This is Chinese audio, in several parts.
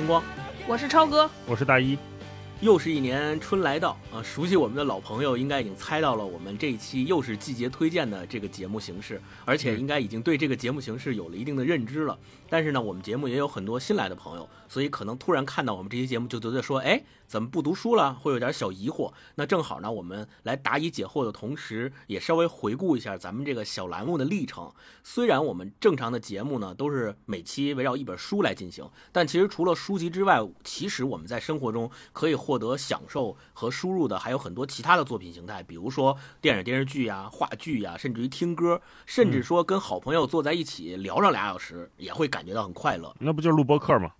星光，我是超哥，我是大一。又是一年春来到啊！熟悉我们的老朋友应该已经猜到了，我们这一期又是季节推荐的这个节目形式，而且应该已经对这个节目形式有了一定的认知了。但是呢，我们节目也有很多新来的朋友，所以可能突然看到我们这期节目就觉得说，哎，怎么不读书了？会有点小疑惑。那正好呢，我们来答疑解惑的同时，也稍微回顾一下咱们这个小栏目的历程。虽然我们正常的节目呢都是每期围绕一本书来进行，但其实除了书籍之外，其实我们在生活中可以。获得享受和输入的还有很多其他的作品形态，比如说电影电视剧呀、话剧呀，甚至于听歌，甚至说跟好朋友坐在一起聊上俩小时，也会感觉到很快乐。那不就是录播客吗？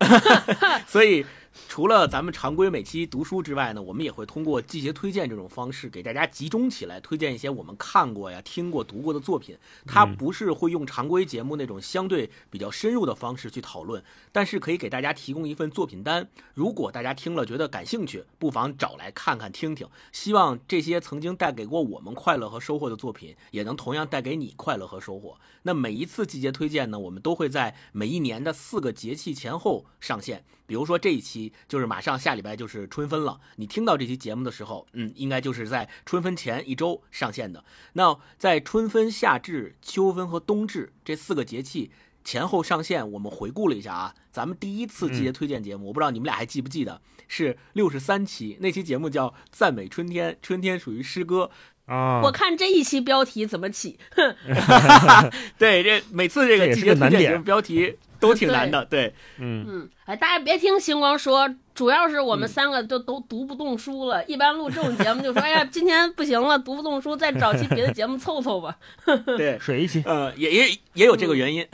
所以。除了咱们常规每期读书之外呢，我们也会通过季节推荐这种方式给大家集中起来推荐一些我们看过呀、听过、读过的作品。它不是会用常规节目那种相对比较深入的方式去讨论，但是可以给大家提供一份作品单。如果大家听了觉得感兴趣，不妨找来看看听听。希望这些曾经带给过我们快乐和收获的作品，也能同样带给你快乐和收获。那每一次季节推荐呢，我们都会在每一年的四个节气前后上线。比如说这一期就是马上下礼拜就是春分了，你听到这期节目的时候，嗯，应该就是在春分前一周上线的。那在春分、夏至、秋分和冬至这四个节气前后上线，我们回顾了一下啊，咱们第一次季节推荐节目，我不知道你们俩还记不记得，是六十三期，那期节目叫《赞美春天》，春天属于诗歌啊。我看这一期标题怎么起？哼 对，这每次这个季节推荐节目标题。都挺难的，对，嗯嗯，哎，大家别听星光说，主要是我们三个都都读不动书了。一般录这种节目就说，哎呀，今天不行了，读不动书，再找期别的节目凑凑吧。对，水一期，呃，也也也有这个原因。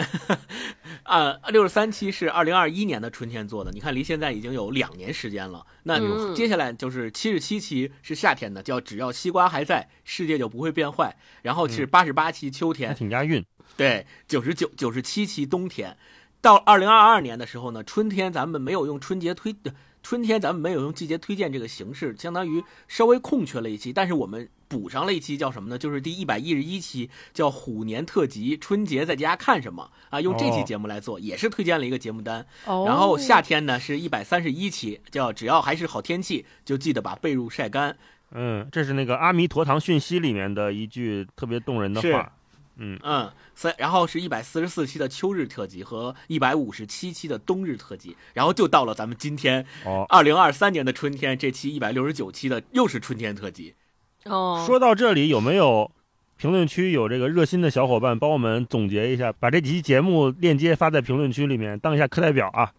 啊，六十三期是二零二一年的春天做的，你看离现在已经有两年时间了。那接下来就是七十七期是夏天的，叫只要西瓜还在，世界就不会变坏。然后是八十八期秋天，挺押韵。对，九十九九十七期冬天。到二零二二年的时候呢，春天咱们没有用春节推，春天咱们没有用季节推荐这个形式，相当于稍微空缺了一期，但是我们补上了一期，叫什么呢？就是第一百一十一期，叫虎年特辑，春节在家看什么啊？用这期节目来做，也是推荐了一个节目单。然后夏天呢是一百三十一期，叫只要还是好天气，就记得把被褥晒干。嗯，这是那个阿弥陀堂讯息里面的一句特别动人的话。嗯嗯，三，然后是一百四十四期的秋日特辑和一百五十七期的冬日特辑，然后就到了咱们今天哦，二零二三年的春天这期一百六十九期的又是春天特辑。哦，说到这里有没有？评论区有这个热心的小伙伴帮我们总结一下，把这几期节目链接发在评论区里面，当一下课代表啊！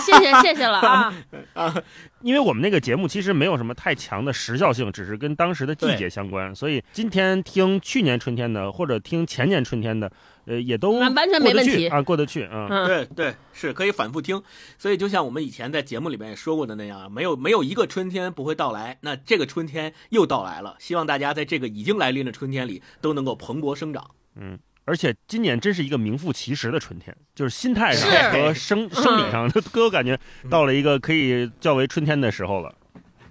谢谢谢谢了啊 啊！因为我们那个节目其实没有什么太强的时效性，只是跟当时的季节相关，所以今天听去年春天的或者听前年春天的。呃，也都完全没问题啊，过得去啊。对对，是可以反复听。所以就像我们以前在节目里面也说过的那样，没有没有一个春天不会到来。那这个春天又到来了，希望大家在这个已经来临的春天里都能够蓬勃生长。嗯，而且今年真是一个名副其实的春天，就是心态上和生生理上 都都有感觉到了一个可以较为春天的时候了。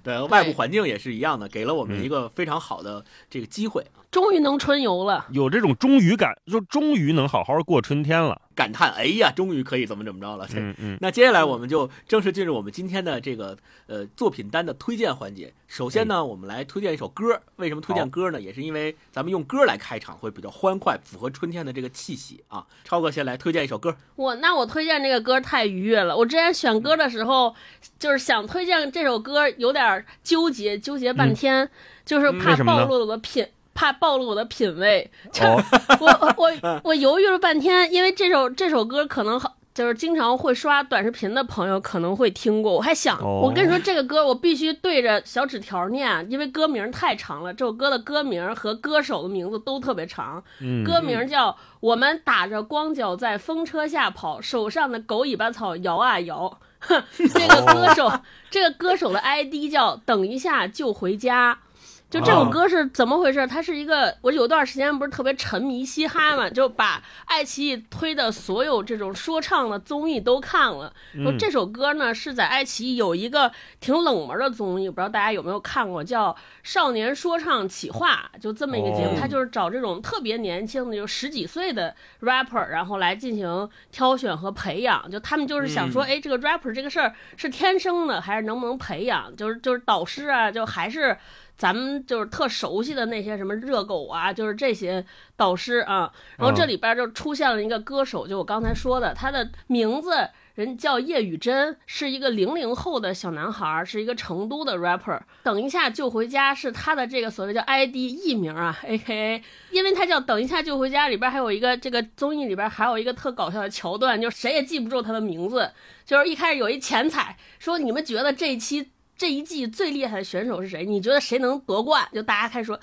对外部环境也是一样的，给了我们一个非常好的这个机会。终于能春游了，有这种终于感，就终于能好好过春天了。感叹，哎呀，终于可以怎么怎么着了。嗯 嗯。那接下来我们就正式进入我们今天的这个呃作品单的推荐环节。首先呢，我们来推荐一首歌。为什么推荐歌呢？也是因为咱们用歌来开场会比较欢快，符合春天的这个气息啊。超哥先来推荐一首歌。我那我推荐这个歌太愉悦了。我之前选歌的时候，就是想推荐这首歌，有点纠结，纠结半天，就是怕暴露我的品。怕暴露我的品味，就我我我犹豫了半天，因为这首这首歌可能好，就是经常会刷短视频的朋友可能会听过。我还想，我跟你说这个歌我必须对着小纸条念，因为歌名太长了。这首歌的歌名和歌手的名字都特别长，歌名叫《我们打着光脚在风车下跑，手上的狗尾巴草摇啊摇》。这个歌手，这个歌手的 ID 叫等一下就回家。就这首歌是怎么回事？它是一个，我有段时间不是特别沉迷嘻哈嘛，就把爱奇艺推的所有这种说唱的综艺都看了。说这首歌呢是在爱奇艺有一个挺冷门的综艺，不知道大家有没有看过，叫《少年说唱企划》，就这么一个节目，它就是找这种特别年轻的，就十几岁的 rapper，然后来进行挑选和培养。就他们就是想说，哎，这个 rapper 这个事儿是天生的，还是能不能培养？就是就是导师啊，就还是。咱们就是特熟悉的那些什么热狗啊，就是这些导师啊。然后这里边就出现了一个歌手，就我刚才说的，他的名字人叫叶宇真，是一个零零后的小男孩，是一个成都的 rapper。等一下就回家是他的这个所谓叫 ID 艺名啊，A.K.A，因为他叫等一下就回家。里边还有一个这个综艺里边还有一个特搞笑的桥段，就谁也记不住他的名字。就是一开始有一前彩说，你们觉得这一期。这一季最厉害的选手是谁？你觉得谁能夺冠？就大家开始说，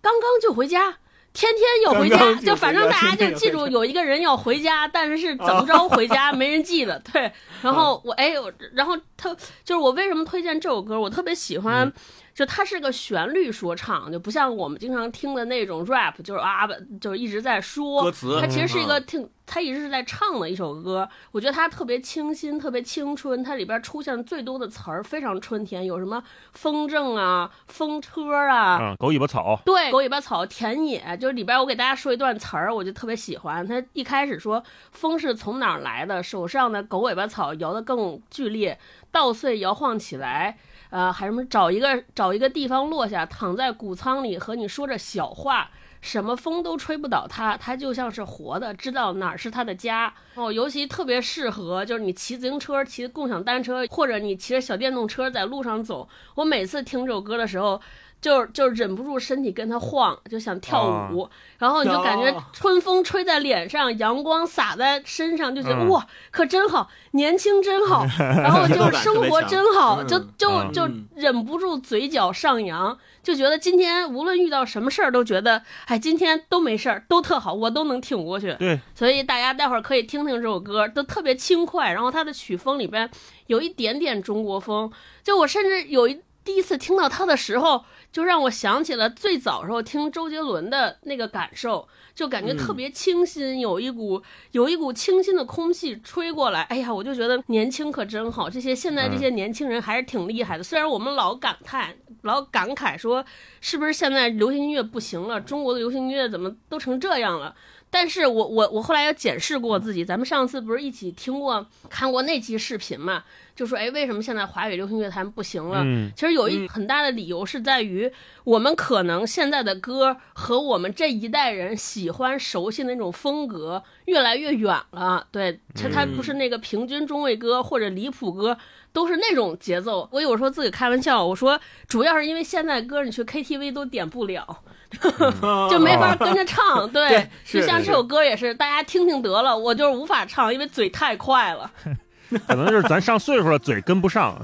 刚刚就回家，天天要回家，就反正大家就记住有一个人要回家，但是是怎么着回家 没人记得。对，然后我哎，然后他就是我为什么推荐这首歌？我特别喜欢。就它是个旋律说唱，就不像我们经常听的那种 rap，就是啊，就是一直在说歌词。它其实是一个听，它一直是在唱的一首歌。我觉得它特别清新，特别青春。它里边出现最多的词儿非常春天，有什么风筝啊、风车啊、嗯狗尾巴草。对，狗尾巴草、田野，就是里边我给大家说一段词儿，我就特别喜欢。它一开始说风是从哪儿来的，手上的狗尾巴草摇得更剧烈，稻穗摇晃起来。呃，还什么找一个找一个地方落下，躺在谷仓里和你说着小话，什么风都吹不倒它，它就像是活的，知道哪儿是它的家。哦，尤其特别适合，就是你骑自行车、骑共享单车，或者你骑着小电动车在路上走。我每次听这首歌的时候。就就忍不住身体跟他晃，就想跳舞，然后你就感觉春风吹在脸上，阳光洒在身上，就觉得哇，可真好，年轻真好，然后就生活真好，就就就忍不住嘴角上扬，就觉得今天无论遇到什么事儿，都觉得哎，今天都没事儿，都特好，我都能挺过去。对，所以大家待会儿可以听听这首歌，都特别轻快，然后它的曲风里边有一点点中国风，就我甚至有一第一次听到它的时候。就让我想起了最早时候听周杰伦的那个感受，就感觉特别清新，有一股有一股清新的空气吹过来。哎呀，我就觉得年轻可真好。这些现在这些年轻人还是挺厉害的。虽然我们老感叹、老感慨说，是不是现在流行音乐不行了？中国的流行音乐怎么都成这样了？但是我我我后来又检视过自己，咱们上次不是一起听过、看过那期视频嘛？就说，哎，为什么现在华语流行乐坛不行了？其实有一很大的理由是在于，我们可能现在的歌和我们这一代人喜欢熟悉的那种风格越来越远了。对，它它不是那个平均中位歌或者离谱歌，都是那种节奏。我有时候自己开玩笑，我说主要是因为现在歌你去 KTV 都点不了，就没法跟着唱。对，就像这首歌也是，大家听听得了，我就是无法唱，因为嘴太快了。可能就是咱上岁数了，嘴跟不上。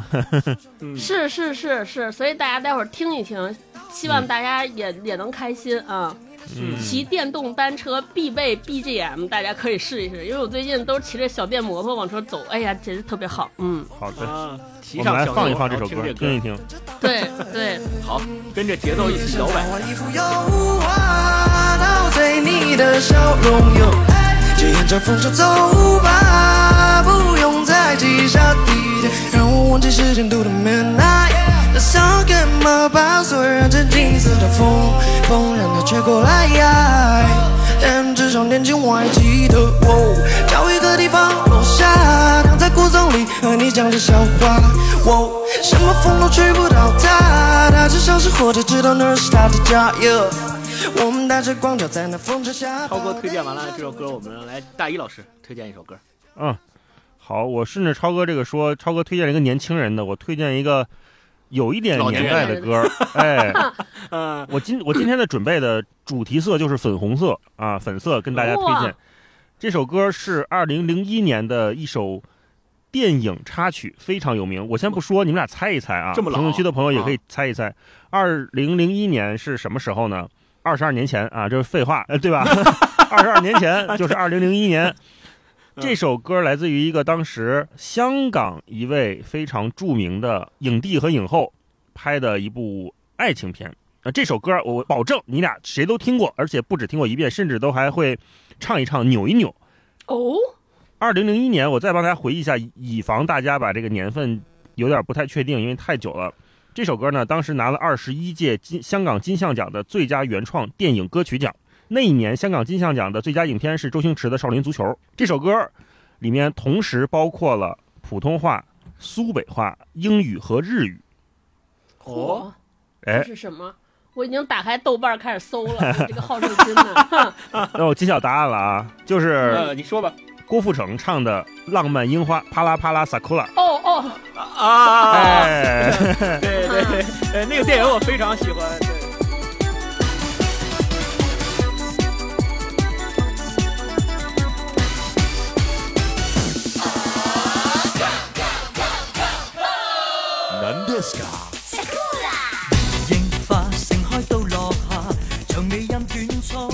是是是是，所以大家待会儿听一听，希望大家也也能开心啊。骑电动单车必备 BGM，大家可以试一试，因为我最近都骑着小电摩托往车走，哎呀，简直特别好。嗯，好的，我们来放一放这首歌，听一听。对对，好，跟着节奏一起摇摆。就沿着风车走吧，不用再记下地点，让我忘记时间度的 midnight。那想干嘛把所有金色的风，风让它吹过来。但至少年轻我还记得，找一个地方落下，躺在古丛里和你讲着笑话。什么风都吹不倒他，他至少是活着，知道那是他的家。我们带着光脚在那风车下。超哥推荐完了这首歌，我们来大一老师推荐一首歌。嗯，好，我顺着超哥这个说，超哥推荐了一个年轻人的，我推荐一个有一点年代的歌。哎，我今我今天的准备的主题色就是粉红色啊，粉色跟大家推荐这首歌是二零零一年的一首电影插曲，非常有名。我先不说，你们俩猜一猜啊，评论区的朋友也可以猜一猜，二零零一年是什么时候呢？二十二年前啊，这是废话，呃，对吧？二十二年前 就是二零零一年。这首歌来自于一个当时香港一位非常著名的影帝和影后拍的一部爱情片，啊，这首歌我保证你俩谁都听过，而且不止听过一遍，甚至都还会唱一唱、扭一扭。哦，二零零一年，我再帮大家回忆一下，以防大家把这个年份有点不太确定，因为太久了。这首歌呢，当时拿了二十一届金香港金像奖的最佳原创电影歌曲奖。那一年，香港金像奖的最佳影片是周星驰的《少林足球》。这首歌里面同时包括了普通话、苏北话、英语和日语。哦，哎，这是什么？我已经打开豆瓣开始搜了，这个好胜心呢。那我揭晓答案了啊，就是呃，你说吧。郭富城唱的《浪漫樱花》，啪啦啪啦萨库拉。哦哦啊！哎，对对对，呃，那个电影我非常喜欢。对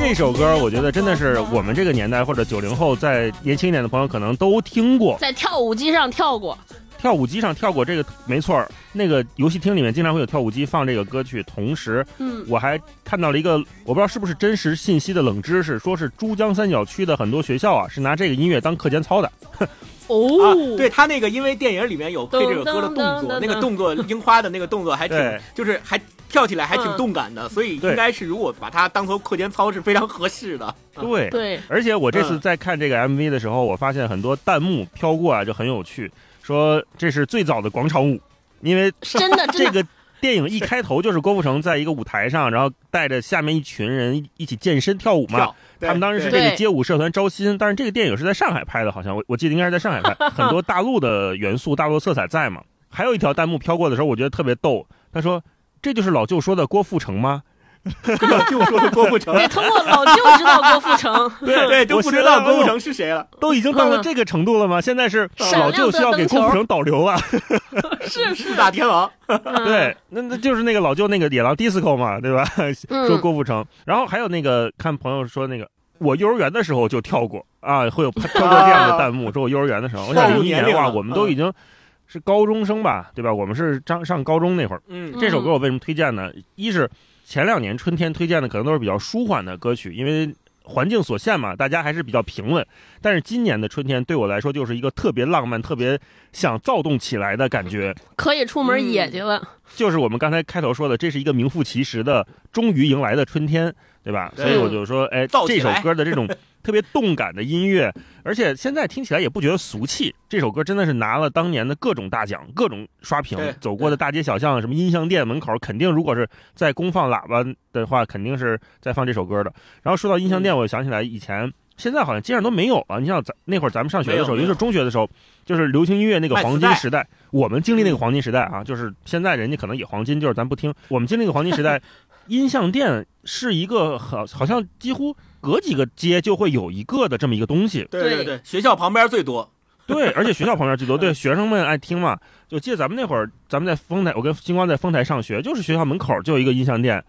这首歌我觉得真的是我们这个年代或者九零后在年轻一点的朋友可能都听过，在跳舞机上跳过，跳舞机上跳过这个没错儿。那个游戏厅里面经常会有跳舞机放这个歌曲，同时，嗯，我还看到了一个我不知道是不是真实信息的冷知识，说是珠江三角区的很多学校啊是拿这个音乐当课间操的。哦，对他那个，因为电影里面有配这首歌的动作，那个动作樱花的那个动作还挺，就是还跳起来还挺动感的，所以应该是如果把它当做课间操是非常合适的。对。对，而且我这次在看这个 MV 的时候，我发现很多弹幕飘过啊，就很有趣，说这是最早的广场舞，因为真的 这个电影一开头就是郭富城在一个舞台上，然后带着下面一群人一起健身跳舞嘛。他们当时是这个街舞社团招新，但是这个电影是在上海拍的，好像我我记得应该是在上海拍，很多大陆的元素、大陆色彩在嘛。还有一条弹幕飘过的时候，我觉得特别逗，他说：“这就是老舅说的郭富城吗？” 老舅说的郭富城，对，通过老舅知道郭富城，对对，都不知道郭富城是谁了，都已经到了这个程度了吗？现在是老舅需要给郭富城导流了，是四大天王，对，那那就是那个老舅那个野狼 disco 嘛，对吧？说郭富城，然后还有那个看朋友说那个。我幼儿园的时候就跳过啊，会有 跳过这样的弹幕。说我幼儿园的时候，我想零一年哇，我们都已经是高中生吧，对吧？我们是上上高中那会儿。嗯，这首歌我为什么推荐呢？一是前两年春天推荐的可能都是比较舒缓的歌曲，因为环境所限嘛，大家还是比较平稳。但是今年的春天对我来说就是一个特别浪漫、特别想躁动起来的感觉，可以出门野去了。就是我们刚才开头说的，这是一个名副其实的终于迎来的春天。对吧？所以我就说，哎，这首歌的这种 特别动感的音乐，而且现在听起来也不觉得俗气。这首歌真的是拿了当年的各种大奖，各种刷屏，走过的大街小巷，什么音像店门口，肯定如果是在公放喇叭的话，肯定是在放这首歌的。然后说到音像店，我想起来以前，现在好像街上都没有了。你像咱那会儿咱们上学的时候，尤其是中学的时候，就是流行音乐那个黄金时代，我们经历那个黄金时代啊，就是现在人家可能也黄金，就是咱不听。我们经历那个黄金时代。音像店是一个好，好像几乎隔几个街就会有一个的这么一个东西。对对对，学校旁边最多。对，而且学校旁边最多。对，学生们爱听嘛。就记得咱们那会儿，咱们在丰台，我跟金光在丰台上学，就是学校门口就有一个音像店，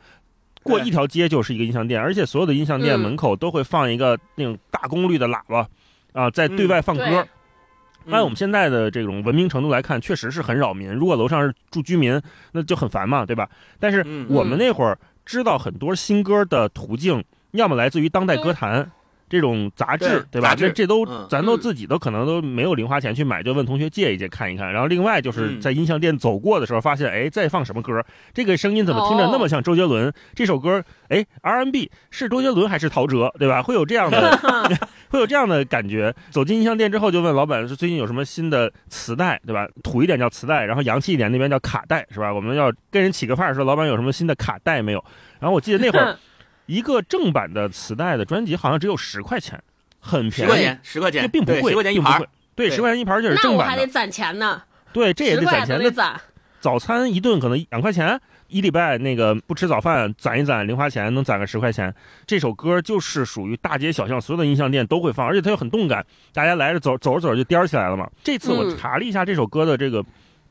过一条街就是一个音像店，而且所有的音像店门口都会放一个那种大功率的喇叭，啊，在对外放歌。按我们现在的这种文明程度来看，确实是很扰民。如果楼上是住居民，那就很烦嘛，对吧？但是我们那会儿知道很多新歌的途径，要么来自于当代歌坛。这种杂志，对吧？这这都咱都自己都可能都没有零花钱去买，就问同学借一借看一看。然后另外就是在音像店走过的时候，发现哎，在放什么歌？这个声音怎么听着那么像周杰伦？这首歌哎，R&B 是周杰伦还是陶喆？对吧？会有这样的，会有这样的感觉。走进音像店之后，就问老板是最近有什么新的磁带，对吧？土一点叫磁带，然后洋气一点那边叫卡带，是吧？我们要跟人起个范儿，说老板有什么新的卡带没有？然后我记得那会儿。一个正版的磁带的专辑好像只有十块钱，很便宜，十块钱，十块钱，这并不贵，十块钱一盘，对，十块钱一盘就是正版的。那我还得攒钱呢。对，这也得攒钱。攒。早餐一顿可能两块钱，一礼拜那个不吃早饭攒一攒零花钱能攒个十块钱。这首歌就是属于大街小巷所有的音像店都会放，而且它又很动感，大家来着走走着走着就颠起来了嘛。这次我查了一下这首歌的这个。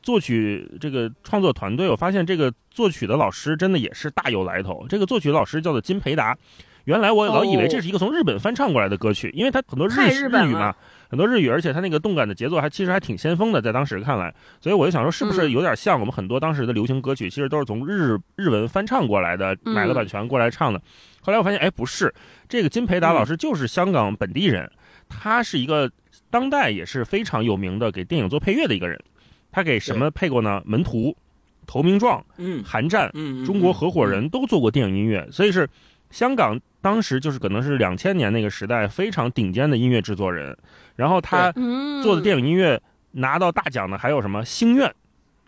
作曲这个创作团队，我发现这个作曲的老师真的也是大有来头。这个作曲老师叫做金培达，原来我老以为这是一个从日本翻唱过来的歌曲，因为他很多日日语嘛，很多日语，而且他那个动感的节奏还其实还挺先锋的，在当时看来，所以我就想说，是不是有点像我们很多当时的流行歌曲，其实都是从日日文翻唱过来的，买了版权过来唱的。后来我发现，哎，不是，这个金培达老师就是香港本地人，他是一个当代也是非常有名的给电影做配乐的一个人。他给什么配过呢？门徒、投名状、嗯，寒战、嗯，中国合伙人都做过电影音乐，所以是香港当时就是可能是两千年那个时代非常顶尖的音乐制作人。然后他做的电影音乐拿到大奖的还有什么《星愿》，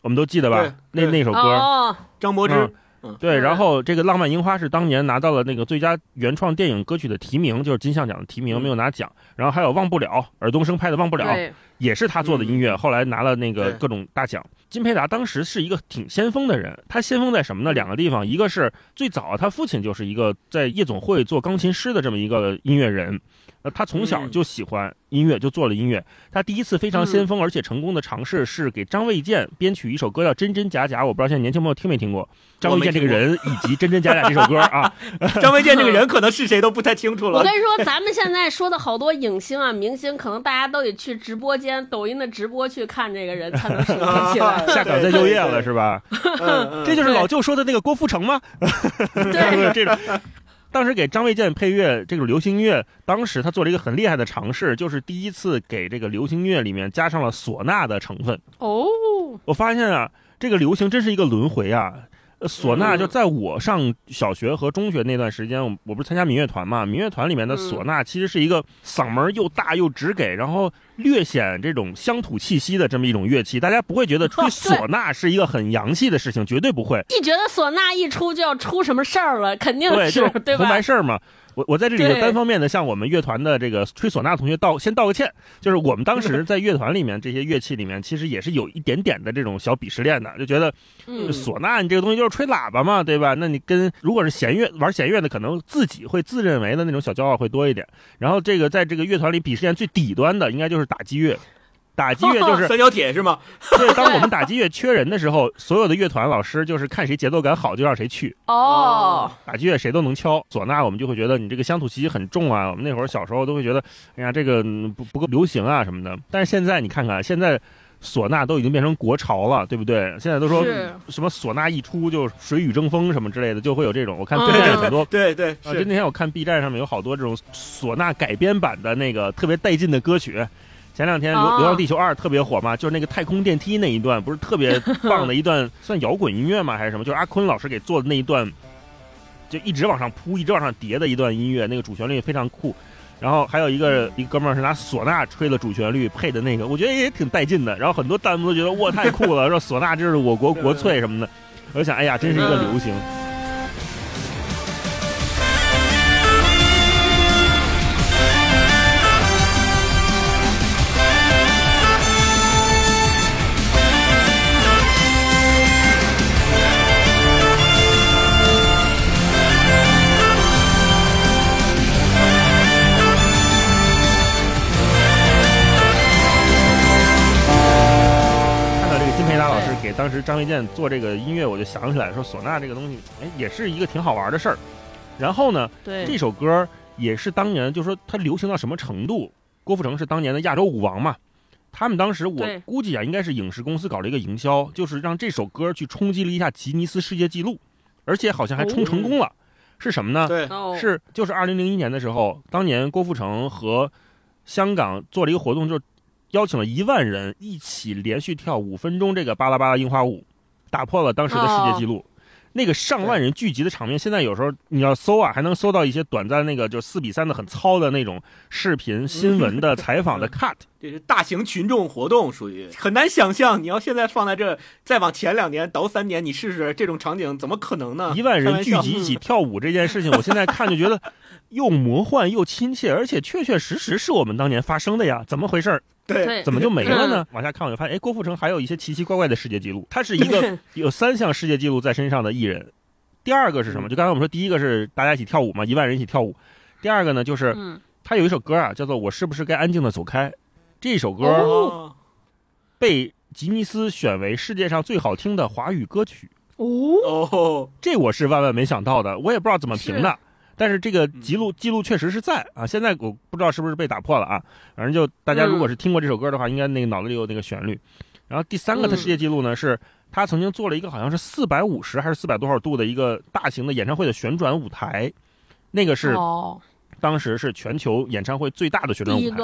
我们都记得吧？那那首歌，张柏芝。对，然后这个《浪漫樱花》是当年拿到了那个最佳原创电影歌曲的提名，就是金像奖的提名，没有拿奖。然后还有《忘不了》，尔冬升拍的《忘不了》，也是他做的音乐，后来拿了那个各种大奖。金培达当时是一个挺先锋的人，他先锋在什么呢？两个地方，一个是最早他父亲就是一个在夜总会做钢琴师的这么一个音乐人。他从小就喜欢音乐，就做了音乐。他第一次非常先锋而且成功的尝试是给张卫健编曲一首歌，叫《真真假假》。我不知道现在年轻朋友听没听过张卫健这个人以及《真真假假》这首歌啊？张卫健这个人可能是谁都不太清楚了。我跟你说，咱们现在说的好多影星啊、明星，可能大家都得去直播间、抖音的直播去看这个人，才能 熟悉起来。下岗再就业了是吧？这就是老舅说的那个郭富城吗？对，这种。当时给张卫健配乐这个流行音乐，当时他做了一个很厉害的尝试，就是第一次给这个流行音乐里面加上了唢呐的成分。哦，我发现啊，这个流行真是一个轮回啊。唢呐就在我上小学和中学那段时间，我我不是参加民乐团嘛？民乐团里面的唢呐其实是一个嗓门又大又直给，然后略显这种乡土气息的这么一种乐器。大家不会觉得吹 唢呐是一个很洋气的事情，绝对不会。一觉得唢呐一出就要出什么事儿了，肯定是对红白事儿嘛。我我在这里就单方面的向我们乐团的这个吹唢呐同学道先道个歉，就是我们当时在乐团里面这些乐器里面，其实也是有一点点的这种小鄙视链的，就觉得，唢呐你这个东西就是吹喇叭嘛，对吧？那你跟如果是弦乐玩弦乐的，可能自己会自认为的那种小骄傲会多一点。然后这个在这个乐团里鄙视链最底端的，应该就是打击乐。打击乐就是 三角铁是吗？对，当我们打击乐缺人的时候，所有的乐团老师就是看谁节奏感好就让谁去。哦，打击乐谁都能敲，唢呐我们就会觉得你这个乡土气息很重啊。我们那会儿小时候都会觉得，哎呀，这个不不够流行啊什么的。但是现在你看看，现在唢呐都已经变成国潮了，对不对？现在都说什么唢呐一出就水雨争锋什么之类的，就会有这种。我看 B 站很多，对对啊，就那天我看 B 站上面有好多这种唢呐改编版的那个特别带劲的歌曲。前两天《流流浪地球二》特别火嘛，就是那个太空电梯那一段，不是特别棒的一段，算摇滚音乐吗？还是什么？就是阿坤老师给做的那一段，就一直往上扑，一直往上叠的一段音乐，那个主旋律非常酷。然后还有一个一个哥们儿是拿唢呐吹的主旋律配的那个，我觉得也挺带劲的。然后很多弹幕都觉得哇太酷了，说唢呐这是我国国粹什么的。我想，哎呀，真是一个流行。当时张卫健做这个音乐，我就想起来说，唢呐这个东西，哎，也是一个挺好玩的事儿。然后呢，对这首歌也是当年，就是说它流行到什么程度？郭富城是当年的亚洲舞王嘛，他们当时我估计啊，应该是影视公司搞了一个营销，就是让这首歌去冲击了一下吉尼斯世界纪录，而且好像还冲成功了。是什么呢？对，是就是二零零一年的时候，当年郭富城和香港做了一个活动，就。邀请了一万人一起连续跳五分钟这个巴拉巴拉樱花舞，打破了当时的世界纪录。那个上万人聚集的场面，现在有时候你要搜啊，还能搜到一些短暂那个就四比三的很糙的那种视频、新闻的采访的 cut。这是大型群众活动，属于很难想象。你要现在放在这，再往前两年倒三年，你试试这种场景，怎么可能呢？一万人聚集一起跳舞这件事情，我现在 看就觉得又魔幻又亲切，而且确确实实是我们当年发生的呀，怎么回事？对，怎么就没了呢？往下看我就发现，哎，郭富城还有一些奇奇怪怪的世界纪录。他是一个 有三项世界纪录在身上的艺人。第二个是什么？就刚才我们说，第一个是大家一起跳舞嘛，一万人一起跳舞。第二个呢，就是他有一首歌啊，叫做《我是不是该安静的走开》。这首歌被吉尼斯选为世界上最好听的华语歌曲。哦，这我是万万没想到的，我也不知道怎么评的。但是这个记录记录确实是在啊，现在我不知道是不是被打破了啊。反正就大家如果是听过这首歌的话，应该那个脑子里有那个旋律。然后第三个他世界纪录呢，是他曾经做了一个好像是四百五十还是四百多少度的一个大型的演唱会的旋转舞台，那个是当时是全球演唱会最大的旋转舞台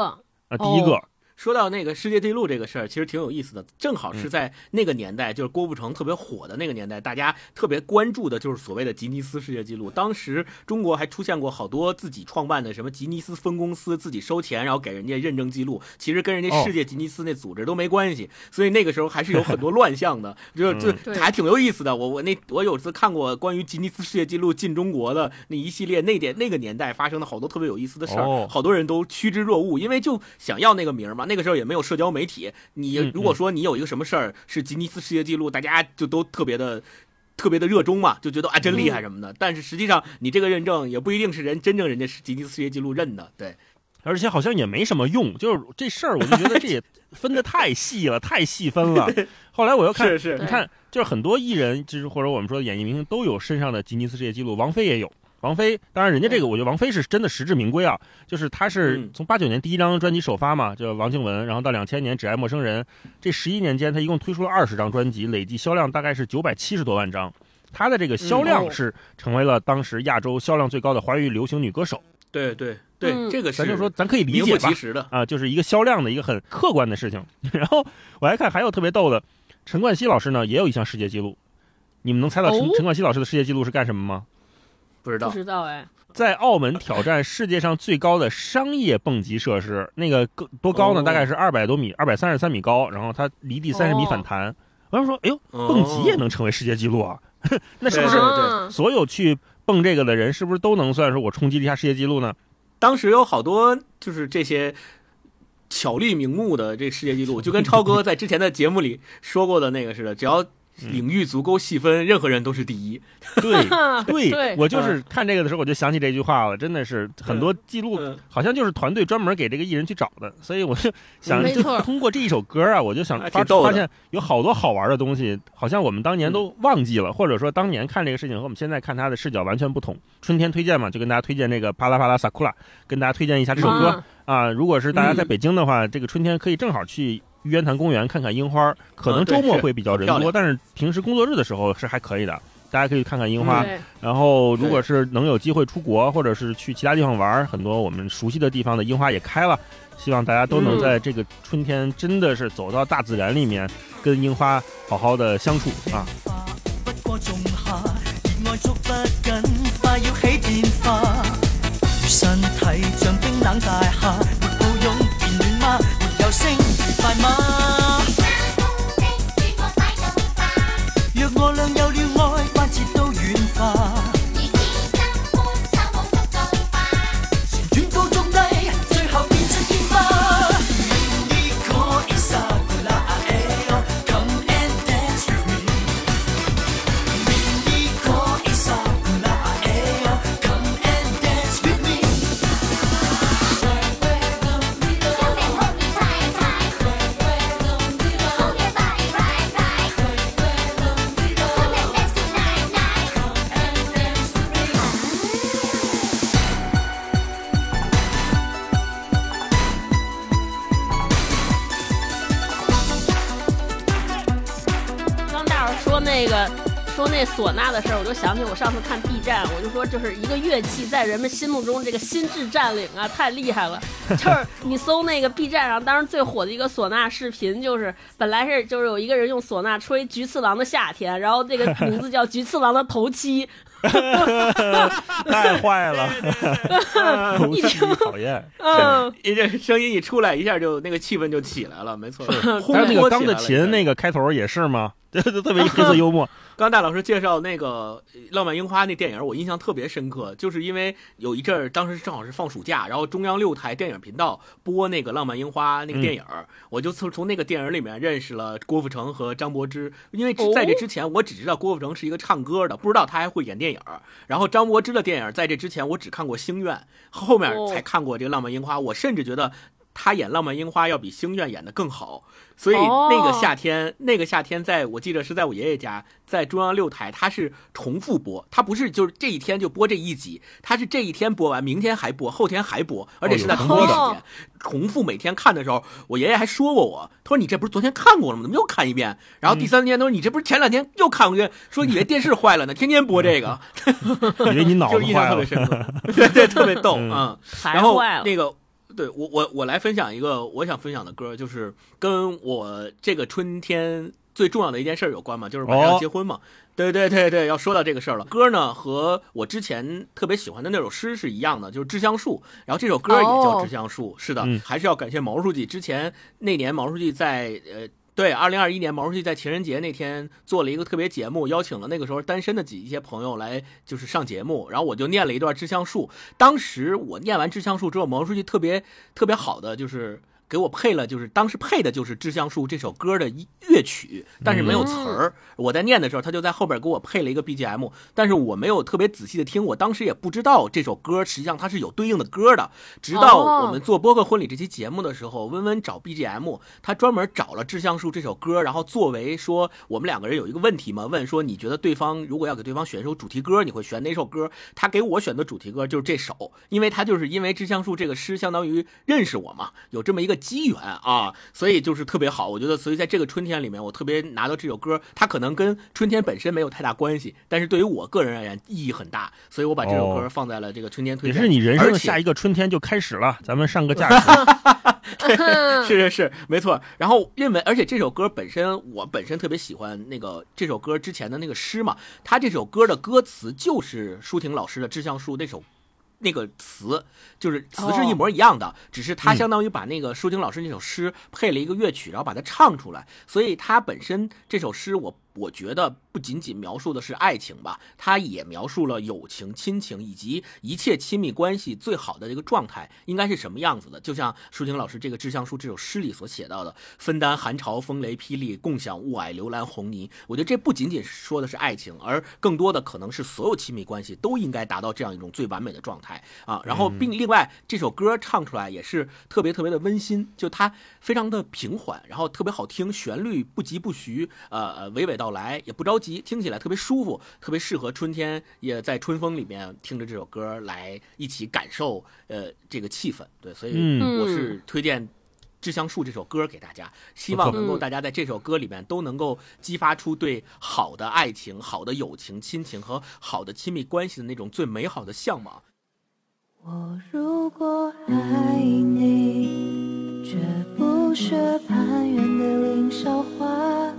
啊，第一个。说到那个世界纪录这个事儿，其实挺有意思的。正好是在那个年代，就是郭富城特别火的那个年代，大家特别关注的就是所谓的吉尼斯世界纪录。当时中国还出现过好多自己创办的什么吉尼斯分公司，自己收钱，然后给人家认证记录，其实跟人家世界吉尼斯那组织都没关系。所以那个时候还是有很多乱象的，就就还挺有意思的。我我那我有次看过关于吉尼斯世界纪录进中国的那一系列那点那个年代发生的好多特别有意思的事儿，好多人都趋之若鹜，因为就想要那个名嘛。那个时候也没有社交媒体，你如果说你有一个什么事儿是吉尼斯世界纪录，大家就都特别的、特别的热衷嘛，就觉得啊真厉害什么的。但是实际上，你这个认证也不一定是人真正人家是吉尼斯世界纪录认的，对。而且好像也没什么用，就是这事儿，我就觉得这也 分的太细了，太细分了。后来我又看，是是，你看，就是很多艺人，就是或者我们说的演艺明星都有身上的吉尼斯世界纪录，王菲也有。王菲，当然人家这个，我觉得王菲是真的实至名归啊。就是她是从八九年第一张专辑首发嘛，叫王靖雯，然后到两千年《只爱陌生人》，这十一年间，她一共推出了二十张专辑，累计销量大概是九百七十多万张。她的这个销量是成为了当时亚洲销量最高的华语流行女歌手。对对对，这个咱就说咱可以理解吧，啊，就是一个销量的一个很客观的事情。然后我还看还有特别逗的，陈冠希老师呢也有一项世界纪录，你们能猜到陈陈冠希老师的世界纪录是干什么吗？不知道，不知道哎，在澳门挑战世界上最高的商业蹦极设施，那个高多高呢？大概是二百多米，二百三十三米高，然后它离地三十米反弹。我就说，哎呦，蹦极也能成为世界纪录啊？那是不是所有去蹦这个的人，是不是都能算是我冲击了一下世界纪录呢？当时有好多就是这些巧立名目的这世界纪录，就跟超哥在之前的节目里说过的那个似的，只要。领域足够细分，任何人都是第一。对 对，我就是看这个的时候，我就想起这句话了。真的是很多记录，好像就是团队专门给这个艺人去找的。所以我就 想，就通过这一首歌啊，我就想发发现有好多好玩的东西，好像我们当年都忘记了，或者说当年看这个事情和我们现在看他的视角完全不同。春天推荐嘛，就跟大家推荐这个《帕拉帕拉萨库拉》，跟大家推荐一下这首歌啊。如果是大家在北京的话，这个春天可以正好去。玉渊潭公园看看樱花，可能周末会比较人多，但是平时工作日的时候是还可以的，大家可以看看樱花。然后，如果是能有机会出国或者是去其他地方玩，很多我们熟悉的地方的樱花也开了。希望大家都能在这个春天，真的是走到大自然里面，跟樱花好好的相处啊。快唢呐的事儿，我就想起我上次看 B 站，我就说就是一个乐器在人们心目中这个心智占领啊，太厉害了。就是 你搜那个 B 站上当时最火的一个唢呐视频，就是本来是就是有一个人用唢呐吹《菊次郎的夏天》，然后这个 名字叫《菊次郎的头七》，太坏了，头七讨厌。嗯，一这声音一出来，一下就那个气氛就起来了，没错。还有那个钢的琴那个开头也是吗？特别黑色幽默。刚大老师介绍那个《浪漫樱花》那电影，我印象特别深刻，就是因为有一阵儿，当时正好是放暑假，然后中央六台电影频道播那个《浪漫樱花》那个电影，我就从从那个电影里面认识了郭富城和张柏芝。因为在这之前，我只知道郭富城是一个唱歌的，不知道他还会演电影。然后张柏芝的电影在这之前我只看过《星愿》，后面才看过这个《浪漫樱花》。我甚至觉得。他演《浪漫樱花》要比星愿演的更好。所以那个夏天，那个夏天，在我记得是在我爷爷家，在中央六台，它是重复播，它不是就是这一天就播这一集，它是这一天播完，明天还播，后天还播，而且是在同一时间重复每天看的时候，我爷爷还说过我，他说你这不是昨天看过了吗？怎么又看一遍？然后第三天他说你这不是前两天又看过一遍？说以为电视坏了呢，天天播这个，以为你脑子 坏了，对对，特别逗啊。然后那个。对我我我来分享一个我想分享的歌，就是跟我这个春天最重要的一件事有关嘛，就是马上要结婚嘛。对对对对，要说到这个事儿了。歌呢和我之前特别喜欢的那首诗是一样的，就是《致橡树》，然后这首歌也叫《致橡树》。是的，还是要感谢毛书记。之前那年毛书记在呃。对，二零二一年毛书记在情人节那天做了一个特别节目，邀请了那个时候单身的几一些朋友来，就是上节目。然后我就念了一段《致橡树》。当时我念完《致橡树》之后，毛书记特别特别好的就是。给我配了，就是当时配的就是《致橡树》这首歌的乐曲，但是没有词儿。我在念的时候，他就在后边给我配了一个 BGM，但是我没有特别仔细的听，我当时也不知道这首歌实际上它是有对应的歌的。直到我们做播客婚礼这期节目的时候，温温找 BGM，他专门找了《致橡树》这首歌，然后作为说我们两个人有一个问题嘛，问说你觉得对方如果要给对方选一首主题歌，你会选哪首歌？他给我选的主题歌就是这首，因为他就是因为《致橡树》这个诗相当于认识我嘛，有这么一个。机缘啊，所以就是特别好。我觉得，所以在这个春天里面，我特别拿到这首歌，它可能跟春天本身没有太大关系，但是对于我个人而言意义很大。所以我把这首歌放在了这个春天推荐。也是你人生的下一个春天就开始了。咱们上个架。是是是，没错。然后认为，而且这首歌本身，我本身特别喜欢那个这首歌之前的那个诗嘛。他这首歌的歌词就是舒婷老师的《致橡树》那首。那个词就是词是一模一样的，只是他相当于把那个舒婷老师那首诗配了一个乐曲，然后把它唱出来，所以他本身这首诗我。我觉得不仅仅描述的是爱情吧，它也描述了友情、亲情以及一切亲密关系最好的这个状态应该是什么样子的。就像舒婷老师这个《致橡树》这首诗里所写到的，分担寒潮、风雷、霹雳，共享雾霭、流岚、红泥。我觉得这不仅仅是说的是爱情，而更多的可能是所有亲密关系都应该达到这样一种最完美的状态啊。然后并另外这首歌唱出来也是特别特别的温馨，就它非常的平缓，然后特别好听，旋律不疾不徐，呃呃，娓娓道来也不着急，听起来特别舒服，特别适合春天，也在春风里面听着这首歌来一起感受呃这个气氛。对，所以我是推荐《致橡树》这首歌给大家，希望能够大家在这首歌里面都能够激发出对好的爱情、好的友情、亲情和好的亲密关系的那种最美好的向往。我如果爱你，却不是攀援的凌霄花。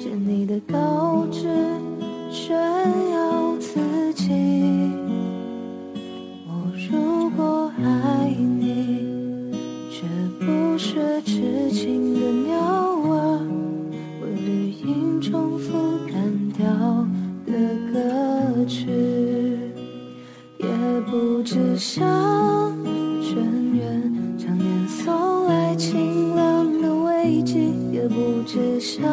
见你的高枝炫耀自己，我如果爱你，却不是痴情的鸟儿，为绿荫重复单调的歌曲，也不知向泉源常年送来清凉的慰藉，也不知向。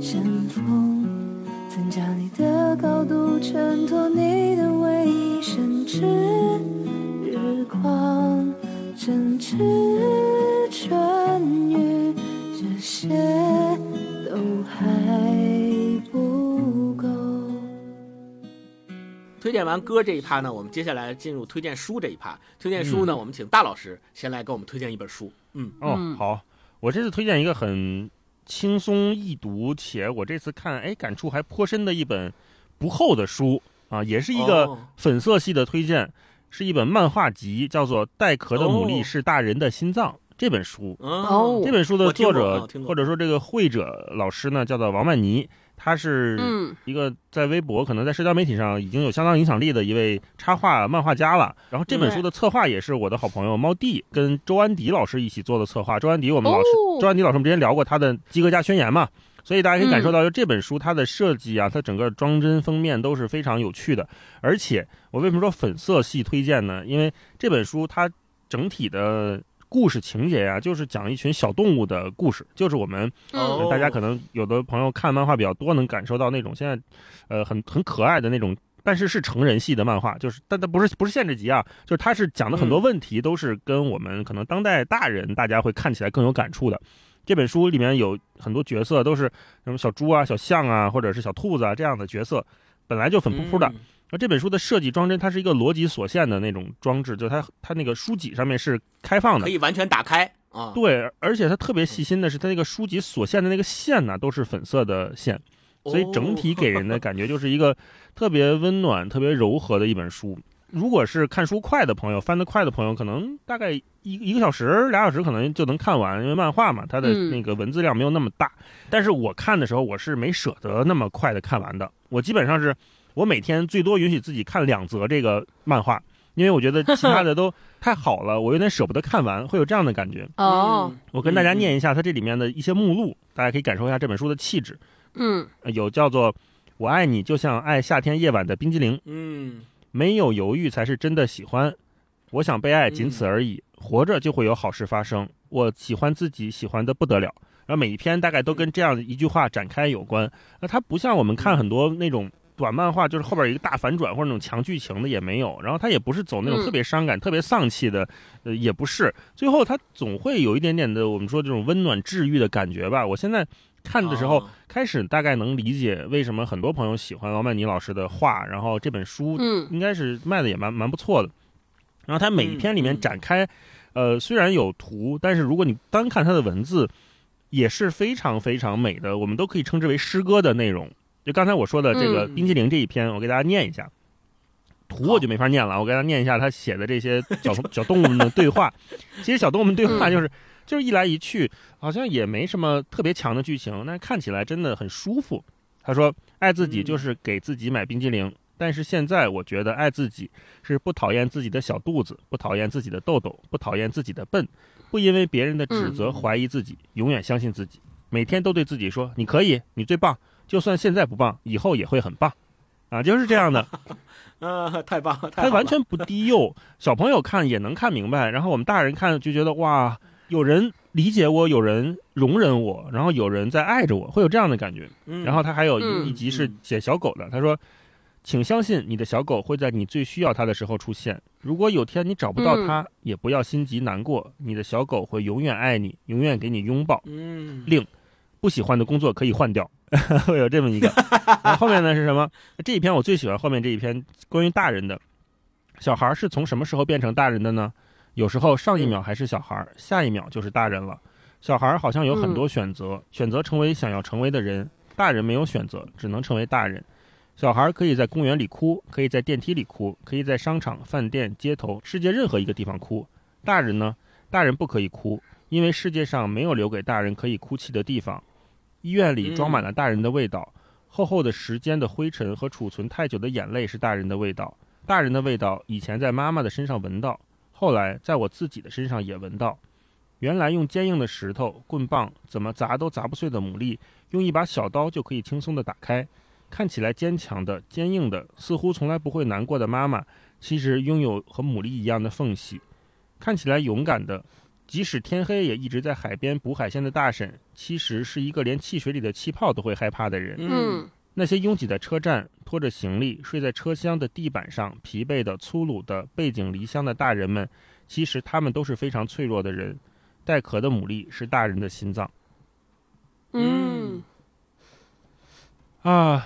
山峰增加你的高度，衬托你的唯一，甚至日光甚至春雨，这些都还不够。推荐完歌这一趴呢，我们接下来进入推荐书这一趴。推荐书呢，我们请大老师先来给我们推荐一本书。嗯，哦，好，我这次推荐一个很。轻松易读，且我这次看，哎，感触还颇深的一本不厚的书啊，也是一个粉色系的推荐，是一本漫画集，叫做《带壳的牡蛎是大人的心脏》这本书。哦，这本书的作者或者说这个绘者老师呢，叫做王曼妮。他是一个在微博，可能在社交媒体上已经有相当影响力的一位插画漫画家了。然后这本书的策划也是我的好朋友猫弟跟周安迪老师一起做的策划。周安迪，我们老师，周安迪老师，我们之前聊过他的《及格家宣言》嘛，所以大家可以感受到，就这本书它的设计啊，它整个装帧封面都是非常有趣的。而且我为什么说粉色系推荐呢？因为这本书它整体的。故事情节呀，就是讲一群小动物的故事，就是我们大家可能有的朋友看漫画比较多，能感受到那种现在，呃，很很可爱的那种但是是成人系的漫画，就是但它不是不是限制级啊，就是它是讲的很多问题都是跟我们可能当代大人大家会看起来更有感触的。这本书里面有很多角色都是什么小猪啊、小象啊，或者是小兔子啊这样的角色，本来就粉扑扑的。那这本书的设计装帧，它是一个逻辑锁线的那种装置，就是它它那个书脊上面是开放的，可以完全打开啊。对，而且它特别细心的是，它那个书脊锁线的那个线呢，都是粉色的线，所以整体给人的感觉就是一个特别温暖、特别柔和的一本书。如果是看书快的朋友，翻得快的朋友，可能大概一一个小时、俩小时可能就能看完，因为漫画嘛，它的那个文字量没有那么大。但是我看的时候，我是没舍得那么快的看完的。我基本上是，我每天最多允许自己看两则这个漫画，因为我觉得其他的都太好了，我有点舍不得看完，会有这样的感觉。哦，我跟大家念一下它这里面的一些目录，大家可以感受一下这本书的气质。嗯，有叫做“我爱你就像爱夏天夜晚的冰激凌”。嗯。没有犹豫才是真的喜欢，我想被爱，仅此而已。活着就会有好事发生。我喜欢自己，喜欢的不得了。然后每一篇大概都跟这样一句话展开有关。那它不像我们看很多那种短漫画，就是后边一个大反转或者那种强剧情的也没有。然后它也不是走那种特别伤感、特别丧气的，呃，也不是。最后它总会有一点点的我们说这种温暖治愈的感觉吧。我现在。看的时候，开始大概能理解为什么很多朋友喜欢王曼妮老师的画，然后这本书应该是卖的也蛮蛮不错的。然后它每一篇里面展开，呃，虽然有图，但是如果你单看它的文字，也是非常非常美的。我们都可以称之为诗歌的内容。就刚才我说的这个冰激凌这一篇，我给大家念一下。图我就没法念了，我给大家念一下他写的这些小 小动物们的对话。其实小动物们对话就是。就是一来一去，好像也没什么特别强的剧情，但看起来真的很舒服。他说：“爱自己就是给自己买冰激凌，但是现在我觉得爱自己是不讨厌自己的小肚子，不讨厌自己的痘痘，不讨厌自己的笨，不因为别人的指责怀疑自己，永远相信自己，每天都对自己说你可以，你最棒，就算现在不棒，以后也会很棒。”啊，就是这样的，啊，太棒了！他完全不低幼，小朋友看也能看明白，然后我们大人看就觉得哇。有人理解我，有人容忍我，然后有人在爱着我，会有这样的感觉。然后他还有一一集是写小狗的，他说：“请相信你的小狗会在你最需要它的时候出现。如果有天你找不到它，也不要心急难过，你的小狗会永远爱你，永远给你拥抱。”嗯，另不喜欢的工作可以换掉，会有这么一个。然后后面呢是什么？这一篇我最喜欢后面这一篇关于大人的，小孩是从什么时候变成大人的呢？有时候上一秒还是小孩，下一秒就是大人了。小孩好像有很多选择，选择成为想要成为的人；大人没有选择，只能成为大人。小孩可以在公园里哭，可以在电梯里哭，可以在商场、饭店、街头、世界任何一个地方哭。大人呢？大人不可以哭，因为世界上没有留给大人可以哭泣的地方。医院里装满了大人的味道，厚厚的时间的灰尘和储存太久的眼泪是大人的味道。大人的味道以前在妈妈的身上闻到。后来，在我自己的身上也闻到，原来用坚硬的石头、棍棒怎么砸都砸不碎的牡蛎，用一把小刀就可以轻松地打开。看起来坚强的、坚硬的，似乎从来不会难过的妈妈，其实拥有和牡蛎一样的缝隙。看起来勇敢的，即使天黑也一直在海边捕海鲜的大婶，其实是一个连汽水里的气泡都会害怕的人。嗯。那些拥挤的车站，拖着行李睡在车厢的地板上，疲惫的、粗鲁的、背井离乡的大人们，其实他们都是非常脆弱的人。带壳的牡蛎是大人的心脏。嗯。啊，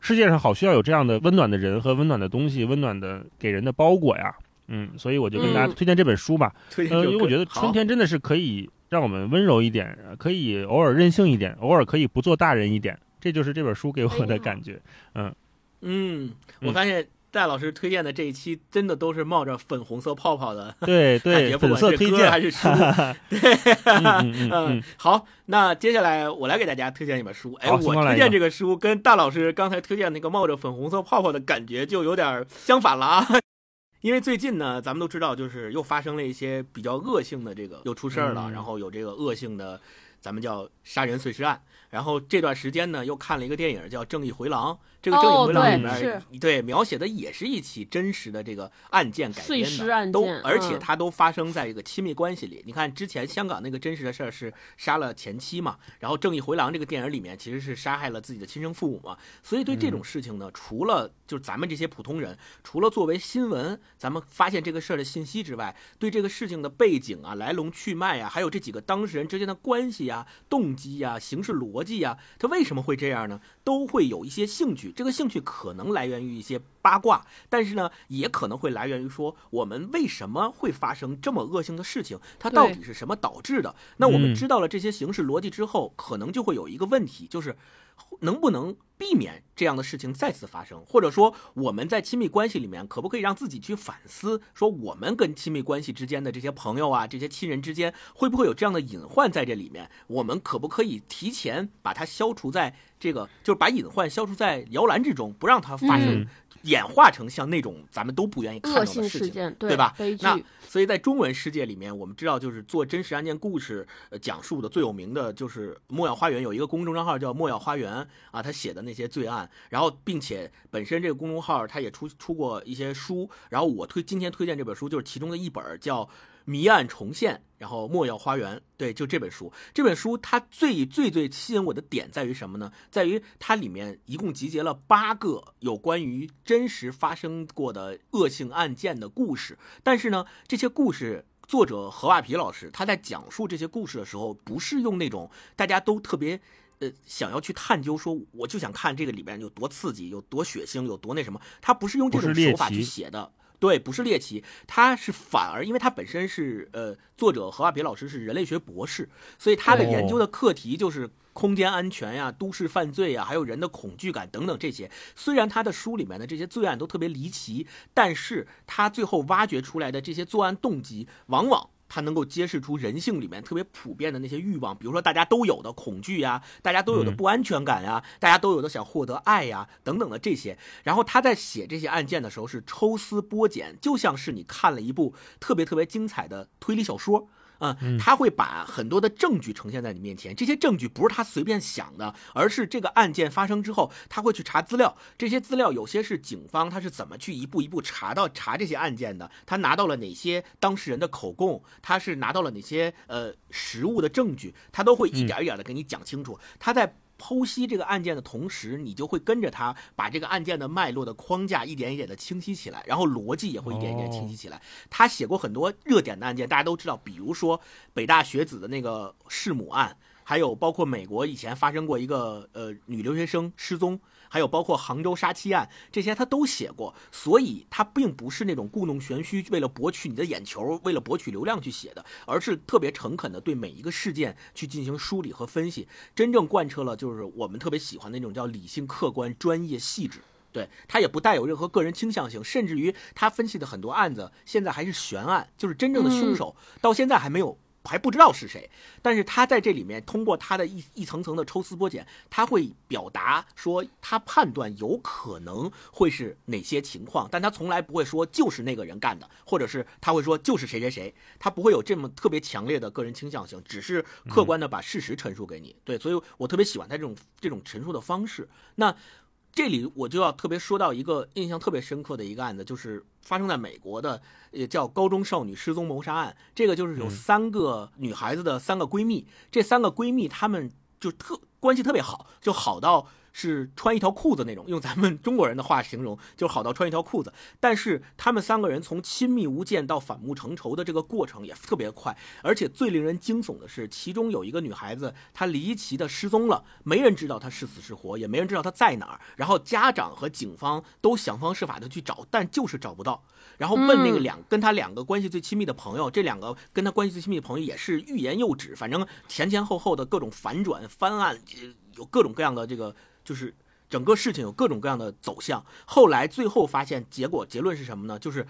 世界上好需要有这样的温暖的人和温暖的东西，温暖的给人的包裹呀。嗯，所以我就跟大家推荐这本书吧。呃，因为我觉得春天真的是可以让我们温柔一点，可以偶尔任性一点，偶尔可以不做大人一点。这就是这本书给我的感觉，嗯嗯，我发现戴老师推荐的这一期真的都是冒着粉红色泡泡的，对对，粉色推荐还是书，对，嗯 嗯，好，那接下来我来给大家推荐一本书，哎，我推荐这个书跟大老师刚才推荐那个冒着粉红色泡泡的感觉就有点相反了啊，因为最近呢，咱们都知道，就是又发生了一些比较恶性的这个又出事儿了，然后有这个恶性的。咱们叫杀人碎尸案。然后这段时间呢，又看了一个电影叫《正义回廊》。这个《正义回廊》里面，对描写的也是一起真实的这个案件改编的，都而且它都发生在一个亲密关系里。你看之前香港那个真实的事儿是杀了前妻嘛，然后《正义回廊》这个电影里面其实是杀害了自己的亲生父母嘛。所以对这种事情呢，除了就是咱们这些普通人，除了作为新闻咱们发现这个事儿的信息之外，对这个事情的背景啊、来龙去脉啊，还有这几个当事人之间的关系呀、动机呀、刑事逻辑呀，他为什么会这样呢？都会有一些兴趣。这个兴趣可能来源于一些八卦，但是呢，也可能会来源于说我们为什么会发生这么恶性的事情，它到底是什么导致的？那我们知道了这些形式逻辑之后，可能就会有一个问题，就是能不能避免这样的事情再次发生？或者说我们在亲密关系里面，可不可以让自己去反思，说我们跟亲密关系之间的这些朋友啊，这些亲人之间，会不会有这样的隐患在这里面？我们可不可以提前把它消除在？这个就是把隐患消除在摇篮之中，不让它发生，演化成像那种咱们都不愿意看到的事情，对吧？那所以在中文世界里面，我们知道就是做真实案件故事讲述的最有名的就是莫要花园，有一个公众账号叫莫要花园啊，他写的那些罪案，然后并且本身这个公众号他也出出过一些书，然后我推今天推荐这本书就是其中的一本叫。谜案重现，然后莫要花园，对，就这本书。这本书它最最最吸引我的点在于什么呢？在于它里面一共集结了八个有关于真实发生过的恶性案件的故事。但是呢，这些故事作者何瓦皮老师他在讲述这些故事的时候，不是用那种大家都特别呃想要去探究，说我就想看这个里边有多刺激、有多血腥、有多那什么。他不是用这种手法去写的。对，不是猎奇，他是反而，因为他本身是呃，作者何亚别老师是人类学博士，所以他的研究的课题就是空间安全呀、都市犯罪呀，还有人的恐惧感等等这些。虽然他的书里面的这些罪案都特别离奇，但是他最后挖掘出来的这些作案动机，往往。它能够揭示出人性里面特别普遍的那些欲望，比如说大家都有的恐惧呀，大家都有的不安全感呀，大家都有的想获得爱呀等等的这些。然后他在写这些案件的时候是抽丝剥茧，就像是你看了一部特别特别精彩的推理小说。嗯，他会把很多的证据呈现在你面前，这些证据不是他随便想的，而是这个案件发生之后，他会去查资料。这些资料有些是警方他是怎么去一步一步查到查这些案件的，他拿到了哪些当事人的口供，他是拿到了哪些呃实物的证据，他都会一点一点的给你讲清楚。他在。剖析这个案件的同时，你就会跟着他把这个案件的脉络的框架一点一点的清晰起来，然后逻辑也会一点一点清晰起来。他写过很多热点的案件，大家都知道，比如说北大学子的那个弑母案，还有包括美国以前发生过一个呃女留学生失踪。还有包括杭州杀妻案这些，他都写过，所以他并不是那种故弄玄虚，为了博取你的眼球，为了博取流量去写的，而是特别诚恳的对每一个事件去进行梳理和分析，真正贯彻了就是我们特别喜欢那种叫理性、客观、专业、细致。对他也不带有任何个人倾向性，甚至于他分析的很多案子现在还是悬案，就是真正的凶手到现在还没有。还不知道是谁，但是他在这里面通过他的一一层层的抽丝剥茧，他会表达说他判断有可能会是哪些情况，但他从来不会说就是那个人干的，或者是他会说就是谁谁谁，他不会有这么特别强烈的个人倾向性，只是客观的把事实陈述给你。对，所以我特别喜欢他这种这种陈述的方式。那。这里我就要特别说到一个印象特别深刻的一个案子，就是发生在美国的，也叫高中少女失踪谋杀案。这个就是有三个女孩子的三个闺蜜，这三个闺蜜她们就特关系特别好，就好到。是穿一条裤子那种，用咱们中国人的话形容，就好到穿一条裤子。但是他们三个人从亲密无间到反目成仇的这个过程也特别快，而且最令人惊悚的是，其中有一个女孩子，她离奇的失踪了，没人知道她是死是活，也没人知道她在哪儿。然后家长和警方都想方设法的去找，但就是找不到。然后问那个两跟他两个关系最亲密的朋友，这两个跟他关系最亲密的朋友也是欲言又止，反正前前后后的各种反转翻案，有各种各样的这个。就是整个事情有各种各样的走向，后来最后发现结果结论是什么呢？就是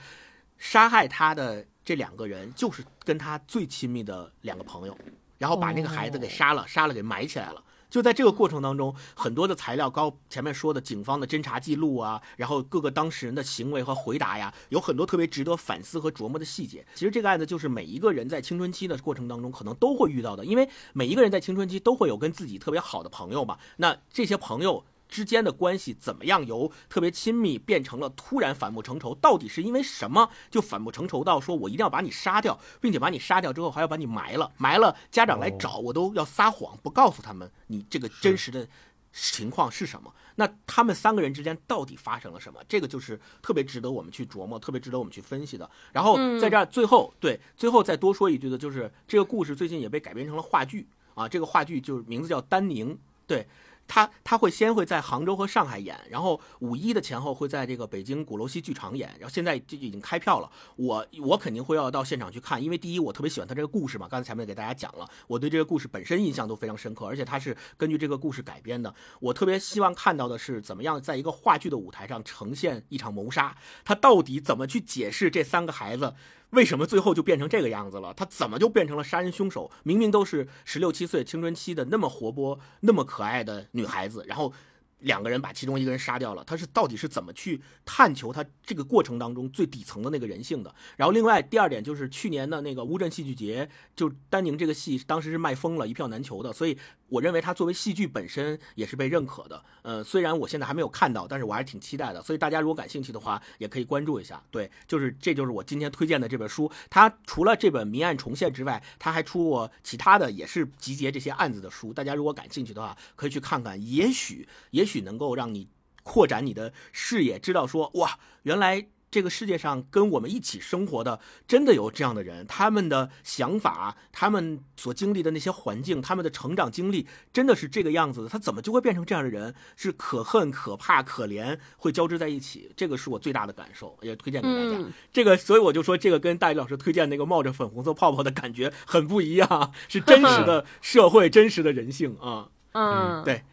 杀害他的这两个人就是跟他最亲密的两个朋友，然后把那个孩子给杀了，杀了给埋起来了。就在这个过程当中，很多的材料，高前面说的警方的侦查记录啊，然后各个当事人的行为和回答呀，有很多特别值得反思和琢磨的细节。其实这个案子就是每一个人在青春期的过程当中可能都会遇到的，因为每一个人在青春期都会有跟自己特别好的朋友嘛，那这些朋友。之间的关系怎么样？由特别亲密变成了突然反目成仇，到底是因为什么就反目成仇到说我一定要把你杀掉，并且把你杀掉之后还要把你埋了，埋了家长来找我都要撒谎不告诉他们你这个真实的情况是什么？那他们三个人之间到底发生了什么？这个就是特别值得我们去琢磨，特别值得我们去分析的。然后在这儿最后对最后再多说一句的就是这个故事最近也被改编成了话剧啊，这个话剧就是名字叫丹宁，对。他他会先会在杭州和上海演，然后五一的前后会在这个北京鼓楼西剧场演，然后现在就已经开票了。我我肯定会要到现场去看，因为第一我特别喜欢他这个故事嘛，刚才前面给大家讲了，我对这个故事本身印象都非常深刻，而且他是根据这个故事改编的。我特别希望看到的是怎么样在一个话剧的舞台上呈现一场谋杀，他到底怎么去解释这三个孩子。为什么最后就变成这个样子了？他怎么就变成了杀人凶手？明明都是十六七岁青春期的那么活泼、那么可爱的女孩子，然后。两个人把其中一个人杀掉了，他是到底是怎么去探求他这个过程当中最底层的那个人性的？然后另外第二点就是去年的那个乌镇戏剧节，就丹宁这个戏当时是卖疯了，一票难求的，所以我认为它作为戏剧本身也是被认可的。呃，虽然我现在还没有看到，但是我还是挺期待的。所以大家如果感兴趣的话，也可以关注一下。对，就是这就是我今天推荐的这本书。它除了这本《谜案重现》之外，它还出过其他的，也是集结这些案子的书。大家如果感兴趣的话，可以去看看。也许，也许。能够让你扩展你的视野，知道说哇，原来这个世界上跟我们一起生活的真的有这样的人，他们的想法，他们所经历的那些环境，他们的成长经历真的是这个样子的，他怎么就会变成这样的人？是可恨、可怕、可怜，会交织在一起。这个是我最大的感受，也推荐给大家。这个，所以我就说，这个跟大宇老师推荐那个冒着粉红色泡泡的感觉很不一样，是真实的社会，真实的人性啊。嗯，对。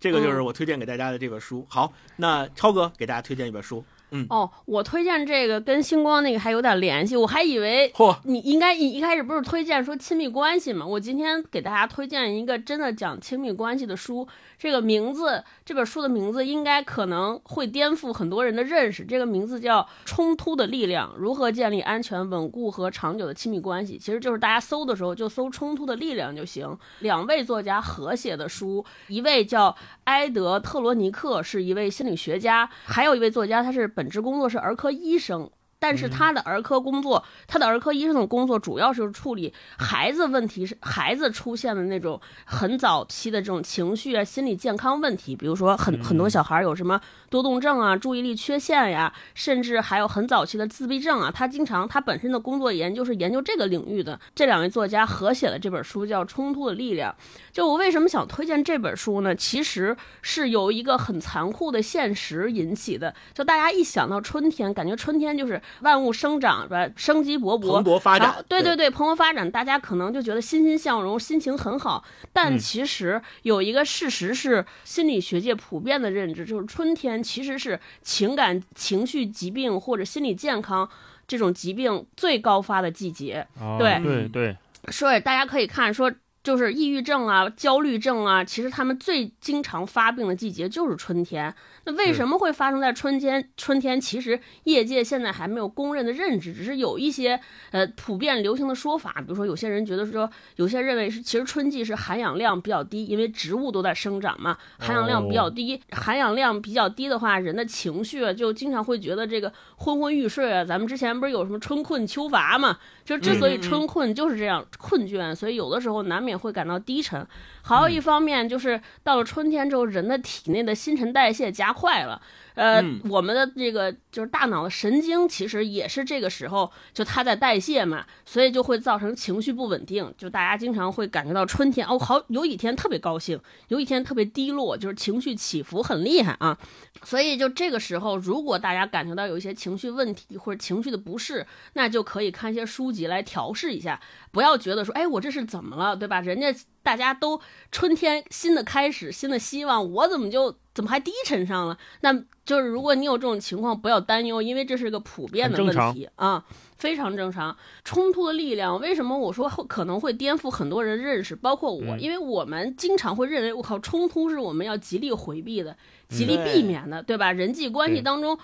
这个就是我推荐给大家的这本书。好，那超哥给大家推荐一本书。嗯哦，我推荐这个跟星光那个还有点联系，我还以为嚯，你应该一一开始不是推荐说亲密关系嘛？我今天给大家推荐一个真的讲亲密关系的书，这个名字这本书的名字应该可能会颠覆很多人的认识。这个名字叫《冲突的力量：如何建立安全、稳固和长久的亲密关系》。其实就是大家搜的时候就搜“冲突的力量”就行。两位作家合写的书，一位叫埃德·特罗尼克，是一位心理学家，还有一位作家他是。本职工作是儿科医生。但是他的儿科工作，他的儿科医生的工作主要是处理孩子问题，是孩子出现的那种很早期的这种情绪啊、心理健康问题，比如说很很多小孩有什么多动症啊、注意力缺陷呀，甚至还有很早期的自闭症啊。他经常他本身的工作研究是研究这个领域的。这两位作家合写的这本书叫《冲突的力量》。就我为什么想推荐这本书呢？其实是由一个很残酷的现实引起的。就大家一想到春天，感觉春天就是。万物生长是吧？生机勃勃，蓬勃发展。对对对，蓬勃发展，大家可能就觉得欣欣向荣，心情很好。但其实有一个事实是，心理学界普遍的认知，就是春天其实是情感情绪疾病或者心理健康这种疾病最高发的季节。对对对，所以大家可以看说。就是抑郁症啊、焦虑症啊，其实他们最经常发病的季节就是春天。那为什么会发生在春天？春天其实业界现在还没有公认的认知，只是有一些呃普遍流行的说法。比如说，有些人觉得说，有些认为是其实春季是含氧量比较低，因为植物都在生长嘛，含氧量比较低。含氧量比较低的话，人的情绪就经常会觉得这个昏昏欲睡啊。咱们之前不是有什么春困秋乏嘛？就之所以春困就是这样困倦，所以有的时候难免。也会感到低沉，还有一方面就是到了春天之后，人的体内的新陈代谢加快了。呃，我们的这个就是大脑的神经，其实也是这个时候就它在代谢嘛，所以就会造成情绪不稳定。就大家经常会感觉到春天哦，好有几天特别高兴，有一天特别低落，就是情绪起伏很厉害啊。所以就这个时候，如果大家感觉到有一些情绪问题或者情绪的不适，那就可以看一些书籍来调试一下。不要觉得说，哎，我这是怎么了，对吧？人家大家都春天新的开始，新的希望，我怎么就怎么还低沉上了？那就是如果你有这种情况，不要担忧，因为这是个普遍的问题啊，非常正常。冲突的力量，为什么我说可能会颠覆很多人认识，包括我？因为我们经常会认为，我靠，冲突是我们要极力回避的，极力避免的，对吧？人际关系当中。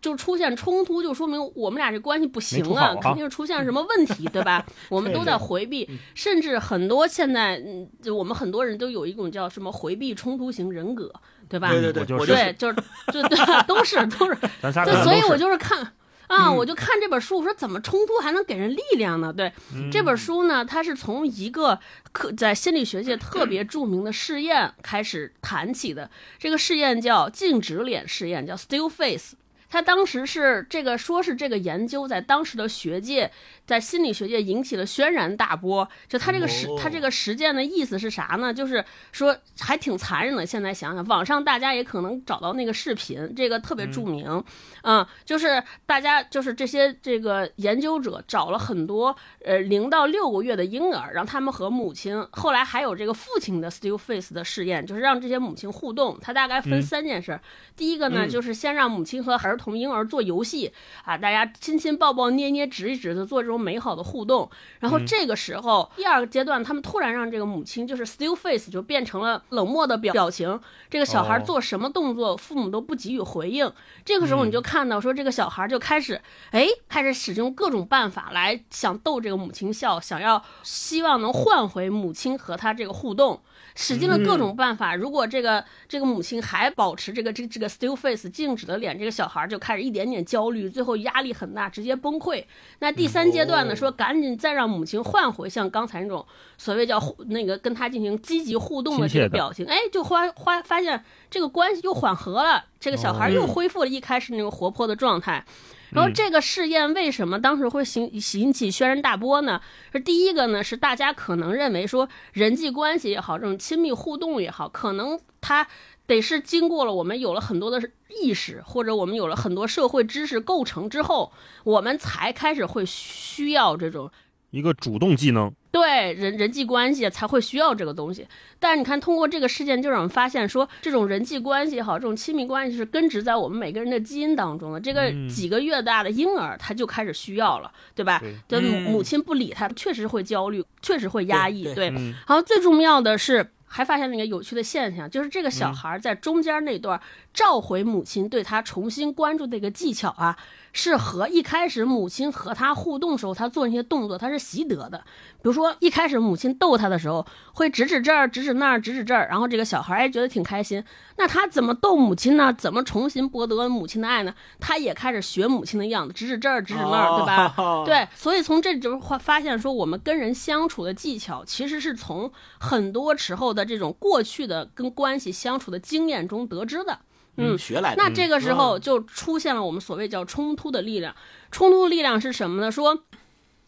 就出现冲突，就说明我们俩这关系不行啊，肯定是出现什么问题，对吧？我们都在回避，甚至很多现在，就我们很多人都有一种叫什么回避冲突型人格，对吧？对对对，对，就是，就对，都 是都是，对，所以我就是看啊，我就看这本书，我说怎么冲突还能给人力量呢？对，这本书呢，它是从一个可在心理学界特别著名的试验开始谈起的，这个试验叫静止脸试验，叫 Still Face。他当时是这个，说是这个研究在当时的学界。在心理学界引起了轩然大波。就他这个实，他这个实践的意思是啥呢？就是说还挺残忍的。现在想想，网上大家也可能找到那个视频，这个特别著名。嗯，就是大家就是这些这个研究者找了很多呃零到六个月的婴儿，让他们和母亲，后来还有这个父亲的 still face 的试验，就是让这些母亲互动。他大概分三件事。第一个呢，就是先让母亲和儿童婴儿做游戏啊，大家亲亲抱抱捏捏指一指的做这种。美好的互动，然后这个时候第二个阶段，他们突然让这个母亲就是 still face 就变成了冷漠的表表情，这个小孩做什么动作，父母都不给予回应。这个时候你就看到说，这个小孩就开始哎，开始使用各种办法来想逗这个母亲笑，想要希望能换回母亲和他这个互动。使尽了各种办法，如果这个这个母亲还保持这个这这个 still face 静止的脸，这个小孩就开始一点点焦虑，最后压力很大，直接崩溃。那第三阶段呢，说赶紧再让母亲换回像刚才那种所谓叫那个跟他进行积极互动的这个表情，哎，就发发发现这个关系又缓和了，这个小孩又恢复了一开始那种活泼的状态。然后这个试验为什么当时会引引起轩然大波呢？是第一个呢，是大家可能认为说人际关系也好，这种亲密互动也好，可能它得是经过了我们有了很多的意识，或者我们有了很多社会知识构成之后，我们才开始会需要这种。一个主动技能，对人人际关系才会需要这个东西。但是你看，通过这个事件，就让我们发现说，这种人际关系也好，这种亲密关系是根植在我们每个人的基因当中的。这个几个月大的婴儿，他就开始需要了，对吧？对，母亲不理他，确实会焦虑，确实会压抑。对，然后最重要的是，还发现了一个有趣的现象，就是这个小孩在中间那段召回母亲对他重新关注的一个技巧啊。是和一开始母亲和他互动时候，他做那些动作，他是习得的。比如说，一开始母亲逗他的时候，会指指这儿，指指那儿，指指这儿，然后这个小孩哎觉得挺开心。那他怎么逗母亲呢？怎么重新博得母亲的爱呢？他也开始学母亲的样子，指指这儿，指指那儿，对吧？对，所以从这就会发现说，我们跟人相处的技巧，其实是从很多时候的这种过去的跟关系相处的经验中得知的。嗯，学来的。那这个时候就出现了我们所谓叫冲突的力量。冲突力量是什么呢？说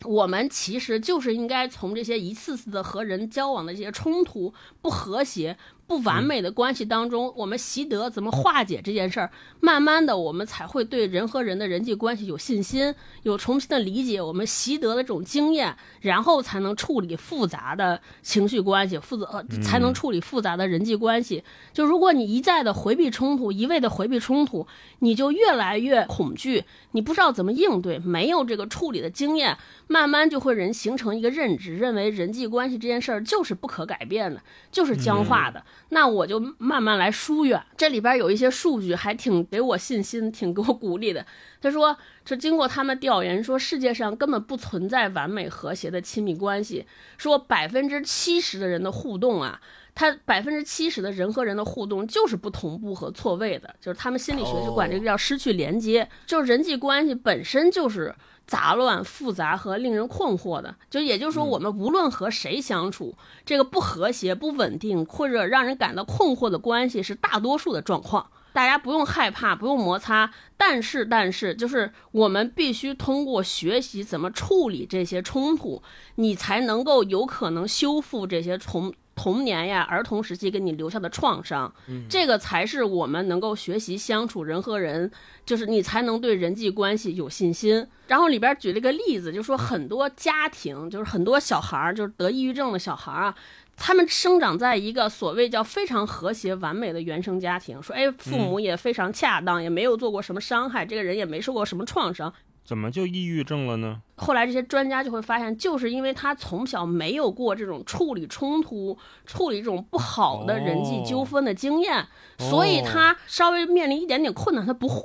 我们其实就是应该从这些一次次的和人交往的这些冲突不和谐。不完美的关系当中，我们习得怎么化解这件事儿，慢慢的，我们才会对人和人的人际关系有信心，有重新的理解。我们习得的这种经验，然后才能处理复杂的情绪关系，负责才能处理复杂的人际关系。就如果你一再的回避冲突，一味的回避冲突，你就越来越恐惧，你不知道怎么应对，没有这个处理的经验，慢慢就会人形成一个认知，认为人际关系这件事儿就是不可改变的，就是僵化的。那我就慢慢来疏远。这里边有一些数据还挺给我信心，挺给我鼓励的。他说，这经过他们调研，说世界上根本不存在完美和谐的亲密关系。说百分之七十的人的互动啊，他百分之七十的人和人的互动就是不同步和错位的，就是他们心理学就管这个叫失去连接，就是人际关系本身就是。杂乱、复杂和令人困惑的，就也就是说，我们无论和谁相处，这个不和谐、不稳定或者让人感到困惑的关系是大多数的状况。大家不用害怕，不用摩擦，但是，但是，就是我们必须通过学习怎么处理这些冲突，你才能够有可能修复这些冲。童年呀、儿童时期给你留下的创伤，这个才是我们能够学习相处人和人，就是你才能对人际关系有信心。然后里边举了一个例子，就说很多家庭，就是很多小孩儿，就是得抑郁症的小孩儿啊。他们生长在一个所谓叫非常和谐完美的原生家庭，说哎，父母也非常恰当，也没有做过什么伤害，这个人也没受过什么创伤，怎么就抑郁症了呢？后来这些专家就会发现，就是因为他从小没有过这种处理冲突、处理这种不好的人际纠纷的经验，所以他稍微面临一点点困难，他不会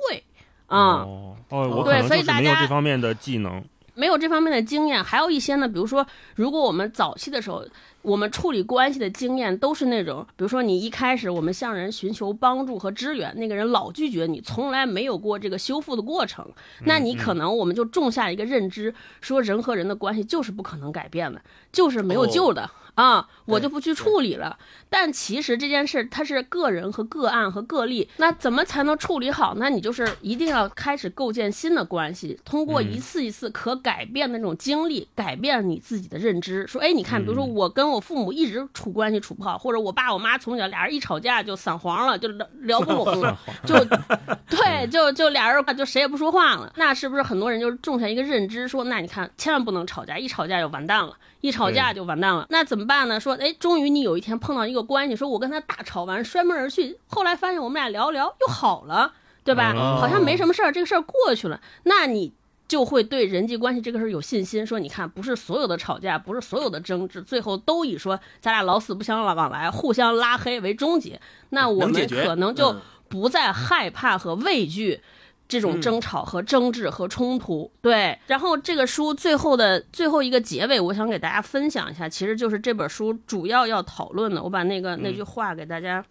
啊。哦，我可能就是没有这方面的技能，没有这方面的经验。还有一些呢，比如说，如果我们早期的时候。我们处理关系的经验都是那种，比如说你一开始我们向人寻求帮助和支援，那个人老拒绝你，从来没有过这个修复的过程，那你可能我们就种下一个认知，说人和人的关系就是不可能改变的，就是没有救的。啊，我就不去处理了。但其实这件事它是个人和个案和个例，那怎么才能处理好？那你就是一定要开始构建新的关系，通过一次一次可改变的那种经历，改变你自己的认知。说，哎，你看，比如说我跟我父母一直处关系处不好，或者我爸我妈从小俩人一吵架就散黄了，就聊聊不拢了，就对，就就俩人就谁也不说话了。那是不是很多人就种下一个认知，说那你看千万不能吵架，一吵架就完蛋了。一吵架就完蛋了，那怎么办呢？说，哎，终于你有一天碰到一个关系，说我跟他大吵完摔门而去，后来发现我们俩聊聊又好了，对吧？好像没什么事儿，这个事儿过去了，那你就会对人际关系这个事儿有信心。说，你看，不是所有的吵架，不是所有的争执，最后都以说咱俩老死不相往来，互相拉黑为终结。那我们可能就不再害怕和畏惧。这种争吵和争执和冲突，对。然后这个书最后的最后一个结尾，我想给大家分享一下，其实就是这本书主要要讨论的。我把那个那句话给大家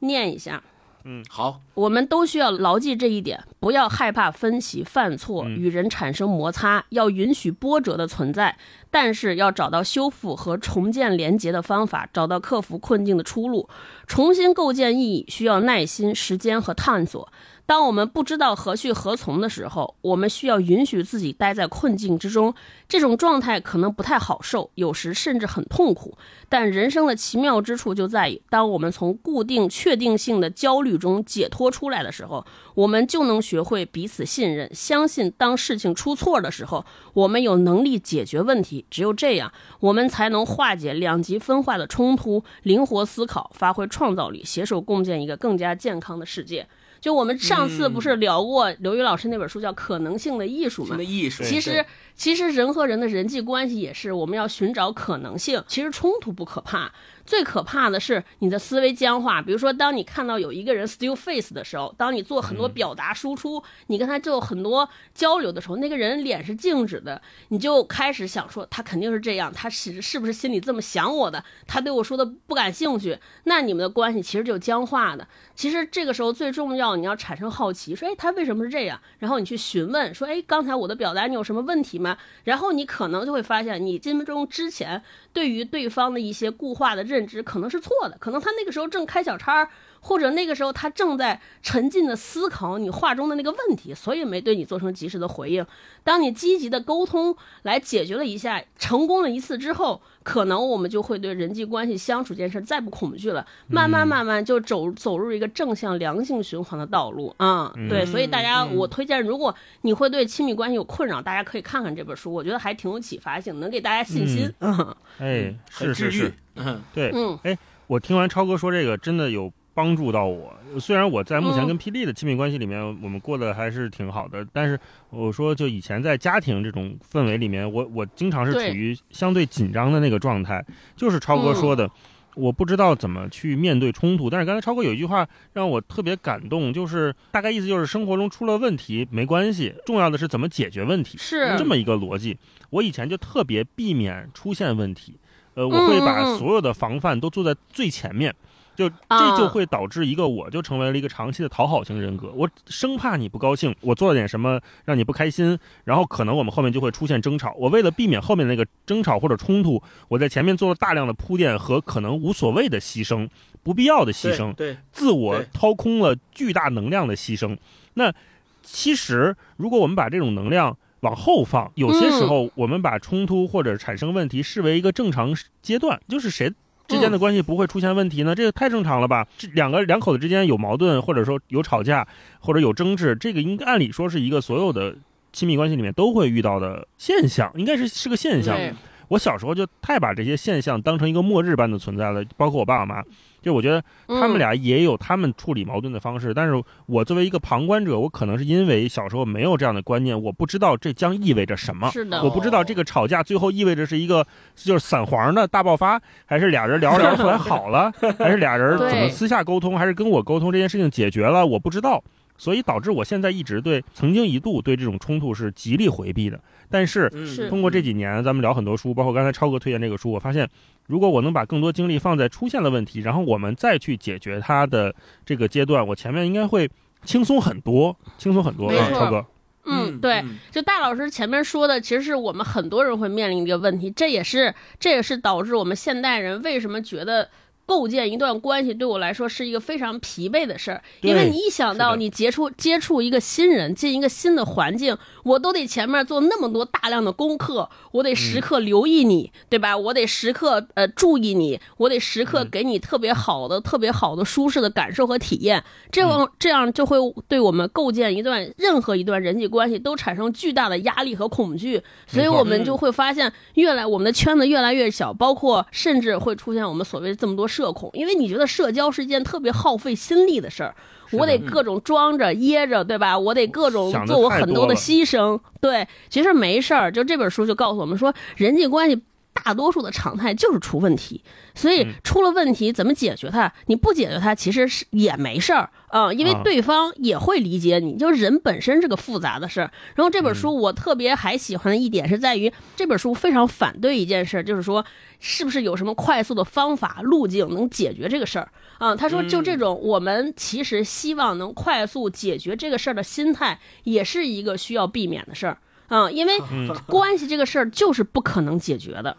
念一下。嗯，好。我们都需要牢记这一点，不要害怕分歧、犯错、与人产生摩擦，要允许波折的存在，但是要找到修复和重建连结的方法，找到克服困境的出路，重新构建意义需要耐心、时间和探索。当我们不知道何去何从的时候，我们需要允许自己待在困境之中。这种状态可能不太好受，有时甚至很痛苦。但人生的奇妙之处就在于，当我们从固定、确定性的焦虑中解脱出来的时候，我们就能学会彼此信任，相信当事情出错的时候，我们有能力解决问题。只有这样，我们才能化解两极分化的冲突，灵活思考，发挥创造力，携手共建一个更加健康的世界。就我们上次不是聊过刘宇老师那本书叫《可能性的艺术》吗？艺术。其实，其实人和人的人际关系也是，我们要寻找可能性。其实冲突不可怕。最可怕的是你的思维僵化。比如说，当你看到有一个人 still face 的时候，当你做很多表达输出，你跟他做很多交流的时候，那个人脸是静止的，你就开始想说他肯定是这样，他是是不是心里这么想我的？他对我说的不感兴趣，那你们的关系其实就僵化的。其实这个时候最重要，你要产生好奇，说哎，他为什么是这样？然后你去询问，说哎，刚才我的表达你有什么问题吗？然后你可能就会发现，你心中之前对于对方的一些固化的认。知可能是错的，可能他那个时候正开小差，或者那个时候他正在沉浸的思考你话中的那个问题，所以没对你做成及时的回应。当你积极的沟通来解决了一下，成功了一次之后，可能我们就会对人际关系相处这件事再不恐惧了，慢慢慢慢就走走入一个正向良性循环的道路啊。对，所以大家我推荐，如果你会对亲密关系有困扰，大家可以看看这本书，我觉得还挺有启发性，能给大家信心。嗯哎，是是是。嗯，对，嗯，哎，我听完超哥说这个，真的有帮助到我。虽然我在目前跟霹雳的亲密关系里面，我们过得还是挺好的，但是我说，就以前在家庭这种氛围里面，我我经常是处于相对紧张的那个状态。就是超哥说的，我不知道怎么去面对冲突。但是刚才超哥有一句话让我特别感动，就是大概意思就是生活中出了问题没关系，重要的是怎么解决问题，是这么一个逻辑。我以前就特别避免出现问题。呃，我会把所有的防范都做在最前面，就这就会导致一个我就成为了一个长期的讨好型人格。我生怕你不高兴，我做了点什么让你不开心，然后可能我们后面就会出现争吵。我为了避免后面那个争吵或者冲突，我在前面做了大量的铺垫和可能无所谓的牺牲，不必要的牺牲，对自我掏空了巨大能量的牺牲。那其实如果我们把这种能量。往后放，有些时候我们把冲突或者产生问题视为一个正常阶段，就是谁之间的关系不会出现问题呢？这个太正常了吧？这两个两口子之间有矛盾，或者说有吵架，或者有争执，这个应该按理说是一个所有的亲密关系里面都会遇到的现象，应该是是个现象。我小时候就太把这些现象当成一个末日般的存在了，包括我爸我妈。就我觉得他们俩也有他们处理矛盾的方式，但是我作为一个旁观者，我可能是因为小时候没有这样的观念，我不知道这将意味着什么。是的，我不知道这个吵架最后意味着是一个就是散黄的大爆发，还是俩人聊着聊着后来好了，还是俩人怎么私下沟通，还是跟我沟通这件事情解决了，我不知道。所以导致我现在一直对曾经一度对这种冲突是极力回避的。但是通过这几年咱们聊很多书，包括刚才超哥推荐这个书，我发现如果我能把更多精力放在出现了问题，然后我们再去解决它的这个阶段，我前面应该会轻松很多，轻松很多。没超哥，嗯，对，就大老师前面说的，其实是我们很多人会面临一个问题，这也是这也是导致我们现代人为什么觉得。构建一段关系对我来说是一个非常疲惫的事儿，因为你一想到你接触接触一个新人，进一个新的环境，我都得前面做那么多大量的功课，我得时刻留意你，对吧？我得时刻呃注意你，我得时刻给你特别好的、特别好的舒适的感受和体验，这样这样就会对我们构建一段任何一段人际关系都产生巨大的压力和恐惧，所以我们就会发现越来我们的圈子越来越小，包括甚至会出现我们所谓这么多。社恐，因为你觉得社交是一件特别耗费心力的事儿，我得各种装着掖着，对吧？我得各种做我很多的牺牲。对，其实没事儿。就这本书就告诉我们说，人际关系大多数的常态就是出问题，所以出了问题怎么解决它？你不解决它，其实是也没事儿。嗯，因为对方也会理解你，就是人本身是个复杂的事儿。然后这本书我特别还喜欢的一点是在于，这本书非常反对一件事，就是说是不是有什么快速的方法路径能解决这个事儿啊？他说就这种，我们其实希望能快速解决这个事儿的心态，也是一个需要避免的事儿啊，因为 关系这个事儿就是不可能解决的。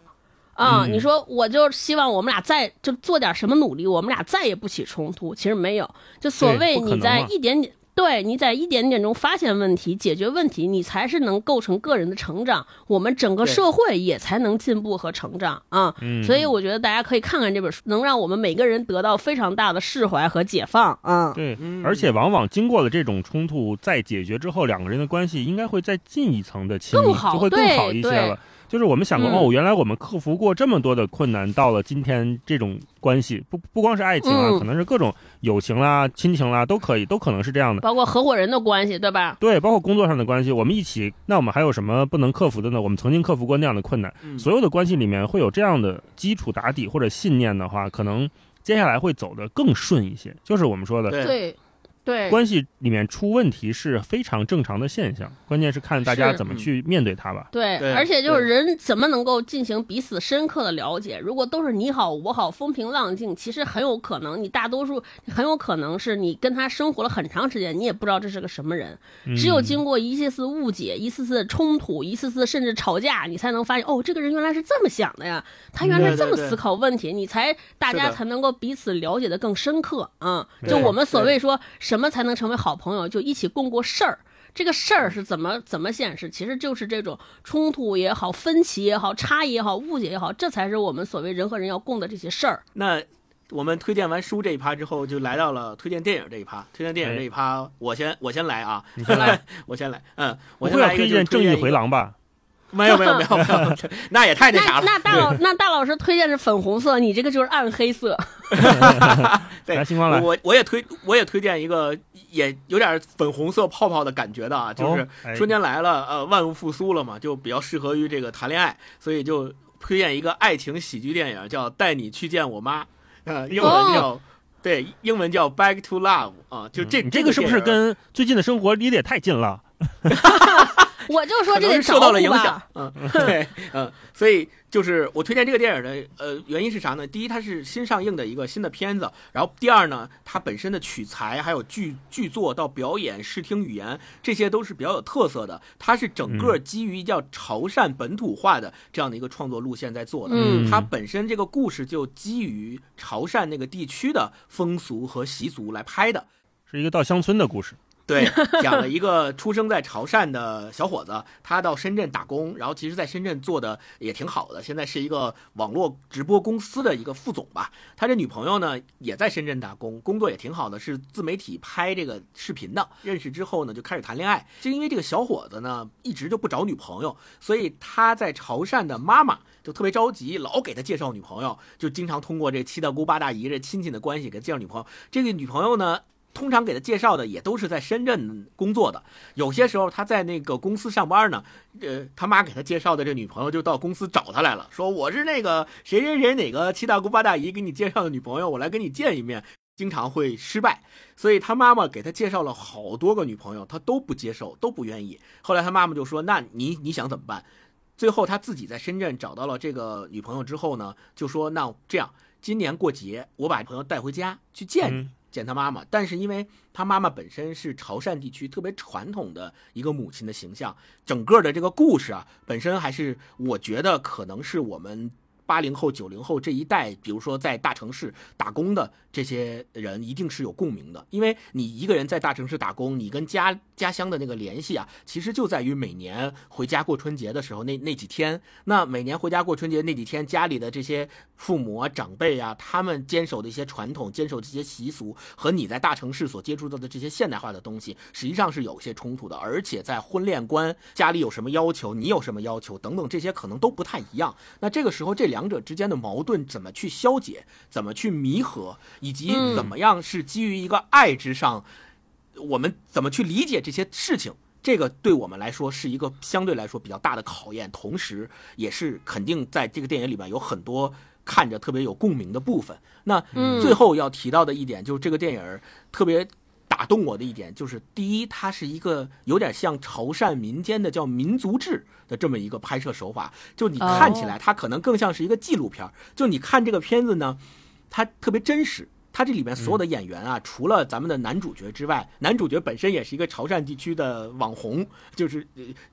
啊，你说我就希望我们俩再就做点什么努力，我们俩再也不起冲突。其实没有，就所谓你在一点点，对你在一点点中发现问题、解决问题，你才是能构成个人的成长，我们整个社会也才能进步和成长啊。所以我觉得大家可以看看这本书，能让我们每个人得到非常大的释怀和解放啊。对，而且往往经过了这种冲突再解决之后，两个人的关系应该会再进一层的亲密，就会更好一些了。就是我们想过哦，原来我们克服过这么多的困难，到了今天这种关系，不不光是爱情啊，可能是各种友情啦、亲情啦，都可以，都可能是这样的。包括合伙人的关系，对吧？对，包括工作上的关系，我们一起，那我们还有什么不能克服的呢？我们曾经克服过那样的困难，所有的关系里面会有这样的基础打底或者信念的话，可能接下来会走得更顺一些。就是我们说的，对。对，关系里面出问题是非常正常的现象，关键是看大家怎么去面对它吧。对，而且就是人怎么能够进行彼此深刻的了解？如果都是你好我好风平浪静，其实很有可能你大多数很有可能是你跟他生活了很长时间，你也不知道这是个什么人。只有经过一次次误解、一次次冲突、一次次甚至吵架，你才能发现哦，这个人原来是这么想的呀，他原来这么思考问题，你才大家才能够彼此了解的更深刻啊。就我们所谓说什。怎么才能成为好朋友？就一起共过事儿。这个事儿是怎么怎么显示？其实就是这种冲突也好、分歧也好、差异也好、误解也好，这才是我们所谓人和人要共的这些事儿。那我们推荐完书这一趴之后，就来到了推荐电影这一趴。推荐电影这一趴，我先我先来啊！你先来，我先来。嗯，我先来推荐《正义回廊》吧。没有没有没有没有，那也太那啥了。那大老那大老师推荐是粉红色，你这个就是暗黑色。对，星光来，我我也推我也推荐一个也有点粉红色泡泡的感觉的啊，就是春天来了，呃，万物复苏了嘛，就比较适合于这个谈恋爱，所以就推荐一个爱情喜剧电影，叫《带你去见我妈》，呃，英文叫对，英文叫《Back to Love》啊，就这这个是不是跟最近的生活离得也太近了？我就说这受到了影响，嗯，对，嗯，所以就是我推荐这个电影的呃原因是啥呢？第一，它是新上映的一个新的片子，然后第二呢，它本身的取材还有剧剧作到表演、视听语言，这些都是比较有特色的。它是整个基于叫潮汕本土化的这样的一个创作路线在做的，嗯，它本身这个故事就基于潮汕那个地区的风俗和习俗来拍的，是一个到乡村的故事。对，讲了一个出生在潮汕的小伙子，他到深圳打工，然后其实在深圳做的也挺好的，现在是一个网络直播公司的一个副总吧。他这女朋友呢也在深圳打工，工作也挺好的，是自媒体拍这个视频的。认识之后呢，就开始谈恋爱。就因为这个小伙子呢一直就不找女朋友，所以他在潮汕的妈妈就特别着急，老给他介绍女朋友，就经常通过这七大姑八大姨这亲戚的关系给介绍女朋友。这个女朋友呢。通常给他介绍的也都是在深圳工作的，有些时候他在那个公司上班呢，呃，他妈给他介绍的这女朋友就到公司找他来了，说我是那个谁谁谁哪个七大姑八大姨给你介绍的女朋友，我来跟你见一面，经常会失败，所以他妈妈给他介绍了好多个女朋友，他都不接受，都不愿意。后来他妈妈就说：“那你你想怎么办？”最后他自己在深圳找到了这个女朋友之后呢，就说：“那这样，今年过节我把朋友带回家去见你。”见他妈妈，但是因为他妈妈本身是潮汕地区特别传统的一个母亲的形象，整个的这个故事啊，本身还是我觉得可能是我们。八零后、九零后这一代，比如说在大城市打工的这些人，一定是有共鸣的。因为你一个人在大城市打工，你跟家家乡的那个联系啊，其实就在于每年回家过春节的时候那那几天。那每年回家过春节那几天，家里的这些父母啊、长辈啊，他们坚守的一些传统、坚守这些习俗，和你在大城市所接触到的这些现代化的东西，实际上是有一些冲突的。而且在婚恋观、家里有什么要求，你有什么要求等等，这些可能都不太一样。那这个时候，这两。两者之间的矛盾怎么去消解，怎么去弥合，以及怎么样是基于一个爱之上，我们怎么去理解这些事情？这个对我们来说是一个相对来说比较大的考验，同时也是肯定在这个电影里面有很多看着特别有共鸣的部分。那最后要提到的一点就是这个电影特别。打动我的一点就是，第一，它是一个有点像潮汕民间的叫民族志的这么一个拍摄手法。就你看起来，它可能更像是一个纪录片。就你看这个片子呢，它特别真实。它这里面所有的演员啊，除了咱们的男主角之外，男主角本身也是一个潮汕地区的网红，就是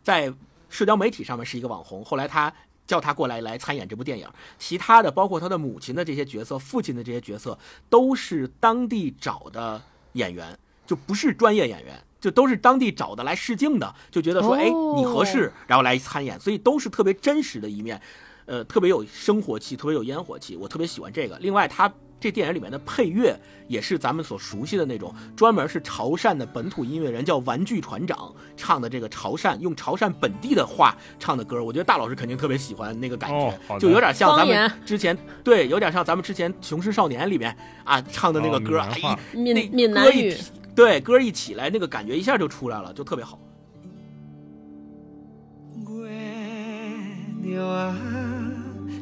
在社交媒体上面是一个网红。后来他叫他过来来参演这部电影。其他的，包括他的母亲的这些角色、父亲的这些角色，都是当地找的演员。就不是专业演员，就都是当地找的来试镜的，就觉得说，哎，你合适，然后来参演，所以都是特别真实的一面，呃，特别有生活气，特别有烟火气，我特别喜欢这个。另外，他这电影里面的配乐也是咱们所熟悉的那种，专门是潮汕的本土音乐人叫玩具船长唱的这个潮汕用潮汕本地的话唱的歌，我觉得大老师肯定特别喜欢那个感觉，就有点像咱们之前对，有点像咱们之前《雄狮少年》里面啊唱的那个歌，哎，闽闽南语。对，歌一起来，那个感觉一下就出来了，就特别好。月亮啊，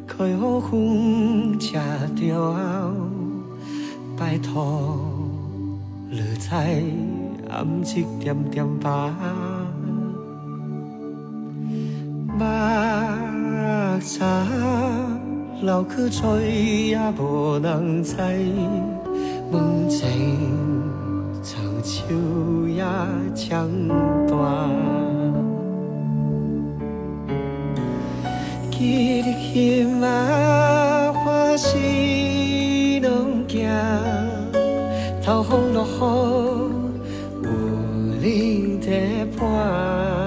开雨风车着，拜托你在暗一点点吧。目睭流去水也无人知，门长。树也长大，记日心啊，欢喜拢行，透风落雨有你陪伴。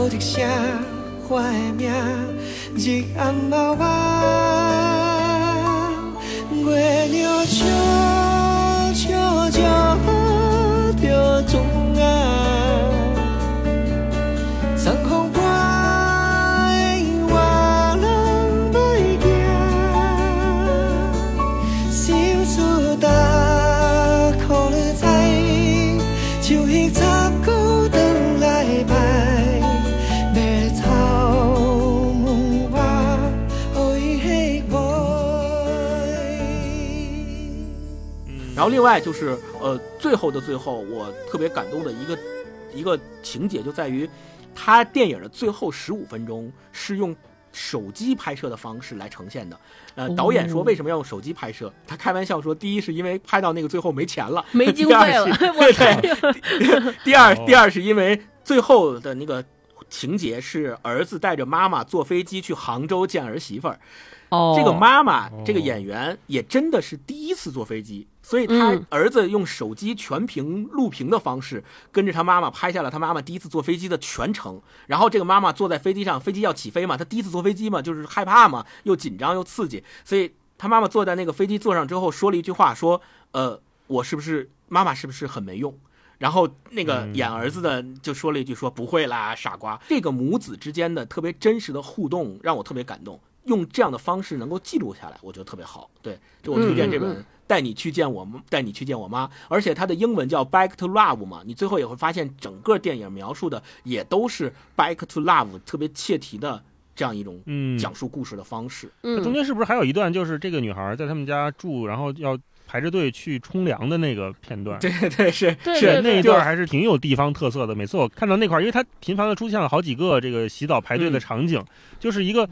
叫一声我的名，日暗暝暝，月亮悄另外就是，呃，最后的最后，我特别感动的一个一个情节就在于，他电影的最后十五分钟是用手机拍摄的方式来呈现的。呃，导演说为什么要用手机拍摄？他开玩笑说，第一是因为拍到那个最后没钱了，没经费了。对对。第二，第二是因为最后的那个情节是儿子带着妈妈坐飞机去杭州见儿媳妇儿。哦，这个妈妈，这个演员也真的是第一次坐飞机，所以他儿子用手机全屏录屏的方式跟着他妈妈拍下了他妈妈第一次坐飞机的全程。然后这个妈妈坐在飞机上，飞机要起飞嘛，她第一次坐飞机嘛，就是害怕嘛，又紧张又刺激，所以他妈妈坐在那个飞机座上之后说了一句话，说：“呃，我是不是妈妈是不是很没用？”然后那个演儿子的就说了一句：“说不会啦，傻瓜。”这个母子之间的特别真实的互动让我特别感动。用这样的方式能够记录下来，我觉得特别好。对，就我推荐这本《带你去见我带你去见我妈》，而且它的英文叫《Back to Love》嘛，你最后也会发现，整个电影描述的也都是 Back to Love，特别切题的这样一种讲述故事的方式。嗯，中间是不是还有一段，就是这个女孩在他们家住，然后要排着队去冲凉的那个片段？对对是是那一段还是挺有地方特色的。每次我看到那块儿，因为它频繁的出现了好几个这个洗澡排队的场景，就是一个。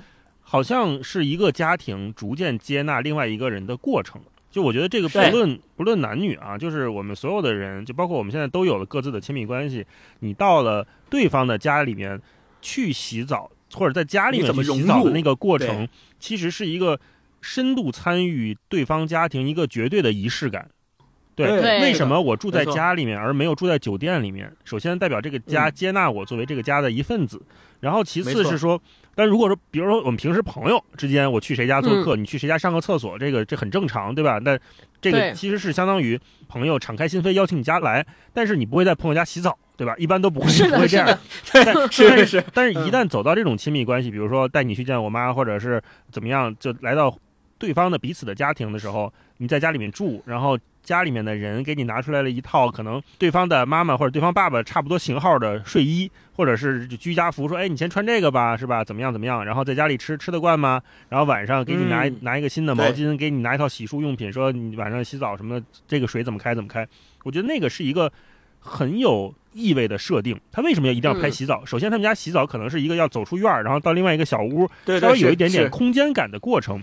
好像是一个家庭逐渐接纳另外一个人的过程。就我觉得这个不论不论男女啊，就是我们所有的人，就包括我们现在都有了各自的亲密关系。你到了对方的家里面去洗澡，或者在家里面去洗澡的那个过程，其实是一个深度参与对方家庭一个绝对的仪式感。对，为什么我住在家里面而没有住在酒店里面？首先代表这个家接纳我作为这个家的一份子，然后其次是说。但如果说，比如说我们平时朋友之间，我去谁家做客，你去谁家上个厕所，这个这很正常，对吧？那这个其实是相当于朋友敞开心扉邀请你家来，但是你不会在朋友家洗澡，对吧？一般都不会不会这样。是是 是。但是，一旦走到这种亲密关系，比如说带你去见我妈，或者是怎么样，就来到对方的彼此的家庭的时候，你在家里面住，然后。家里面的人给你拿出来了一套可能对方的妈妈或者对方爸爸差不多型号的睡衣，或者是居家服，说，哎，你先穿这个吧，是吧？怎么样怎么样？然后在家里吃吃得惯吗？然后晚上给你拿拿一个新的毛巾，给你拿一套洗漱用品，说你晚上洗澡什么的，这个水怎么开怎么开？我觉得那个是一个很有意味的设定。他为什么要一定要拍洗澡？首先，他们家洗澡可能是一个要走出院儿，然后到另外一个小屋，稍微有一点点空间感的过程。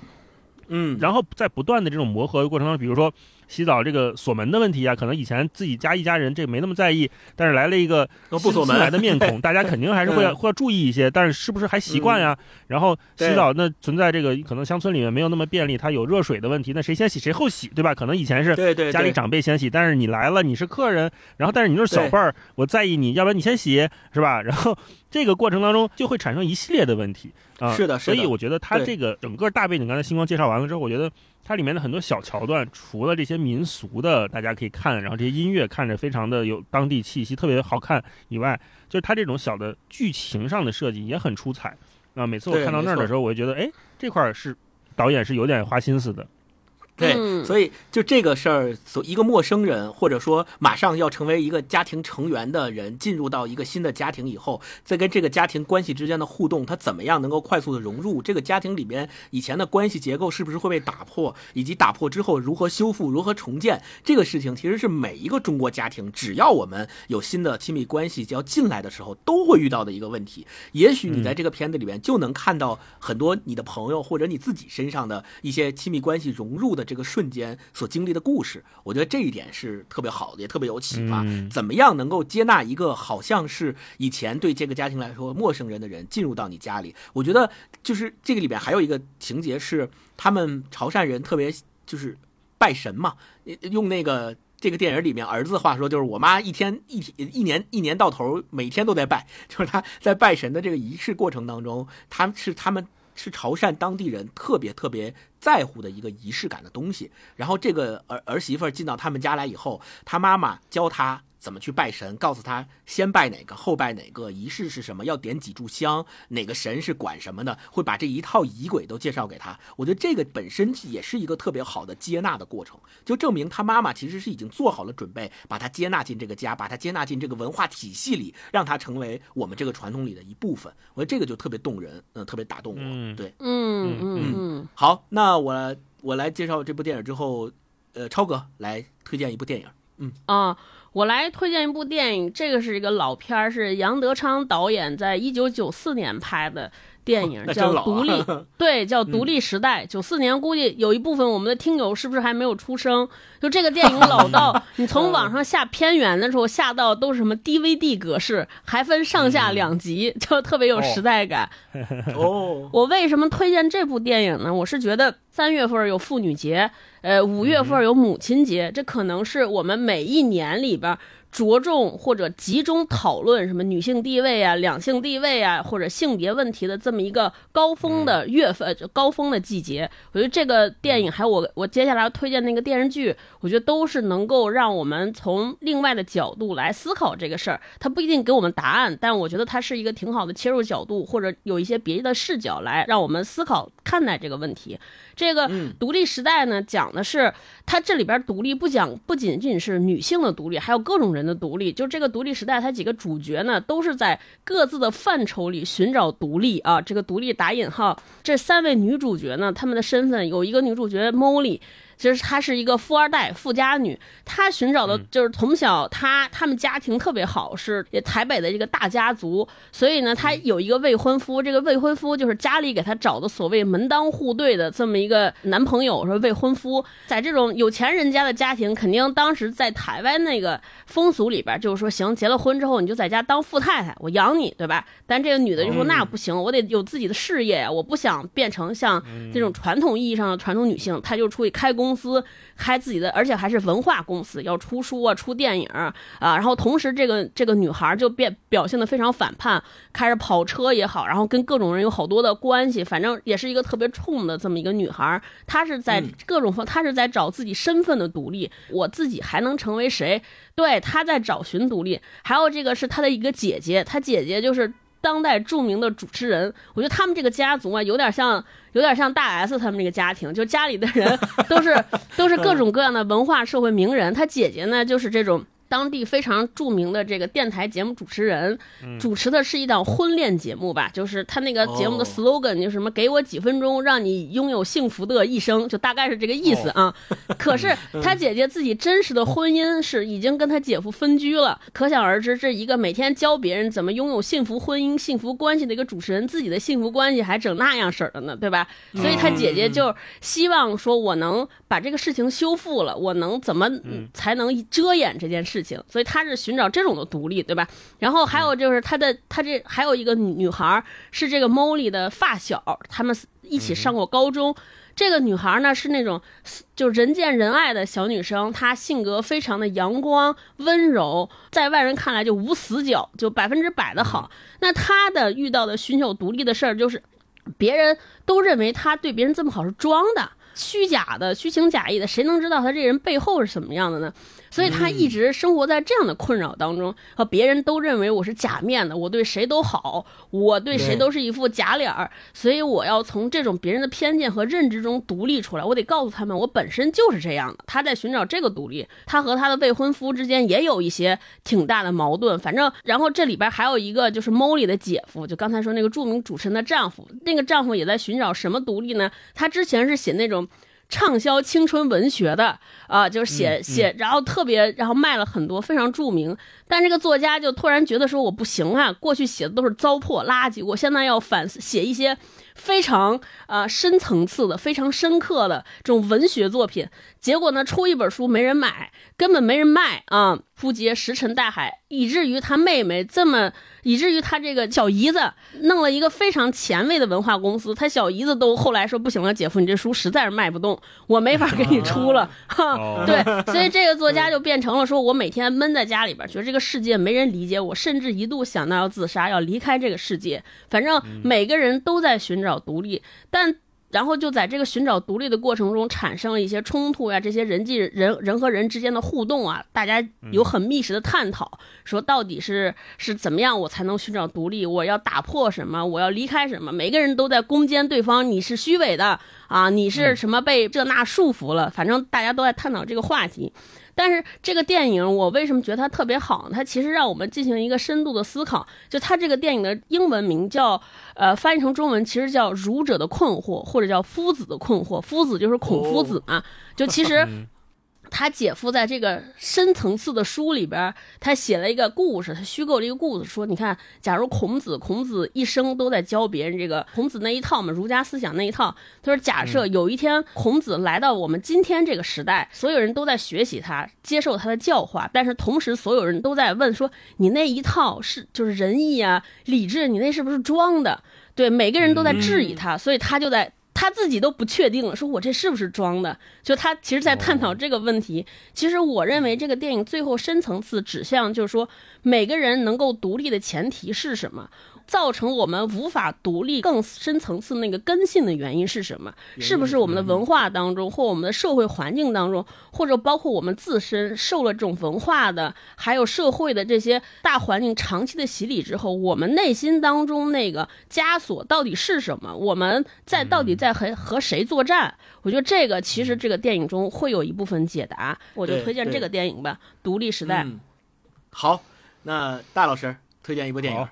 嗯，然后在不断的这种磨合的过程当中，比如说。洗澡这个锁门的问题啊，可能以前自己家一家人这没那么在意，但是来了一个不锁门来的面孔，大家肯定还是会会要注意一些。但是是不是还习惯呀？然后洗澡那存在这个可能乡村里面没有那么便利，它有热水的问题，那谁先洗谁后洗，对吧？可能以前是家里长辈先洗，但是你来了你是客人，然后但是你就是小辈儿，我在意你要不然你先洗是吧？然后这个过程当中就会产生一系列的问题啊。是的，所以我觉得它这个整个大背景，刚才星光介绍完了之后，我觉得。它里面的很多小桥段，除了这些民俗的大家可以看，然后这些音乐看着非常的有当地气息，特别好看以外，就是它这种小的剧情上的设计也很出彩啊！每次我看到那儿的时候，我就觉得，哎，这块是导演是有点花心思的。对，所以就这个事儿，所一个陌生人，或者说马上要成为一个家庭成员的人，进入到一个新的家庭以后，在跟这个家庭关系之间的互动，他怎么样能够快速的融入这个家庭里面？以前的关系结构是不是会被打破？以及打破之后如何修复、如何重建？这个事情其实是每一个中国家庭，只要我们有新的亲密关系要进来的时候，都会遇到的一个问题。也许你在这个片子里面就能看到很多你的朋友或者你自己身上的一些亲密关系融入的。这个瞬间所经历的故事，我觉得这一点是特别好的，也特别有启发。怎么样能够接纳一个好像是以前对这个家庭来说陌生人的人进入到你家里？我觉得就是这个里边还有一个情节是，他们潮汕人特别就是拜神嘛，用那个这个电影里面儿子话说，就是我妈一天一天一年一年到头每天都在拜，就是他在拜神的这个仪式过程当中，他是他们。是潮汕当地人特别特别在乎的一个仪式感的东西。然后这个儿儿媳妇儿进到他们家来以后，他妈妈教他。怎么去拜神？告诉他先拜哪个，后拜哪个，仪式是什么？要点几炷香？哪个神是管什么的？会把这一套仪轨都介绍给他。我觉得这个本身也是一个特别好的接纳的过程，就证明他妈妈其实是已经做好了准备，把他接纳进这个家，把他接纳进这个文化体系里，让他成为我们这个传统里的一部分。我觉得这个就特别动人，嗯，特别打动我。对，嗯嗯嗯。好，那我我来介绍这部电影之后，呃，超哥来推荐一部电影。嗯啊。我来推荐一部电影，这个是一个老片儿，是杨德昌导演在一九九四年拍的，电影叫《独立 》，对，叫《独立时代》。九四年，估计有一部分我们的听友是不是还没有出生？就这个电影老到 你从网上下片源的时候，下到都是什么 DVD 格式，还分上下两集，就特别有时代感。哦，我为什么推荐这部电影呢？我是觉得三月份有妇女节，呃，五月份有母亲节，这可能是我们每一年里边。着重或者集中讨论什么女性地位啊、两性地位啊，或者性别问题的这么一个高峰的月份、高峰的季节，我觉得这个电影还有我我接下来要推荐那个电视剧，我觉得都是能够让我们从另外的角度来思考这个事儿。它不一定给我们答案，但我觉得它是一个挺好的切入角度，或者有一些别的视角来让我们思考看待这个问题。这个独立时代呢，讲的是它这里边独立不讲不仅仅是女性的独立，还有各种人的独立。就这个独立时代，它几个主角呢，都是在各自的范畴里寻找独立啊。这个独立打引号。这三位女主角呢，她们的身份有一个女主角 Molly。其实她是一个富二代、富家女，她寻找的就是从小她他们家庭特别好，是台北的一个大家族，所以呢，她有一个未婚夫，这个未婚夫就是家里给她找的所谓门当户对的这么一个男朋友，说未婚夫，在这种有钱人家的家庭，肯定当时在台湾那个风俗里边，就是说行，结了婚之后你就在家当富太太，我养你，对吧？但这个女的就说那不行，我得有自己的事业呀，我不想变成像这种传统意义上的传统女性，她就出去开工。公司开自己的，而且还是文化公司，要出书啊，出电影啊，然后同时这个这个女孩就变表现的非常反叛，开着跑车也好，然后跟各种人有好多的关系，反正也是一个特别冲的这么一个女孩。她是在各种方，她是在找自己身份的独立，我自己还能成为谁？对，她在找寻独立。还有这个是她的一个姐姐，她姐姐就是。当代著名的主持人，我觉得他们这个家族啊，有点像，有点像大 S 他们这个家庭，就家里的人都是 都是各种各样的文化社会名人。他姐姐呢，就是这种。当地非常著名的这个电台节目主持人，主持的是一档婚恋节目吧，就是他那个节目的 slogan 就什么“给我几分钟，让你拥有幸福的一生”，就大概是这个意思啊。可是他姐姐自己真实的婚姻是已经跟他姐夫分居了，可想而知，这一个每天教别人怎么拥有幸福婚姻、幸福关系的一个主持人，自己的幸福关系还整那样式儿的呢，对吧？所以他姐姐就希望说，我能把这个事情修复了，我能怎么才能遮掩这件事？事情，所以他是寻找这种的独立，对吧？然后还有就是他的，他这还有一个女孩是这个 Molly 的发小，他们一起上过高中。这个女孩呢是那种就人见人爱的小女生，她性格非常的阳光温柔，在外人看来就无死角，就百分之百的好。那她的遇到的寻求独立的事儿，就是别人都认为她对别人这么好是装的。虚假的、虚情假意的，谁能知道他这人背后是什么样的呢？所以他一直生活在这样的困扰当中，和别人都认为我是假面的，我对谁都好，我对谁都是一副假脸儿，所以我要从这种别人的偏见和认知中独立出来，我得告诉他们，我本身就是这样的。他在寻找这个独立，他和他的未婚夫之间也有一些挺大的矛盾。反正，然后这里边还有一个就是 Molly 的姐夫，就刚才说那个著名主持人的丈夫，那个丈夫也在寻找什么独立呢？他之前是写那种。畅销青春文学的啊，就是写写，然后特别，然后卖了很多，非常著名。但这个作家就突然觉得说我不行啊，过去写的都是糟粕垃圾，我现在要反思写一些非常啊深层次的、非常深刻的这种文学作品。结果呢，出一本书没人买，根本没人卖啊，扑街石沉大海，以至于他妹妹这么。以至于他这个小姨子弄了一个非常前卫的文化公司，他小姨子都后来说不行了，姐夫你这书实在是卖不动，我没法给你出了，哈，对，所以这个作家就变成了说我每天闷在家里边，觉得这个世界没人理解我，甚至一度想到要自杀，要离开这个世界。反正每个人都在寻找独立，但。然后就在这个寻找独立的过程中，产生了一些冲突呀，这些人际人人和人之间的互动啊，大家有很密实的探讨，说到底是是怎么样我才能寻找独立？我要打破什么？我要离开什么？每个人都在攻坚对方，你是虚伪的啊，你是什么被这那束缚了？反正大家都在探讨这个话题。但是这个电影，我为什么觉得它特别好呢？它其实让我们进行一个深度的思考。就它这个电影的英文名叫，呃，翻译成中文其实叫《儒者的困惑》，或者叫《夫子的困惑》。夫子就是孔夫子嘛。就其实。他姐夫在这个深层次的书里边，他写了一个故事，他虚构了一个故事，说你看，假如孔子，孔子一生都在教别人这个孔子那一套嘛，儒家思想那一套。他说，假设有一天孔子来到我们今天这个时代，所有人都在学习他，接受他的教化，但是同时所有人都在问说，你那一套是就是仁义啊、礼智，你那是不是装的？对，每个人都在质疑他，所以他就在。他自己都不确定了，说我这是不是装的？就他其实，在探讨这个问题。其实，我认为这个电影最后深层次指向，就是说，每个人能够独立的前提是什么？造成我们无法独立更深层次那个根性的原因是什么？是不是我们的文化当中，或我们的社会环境当中，或者包括我们自身受了这种文化的，还有社会的这些大环境长期的洗礼之后，我们内心当中那个枷锁到底是什么？我们在到底在和和谁作战？我觉得这个其实这个电影中会有一部分解答，我就推荐这个电影吧，《独立时代》。好，那大老师推荐一部电影。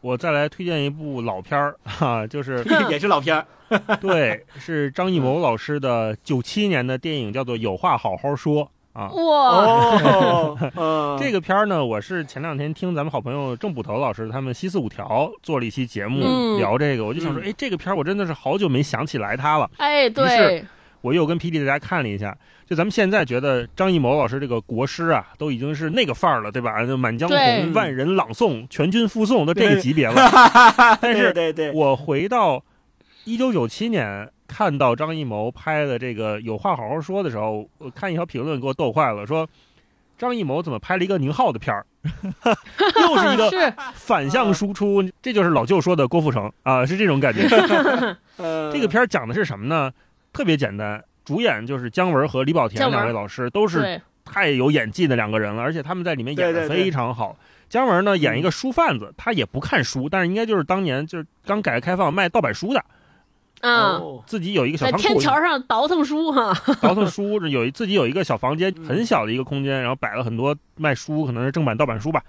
我再来推荐一部老片儿哈，就是 也是老片儿，对，是张艺谋老师的九七年的电影，叫做《有话好好说》啊。哇，这个片儿呢，我是前两天听咱们好朋友郑捕头老师他们西四五条做了一期节目聊这个，我就想说，哎，这个片儿我真的是好久没想起来它了。哎，对。我又跟 P D 大家看了一下，就咱们现在觉得张艺谋老师这个国师啊，都已经是那个范儿了，对吧？就《满江红》万人朗诵、全军复诵，都这个级别了。但是，对对，我回到一九九七年看到张艺谋拍的这个《有话好好说》的时候，我看一条评论给我逗坏了，说张艺谋怎么拍了一个宁浩的片儿，又是一个反向输出，这就是老舅说的郭富城啊，是这种感觉。这个片儿讲的是什么呢？特别简单，主演就是姜文和李保田两位老师，都是太有演技的两个人了，而且他们在里面演的非常好。姜文呢演一个书贩子，他也不看书，但是应该就是当年就是刚改革开放卖盗版书的，啊，自己有一个小仓库，在天桥上倒腾书哈，倒腾书，有自己有一个小房间，很小的一个空间，然后摆了很多卖书，可能是正版盗版书吧。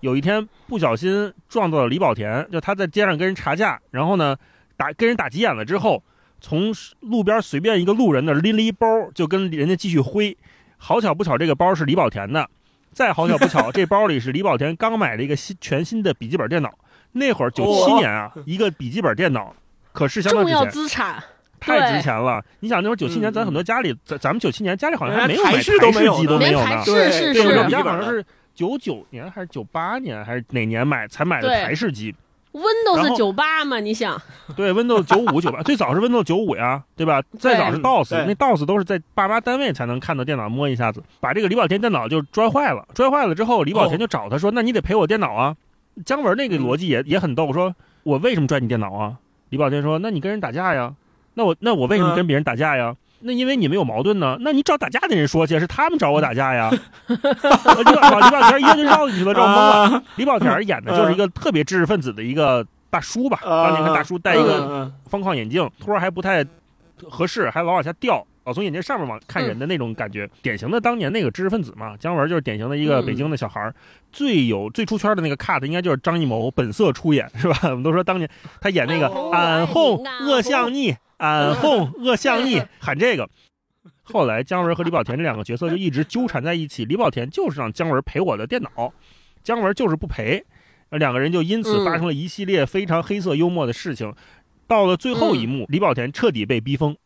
有一天不小心撞到了李保田，就他在街上跟人查价，然后呢打跟人打急眼了之后。从路边随便一个路人那拎了一包，就跟人家继续挥。好巧不巧，这个包是李保田的。再好巧不巧，这包里是李保田刚买了一个新全新的笔记本电脑。那会儿九七年啊，一个笔记本电脑可是相当重要资产，太值钱了。你想那会儿九七年，咱很多家里，咱咱们九七年家里好像还没有台式都没有都没有呢。对，是是是，我们家好像是九九年还是九八年还是哪年买才买的台式机。Windows 九八嘛，你想？对，Windows 九五、九八，最早是 Windows 九五呀，对吧？再早是 DOS，那 DOS 都是在爸妈单位才能看到电脑摸一下子。把这个李保田电脑就拽坏了，拽坏了之后，李保田就找他说：“那你得赔我电脑啊。”姜文那个逻辑也也很逗，说：“我为什么拽你电脑啊？”李保田说：“那你跟人打架呀？那我那我为什么跟别人打架呀？”那因为你们有矛盾呢，那你找打架的人说去，是他们找我打架呀。李保李保田一下就绕进去了，绕懵了。李保田演的就是一个特别知识分子的一个大叔吧。当年看大叔戴一个方框眼镜，托还不太合适，还老往下掉，老从眼镜上面往看人的那种感觉，典型的当年那个知识分子嘛。姜文就是典型的一个北京的小孩最有最出圈的那个 cut 应该就是张艺谋本色出演，是吧？我们都说当年他演那个俺哄恶向逆。俺哄恶向逆 喊这个，后来姜文和李保田这两个角色就一直纠缠在一起。李保田就是让姜文赔我的电脑，姜文就是不赔，两个人就因此发生了一系列非常黑色幽默的事情。到了最后一幕，李保田彻底被逼疯，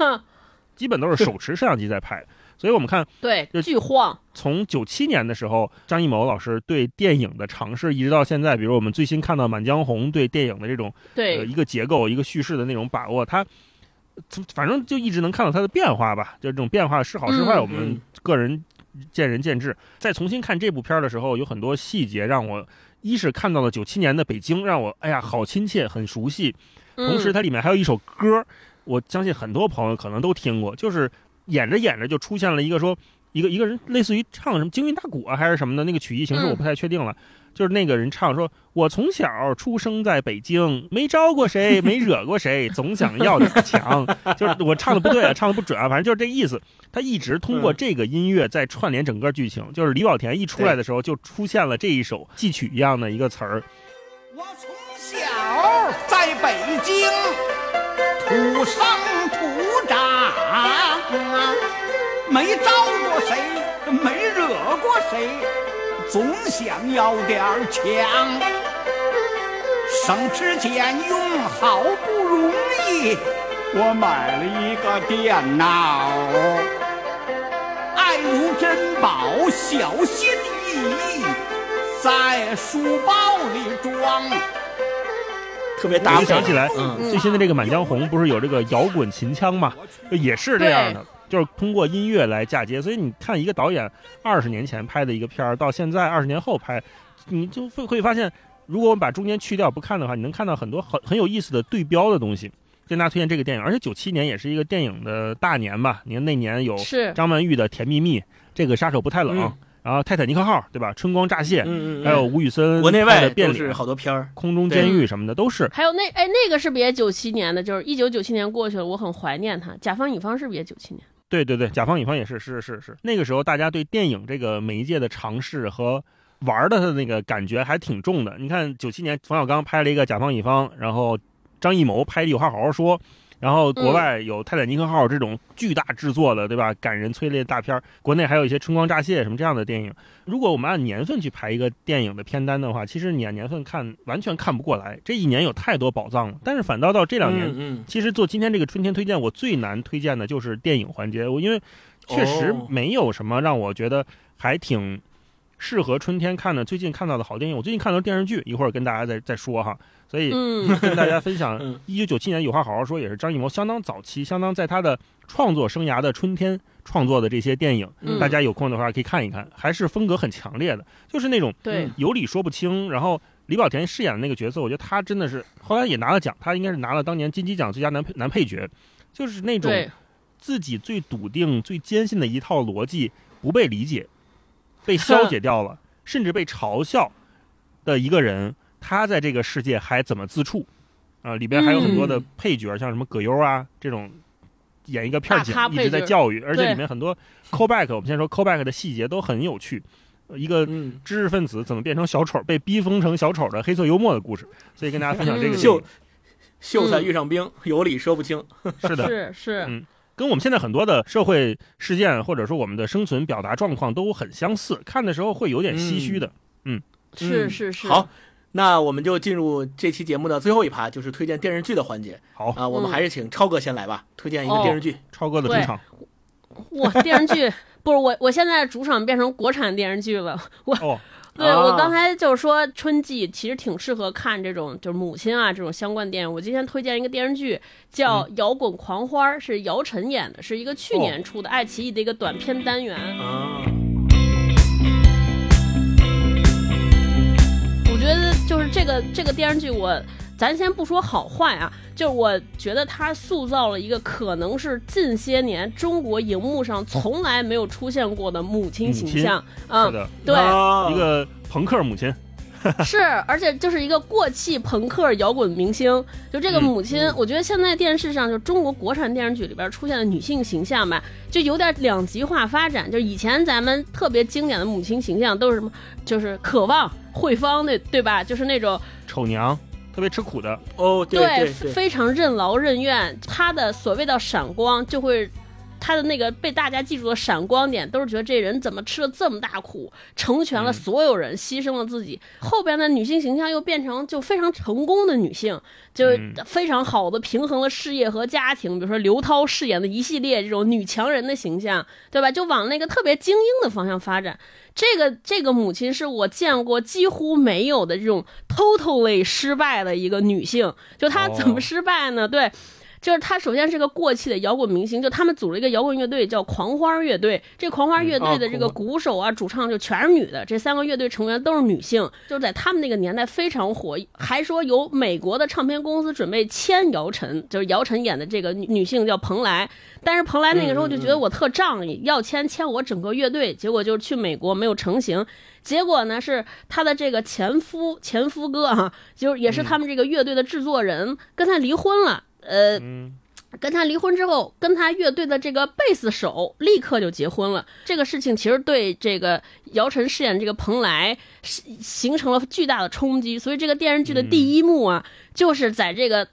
基本都是手持摄像机在拍。所以我们看，对，巨晃。从九七年的时候，张艺谋老师对电影的尝试，一直到现在，比如我们最新看到《满江红》对电影的这种，对一个结构、一个叙事的那种把握，他反正就一直能看到他的变化吧。就这种变化是好是坏，我们个人见仁见智。再重新看这部片儿的时候，有很多细节让我，一是看到了九七年的北京，让我哎呀好亲切，很熟悉。同时，它里面还有一首歌，我相信很多朋友可能都听过，就是。演着演着就出现了一个说一个一个人类似于唱什么京韵大鼓啊还是什么的那个曲艺形式我不太确定了，就是那个人唱说，我从小出生在北京，没招过谁，没惹过谁，总想要点强。就是我唱的不对啊，唱的不准啊，反正就是这意思。他一直通过这个音乐在串联整个剧情。就是李保田一出来的时候，就出现了这一首戏曲一样的一个词儿。我从小在北京土生土长。没招过谁，没惹过谁，总想要点强。省吃俭用，好不容易，我买了一个电脑，爱如珍宝，小心翼翼，在书包里装。特别打。想起来，最新的这个《满江红》不是有这个摇滚秦腔嘛？也是这样的，就是通过音乐来嫁接。所以你看，一个导演二十年前拍的一个片儿，到现在二十年后拍，你就会会发现，如果我们把中间去掉不看的话，你能看到很多很很有意思的对标的东西。跟大家推荐这个电影，而且九七年也是一个电影的大年吧？你看那年有张曼玉的《甜蜜蜜》，这个杀手不太冷。然后《泰坦尼克号》对吧？春光乍泄，嗯嗯，还有吴宇森国内外的变是好多片儿，空中监狱什么的都是。还有那哎那个是不是也九七年的？就是一九九七年过去了，我很怀念他。甲方乙方是不是也九七年？对对对，甲方乙方也是是是是。那个时候大家对电影这个媒介的尝试和玩的那个感觉还挺重的。你看九七年冯小刚拍了一个甲方乙方，然后张艺谋拍的有话好好说。然后国外有《泰坦尼克号》这种巨大制作的，对吧？感人催泪的大片儿国内还有一些《春光乍泄》什么这样的电影。如果我们按年份去排一个电影的片单的话，其实你按年份看完全看不过来。这一年有太多宝藏了。但是反倒到这两年，嗯，其实做今天这个春天推荐，我最难推荐的就是电影环节。我因为确实没有什么让我觉得还挺适合春天看的。最近看到的好电影，我最近看到电视剧，一会儿跟大家再再说哈。所以 跟大家分享，一九九七年有话好好说，也是张艺谋相当早期、相当在他的创作生涯的春天创作的这些电影，大家有空的话可以看一看，还是风格很强烈的，就是那种有理说不清。然后李保田饰演的那个角色，我觉得他真的是后来也拿了奖，他应该是拿了当年金鸡奖最佳男配男配角，就是那种自己最笃定、最坚信的一套逻辑不被理解、被 消解掉了，甚至被嘲笑的一个人。他在这个世界还怎么自处？啊，里边还有很多的配角，像什么葛优啊这种，演一个片警一直在教育，而且里面很多 callback，我们先说 callback 的细节都很有趣。一个知识分子怎么变成小丑，被逼疯成小丑的黑色幽默的故事，所以跟大家分享这个。秀秀才遇上兵，有理说不清。是的，是是，嗯，跟我们现在很多的社会事件或者说我们的生存表达状况都很相似，看的时候会有点唏嘘的。嗯，是是是，好。那我们就进入这期节目的最后一趴，就是推荐电视剧的环节。好啊，我们还是请超哥先来吧，推荐一个电视剧。超哥的主场。哇，电视剧 不是我，我现在主场变成国产电视剧了。我，对我刚才就是说春季其实挺适合看这种就是母亲啊这种相关电影。我今天推荐一个电视剧叫《摇滚狂欢》，是姚晨演的，是一个去年出的爱奇艺的一个短片单元。啊。就是这个这个电视剧，我咱先不说好坏啊，就是我觉得它塑造了一个可能是近些年中国荧幕上从来没有出现过的母亲形象啊，对，一个朋克母亲。是，而且就是一个过气朋克摇滚明星。就这个母亲，我觉得现在电视上就中国国产电视剧里边出现的女性形象吧，就有点两极化发展。就以前咱们特别经典的母亲形象都是什么？就是渴望、慧芳，那对吧？就是那种丑娘，特别吃苦的。哦，对，非常任劳任怨。她的所谓的闪光就会。他的那个被大家记住的闪光点，都是觉得这人怎么吃了这么大苦，成全了所有人，牺牲了自己。后边的女性形象又变成就非常成功的女性，就非常好的平衡了事业和家庭。比如说刘涛饰演的一系列这种女强人的形象，对吧？就往那个特别精英的方向发展。这个这个母亲是我见过几乎没有的这种 totally 失败的一个女性。就她怎么失败呢？对。就是他首先是个过气的摇滚明星，就他们组了一个摇滚乐队叫狂花乐队。这狂花乐队的这个鼓手啊、主唱就全是女的，这三个乐队成员都是女性，就是在他们那个年代非常火。还说有美国的唱片公司准备签姚晨，就是姚晨演的这个女女性叫蓬莱，但是蓬莱那个时候就觉得我特仗义，要签签我整个乐队，结果就去美国没有成型。结果呢是他的这个前夫前夫哥哈，就是也是他们这个乐队的制作人，跟他离婚了。呃，跟他离婚之后，跟他乐队的这个贝斯手立刻就结婚了。这个事情其实对这个姚晨饰演这个蓬莱形成了巨大的冲击。所以这个电视剧的第一幕啊，就是在这个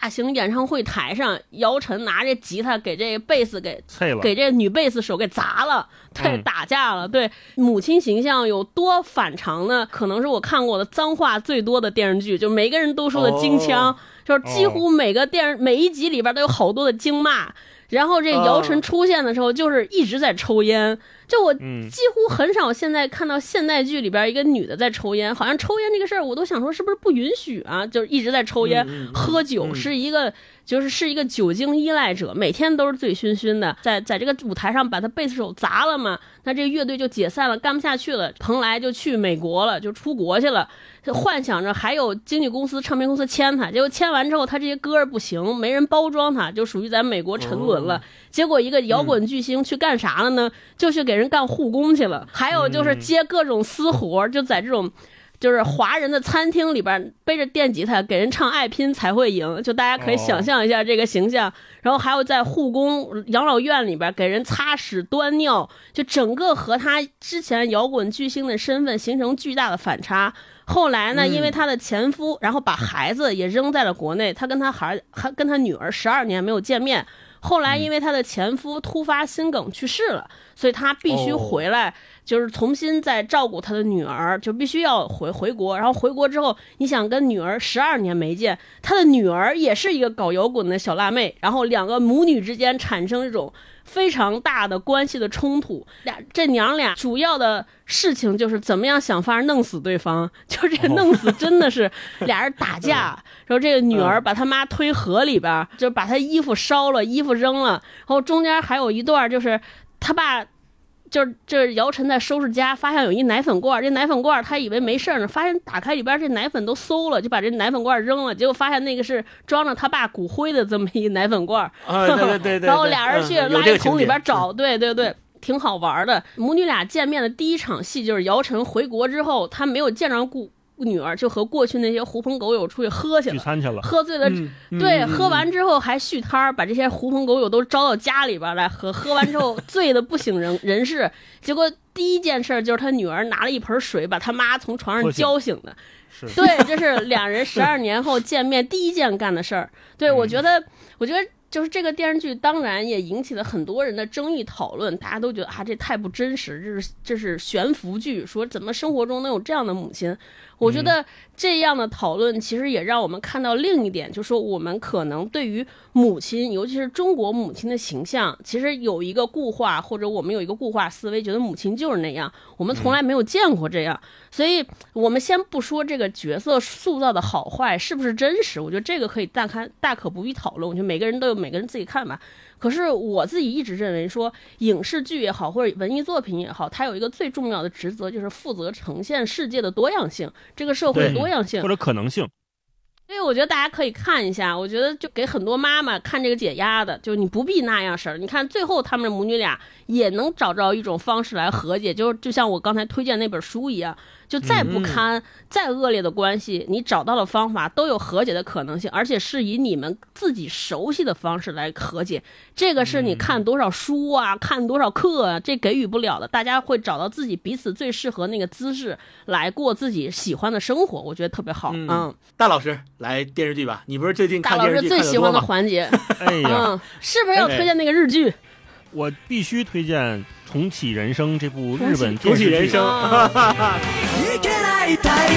大大型演唱会台上，姚晨拿着吉他给这贝斯给给这女贝斯手给砸了，对，嗯打架了，对，母亲形象有多反常呢？可能是我看过的脏话最多的电视剧，就每个人都说的京腔，哦就是几乎每个电视每一集里边都有好多的京骂。然后这姚晨哦出现的时候，就是一直在抽烟。就我嗯几乎很少现在看到现代剧里边一个女的在抽烟，好像抽烟这个事儿，我都想说是不是不允许啊？就是一直在抽烟、喝酒，嗯是一个就是是一个酒精依赖者，每天都是醉醺醺的，在在这个舞台上把他贝斯手砸了嘛，那这乐队就解散了，干不下去了，蓬莱就去美国了，就出国去了。就幻想着还有经纪公司、唱片公司签他，结果签完之后，他这些歌儿不行，没人包装他，就属于在美国沉沦了。哦结果一个摇滚巨星去干啥了呢？就去给人干护工去了，还有就是接各种私活儿，就在这种。就是华人的餐厅里边背着电吉他给人唱《爱拼才会赢》，就大家可以想象一下这个形象。然后还有在护工养老院里边给人擦屎端尿，就整个和他之前摇滚巨星的身份形成巨大的反差。后来呢，嗯因为他的前夫，然后把孩子也扔在了国内，他跟他孩还跟他女儿十二年没有见面。后来因为她的前夫突发心梗去世了，所以她必须哦回来，就是重新再照顾她的女儿，就必须要回回国。然后回国之后，你想跟女儿十二年没见，她的女儿也是一个搞摇滚的小辣妹，然后两个母女之间产生这种非常大的关系的冲突。俩这娘俩主要的事情就是怎么样想法弄死对方，就是这个弄死 真的是俩人打架，然后这个女儿把她妈推河里边儿，就把她衣服烧了，衣服扔了，然后中间还有一段就是他爸。就是就是姚晨在收拾家，发现有一奶粉罐儿，这奶粉罐儿他以为没事儿呢，发现打开里边这奶粉都馊了，就把这奶粉罐儿扔了，结果发现那个是装着他爸骨灰的这么一奶粉罐儿，啊，对对对对，然后俩人去垃圾桶里边找，对对对，挺好玩的。母女俩见面的第一场戏就是姚晨回国之后，她没有见着顾女儿，就和过去那些狐朋狗友出去喝去了。聚餐去了，喝醉了，对，嗯喝完之后还续摊儿，把这些狐朋狗友都招到家里边来喝。喝完之后 醉的不省人人事，结果第一件事就是他女儿拿了一盆水把他妈从床上浇醒的。是对，这是两人十二年后见面第一件干的事儿。对，我觉得，我觉得就是这个电视剧，当然也引起了很多人的争议讨论，大家都觉得啊，这太不真实，这是这是悬浮剧，说怎么生活中能有这样的母亲？我觉得这样的讨论其实也让我们看到另一点，就是说我们可能对于母亲，尤其是中国母亲的形象，其实有一个固化，或者我们有一个固化思维，觉得母亲就是那样，我们从来没有见过这样。所以，我们先不说这个角色塑造的好坏是不是真实，我觉得这个可以大看大可不必讨论。我觉得每个人都有每个人自己看法。可是我自己一直认为说，影视剧也好，或者文艺作品也好，它有一个最重要的职责，就是负责呈现世界的多样性，这个社会的多样性或。者可能性，所以我觉得大家可以看一下，我觉得就给很多妈妈看这个解压的，就是你不必那样式儿。你看最后他们母女俩也能找着一种方式来和解，就就像我刚才推荐那本书一样，就再不堪、再恶劣的关系，你找到了方法，都有和解的可能性，而且是以你们自己熟悉的方式来和解。这个是你看多少书啊，看多少课啊，这给予不了的。大家会找到自己彼此最适合那个姿势来过自己喜欢的生活，我觉得特别好。嗯嗯，大老师来电视剧吧，你不是最近大老师看电视剧最喜欢的？环节，哎呀，嗯，是不是要推荐那个日剧？我必须推荐《重启人生》这部日本重电视剧。启人生，啊いけない太陽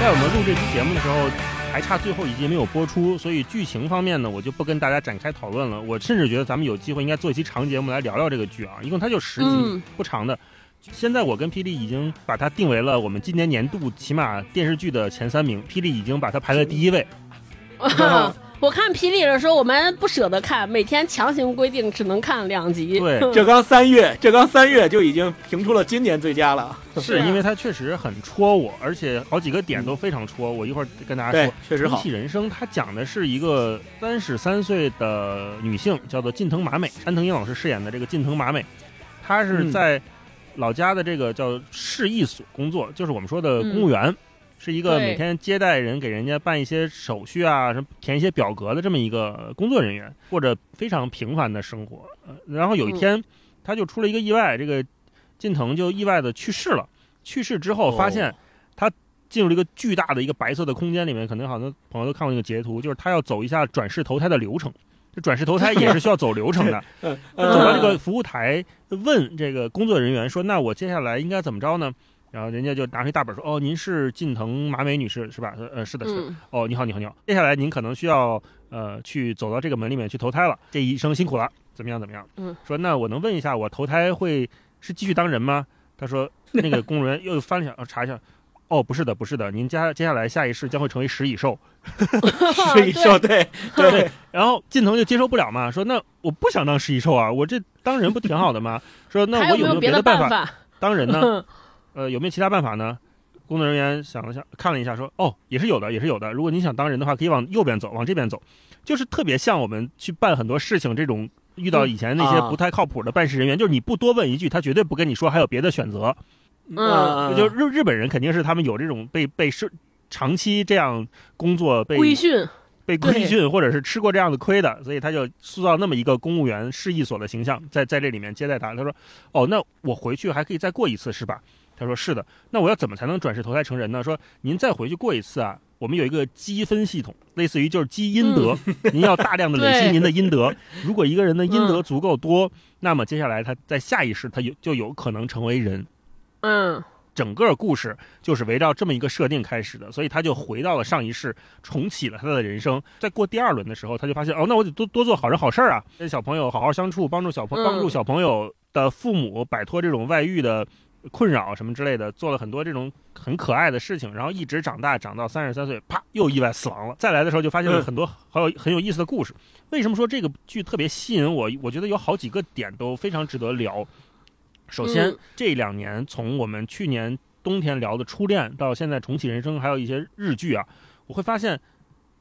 在我们录这期节目的时候，还差最后一集没有播出，所以剧情方面呢，我就不跟大家展开讨论了。我甚至觉得咱们有机会应该做一期长节目来聊聊这个剧啊，一共它就十集，嗯不长的。 现在我跟霹雳已经把它定为了我们今年年度起码电视剧的前三名，霹雳已经把它排在第一位。我看霹雳的时候，我们不舍得看，每天强行规定只能看两集。对 这刚三月，这刚三月就已经评出了今年最佳了。是因为它确实很戳我，而且好几个点都非常戳我。一会儿跟大家说。，确实好重启。人生，它讲的是一个三十三岁的女性，叫做近藤麻美，山藤英老师饰演的这个近藤麻美，她是嗯在老家的这个叫市役所工作，就是我们说的公务员，是一个每天接待人、给人家办一些手续啊、什么填一些表格的这么一个工作人员，过着非常平凡的生活。呃，然后有一天，他就出了一个意外，这个近藤就意外的去世了。去世之后，发现他进入了一个巨大的一个白色的空间里面，可能好多朋友都看过那个截图，就是他要走一下转世投胎的流程。这转世投胎也是需要走流程的。走到这个服务台，问这个工作人员说：“那我接下来应该怎么着呢？”然后人家就拿出一大本说：“哦，您是近藤麻美女士是吧？呃，是的，是的。哦，你好，你好，你好。接下来您可能需要呃去走到这个门里面去投胎了。这一生辛苦了，怎么样？怎么样？嗯，说那我能问一下，我投胎会是继续当人吗？他说那个工作人员又翻了一下，查一下，哦，不是的，不是的，您接接下来下一世将会成为食蚁兽。食蚁兽，对 对。然后近藤就接受不了嘛，说那我不想当食蚁兽啊，我这当人不挺好的吗？说那我有没有别的办法当人呢？呃，有没有其他办法呢？工作人员想了想，看了一下，说：“哦，也是有的，也是有的。如果你想当人的话，可以往右边走，往这边走，就是特别像我们去办很多事情这种遇到以前那些不太靠谱的办事人员，就是你不多问一句，他绝对不跟你说还有别的选择。嗯，就日日本人肯定是他们有这种被被是长期这样工作被规训，被规训或者是吃过这样的亏的，所以他就塑造那么一个公务员市役所的形象，在在这里面接待他。他说：哦，那我回去还可以再过一次，是吧？”他说：“是的，那我要怎么才能转世投胎成人呢？说您再回去过一次啊，我们有一个积分系统，类似于就是积阴德，您要大量的累积您的阴德。如果一个人的阴德足够多，那么接下来他在下一世他有就有可能成为人。嗯，整个故事就是围绕这么一个设定开始的，所以他就回到了上一世，重启了他的人生。在过第二轮的时候，他就发现哦，那我得多多做好人好事儿啊，跟小朋友好好相处，帮助小朋帮助小朋友的父母摆脱这种外遇的。”困扰什么之类的，做了很多这种很可爱的事情，然后一直长大，长到三十三岁，啪，又意外死亡了。再来的时候就发现了很多好有很有意思的故事。为什么说这个剧特别吸引我？我觉得有好几个点都非常值得聊。首先，这两年从我们去年冬天聊的《初恋》到现在重启人生，还有一些日剧啊，我会发现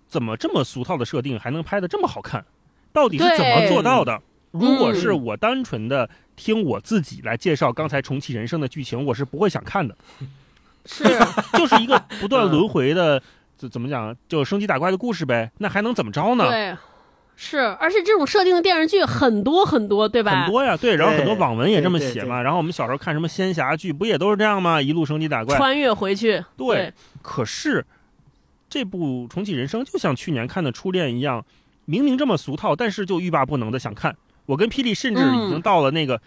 怎么这么俗套的设定还能拍的这么好看？到底是怎么做到的？如果是我单纯的。听我自己来介绍刚才重启人生的剧情，我是不会想看的。是，就是一个不断轮回的，怎怎么讲，就升级打怪的故事呗。那还能怎么着呢？对，是，而且这种设定的电视剧很多很多，对吧？很多呀，对。然后很多网文也这么写嘛。然后我们小时候看什么仙侠剧，不也都是这样吗？一路升级打怪，穿越回去。对。可是这部重启人生就像去年看的初恋一样，明明这么俗套，但是就欲罢不能的想看。我跟霹雳甚至已经到了那个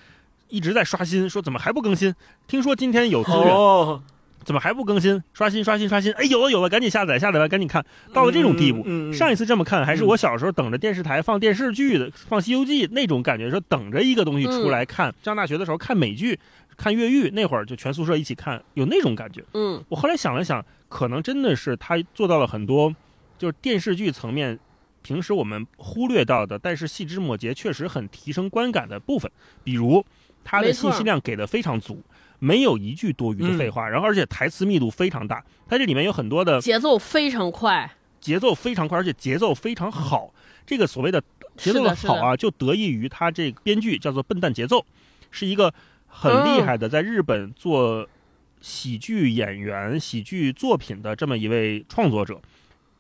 一直在刷新，说怎么还不更新？听说今天有资源，怎么还不更新？刷新刷新刷新！哎，有了有了，赶紧下载下载完赶紧看。到了这种地步，上一次这么看还是我小时候等着电视台放电视剧的，放《西游记》那种感觉，说等着一个东西出来看。上大学的时候看美剧，看越狱，那会儿就全宿舍一起看，有那种感觉。嗯，我后来想了想，可能真的是他做到了很多，就是电视剧层面。平时我们忽略到的，但是细枝末节确实很提升观感的部分，比如它的信息量给的非常足，没有一句多余的废话，然后而且台词密度非常大，它这里面有很多的节奏非常快，节奏非常快，而且节奏非常好。这个所谓的节奏的好啊，就得益于他这个编剧叫做笨蛋节奏，是一个很厉害的，在日本做喜剧演员、喜剧作品的这么一位创作者，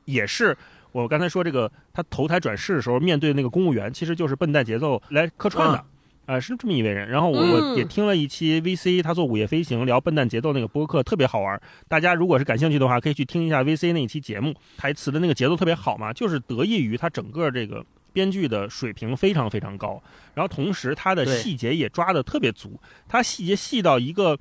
也是。我刚才说这个，他投胎转世的时候面对那个公务员，其实就是笨蛋节奏来客串的，啊，是这么一位人。然后我我也听了一期 VC，他做午夜飞行聊笨蛋节奏那个播客，特别好玩。大家如果是感兴趣的话，可以去听一下 VC 那一期节目，台词的那个节奏特别好嘛，就是得益于他整个这个编剧的水平非常非常高，然后同时他的细节也抓的特别足，他细节细到一个，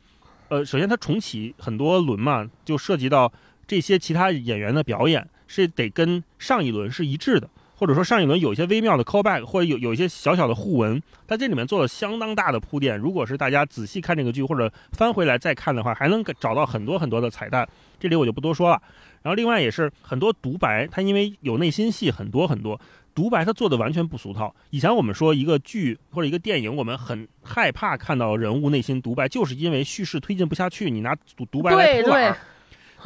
呃，首先他重启很多轮嘛，就涉及到这些其他演员的表演。是得跟上一轮是一致的，或者说上一轮有一些微妙的 callback，或者有有一些小小的互文，它这里面做了相当大的铺垫。如果是大家仔细看这个剧，或者翻回来再看的话，还能找到很多很多的彩蛋。这里我就不多说了。然后另外也是很多独白，它因为有内心戏很多很多，独白它做的完全不俗套。以前我们说一个剧或者一个电影，我们很害怕看到人物内心独白，就是因为叙事推进不下去，你拿独独白来偷懒。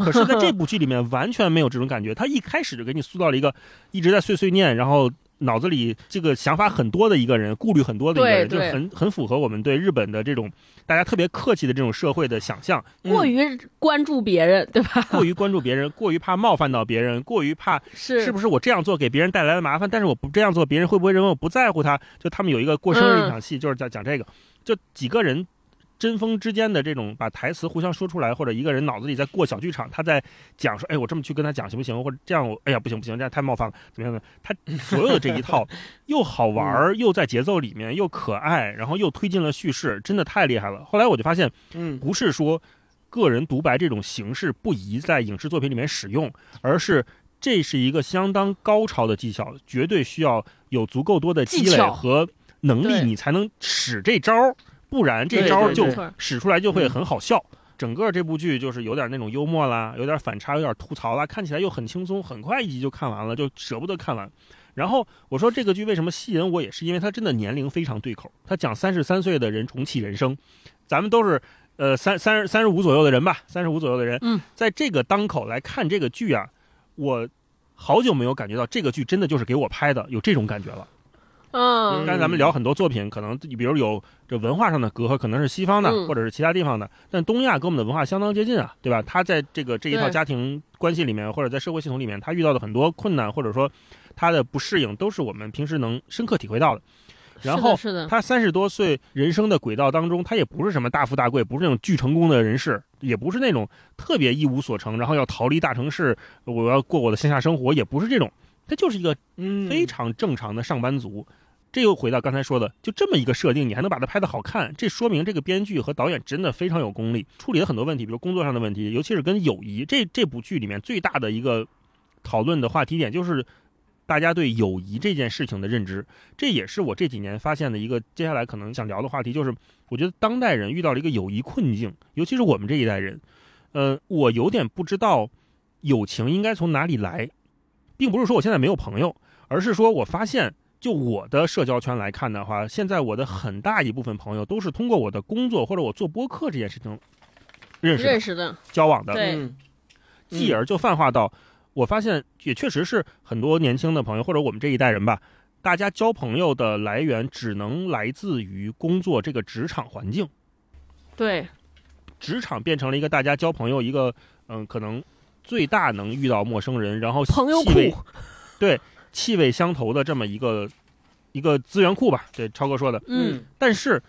可是，在这部剧里面完全没有这种感觉。他一开始就给你塑造了一个一直在碎碎念，然后脑子里这个想法很多的一个人，顾虑很多的一个人，就很很符合我们对日本的这种大家特别客气的这种社会的想象。过于关注别人，对吧？过于关注别人，过于怕冒犯到别人，过于怕是是不是我这样做给别人带来了麻烦？但是我不这样做，别人会不会认为我不在乎他？就他们有一个过生日一场戏，就是在讲这个，就几个人。针锋之间的这种把台词互相说出来，或者一个人脑子里在过小剧场，他在讲说，哎，我这么去跟他讲行不行？或者这样我，哎呀，不行不行，这样太冒犯了，怎么样的？他所有的这一套 又好玩儿，又在节奏里面又可爱，然后又推进了叙事，真的太厉害了。后来我就发现，嗯，不是说个人独白这种形式不宜在影视作品里面使用，而是这是一个相当高超的技巧，绝对需要有足够多的积累和能力，你才能使这招儿，不然这招就使出来就会很好笑。整个这部剧就是有点那种幽默啦，有点反差，有点吐槽啦，看起来又很轻松，很快一集就看完了，就舍不得看完。然后我说这个剧为什么吸引我，也是因为它真的年龄非常对口。它讲三十三岁的人重启人生，咱们都是呃三三十三十五左右的人吧，三十五左右的人，嗯，在这个当口来看这个剧啊，我好久没有感觉到这个剧真的就是给我拍的，有这种感觉了。嗯刚才咱们聊很多作品，可能比如有这文化上的隔阂，可能是西方的，嗯或者是其他地方的，但东亚跟我们的文化相当接近啊，对吧？他在这个这一套家庭关系里面，或者在社会系统里面，他遇到的很多困难，或者说他的不适应，都是我们平时能深刻体会到的。然后他三十多岁人生的轨道当中，他也不是什么大富大贵，不是那种巨成功的人士，也不是那种特别一无所成，然后要逃离大城市，我要过我的线下生活，也不是这种，他就是一个嗯，非常正常的上班族。这又回到刚才说的，就这么一个设定，你还能把它拍得好看，这说明这个编剧和导演真的非常有功力，处理了很多问题，比如工作上的问题，尤其是跟友谊。这这部剧里面最大的一个讨论的话题点就是大家对友谊这件事情的认知，这也是我这几年发现的一个接下来可能想聊的话题，就是我觉得当代人遇到了一个友谊困境，尤其是我们这一代人，呃，我有点不知道友情应该从哪里来，并不是说我现在没有朋友，而是说我发现。就我的社交圈来看的话，现在我的很大一部分朋友都是通过我的工作或者我做播客这件事情认识的、认识的，交往的，对嗯继而就泛化到，我发现也确实是很多年轻的朋友或者我们这一代人吧，大家交朋友的来源只能来自于工作这个职场环境，对，职场变成了一个大家交朋友一个嗯，可能最大能遇到陌生人，然后朋友库，对气味相投的这么一个一个资源库吧，对超哥说的。嗯，但是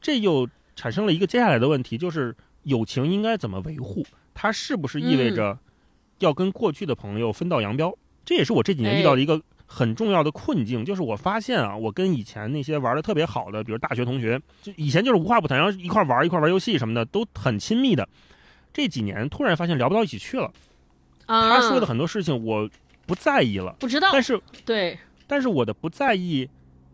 这又产生了一个接下来的问题，就是友情应该怎么维护？它是不是意味着要跟过去的朋友分道扬镳？这也是我这几年遇到的一个很重要的困境，就是我发现啊，我跟以前那些玩的特别好的，比如大学同学，就以前就是无话不谈，然后一块玩一块玩游戏什么的，都很亲密的。这几年突然发现聊不到一起去了，啊，他说的很多事情我不在意了，不知道，但是对，但是我的不在意，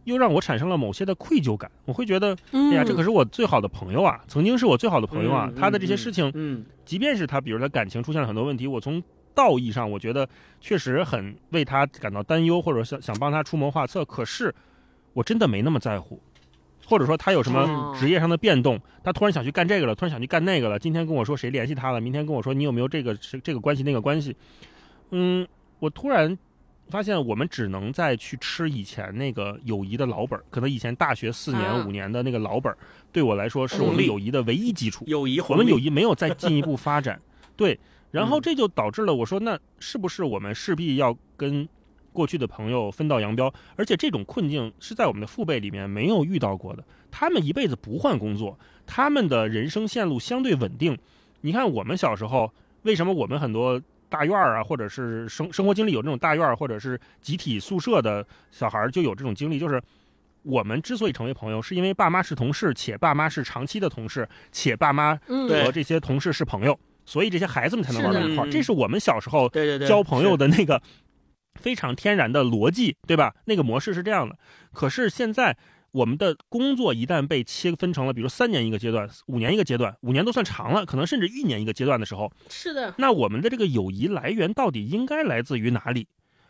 又让我产生了某些的愧疚感。我会觉得，嗯，哎呀，这可是我最好的朋友啊，曾经是我最好的朋友啊。嗯他的这些事情，嗯即便是他，比如他感情出现了很多问题，我从道义上，我觉得确实很为他感到担忧，或者想想帮他出谋划策。可是我真的没那么在乎，或者说他有什么哦职业上的变动，他突然想去干这个了，突然想去干那个了。今天跟我说谁联系他了，明天跟我说你有没有这个这个关系那个关系。嗯，我突然发现我们只能再去吃以前那个友谊的老本儿，可能以前大学四年、啊五年的那个老本儿，对我来说是我们友谊的唯一基础。友谊我们友谊没有再进一步发展，对，然后嗯这就导致了我说，那是不是我们势必要跟过去的朋友分道扬镳？而且这种困境是在我们的父辈里面没有遇到过的，他们一辈子不换工作，他们的人生线路相对稳定。你看我们小时候，为什么我们很多大院儿啊，或者是生生活经历有这种大院儿，或者是集体宿舍的小孩儿就有这种经历，就是。我们之所以成为朋友，是因为爸妈是同事，且爸妈是长期的同事，且爸妈和这些同事是朋友，所以这些孩子们才能玩到一块儿。这是我们小时候交朋友的那个非常天然的逻辑，对吧？那个模式是这样的。可是现在我们的工作一旦被切分成了，比如三年一个阶段，五年一个阶段，五年都算长了，可能甚至一年一个阶段的时候，是的，那我们的这个友谊来源到底应该来自于哪里？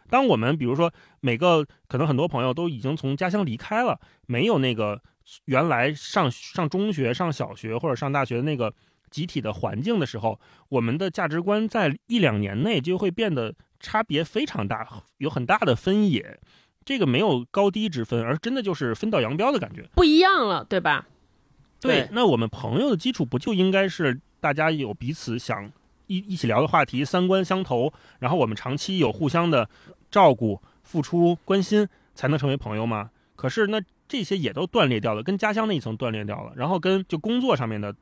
当我们比如说每个可能很多朋友都已经从家乡离开了，没有那个原来上上中学、上小学或者上大学的那个集体的环境的时候，我们的价值观在一两年内就会变得差别非常大，有很大的分野。这个没有高低之分，而真的就是分道扬镳的感觉。不一样了，对吧？对那我们朋友的基础不就应该是大家有彼此想一一起聊的话题，三观相投，然后我们长期有互相的照顾、付出、关心，才能成为朋友吗？可是那这些也都断裂掉了，跟家乡那一层断裂掉了，然后跟就工作上面的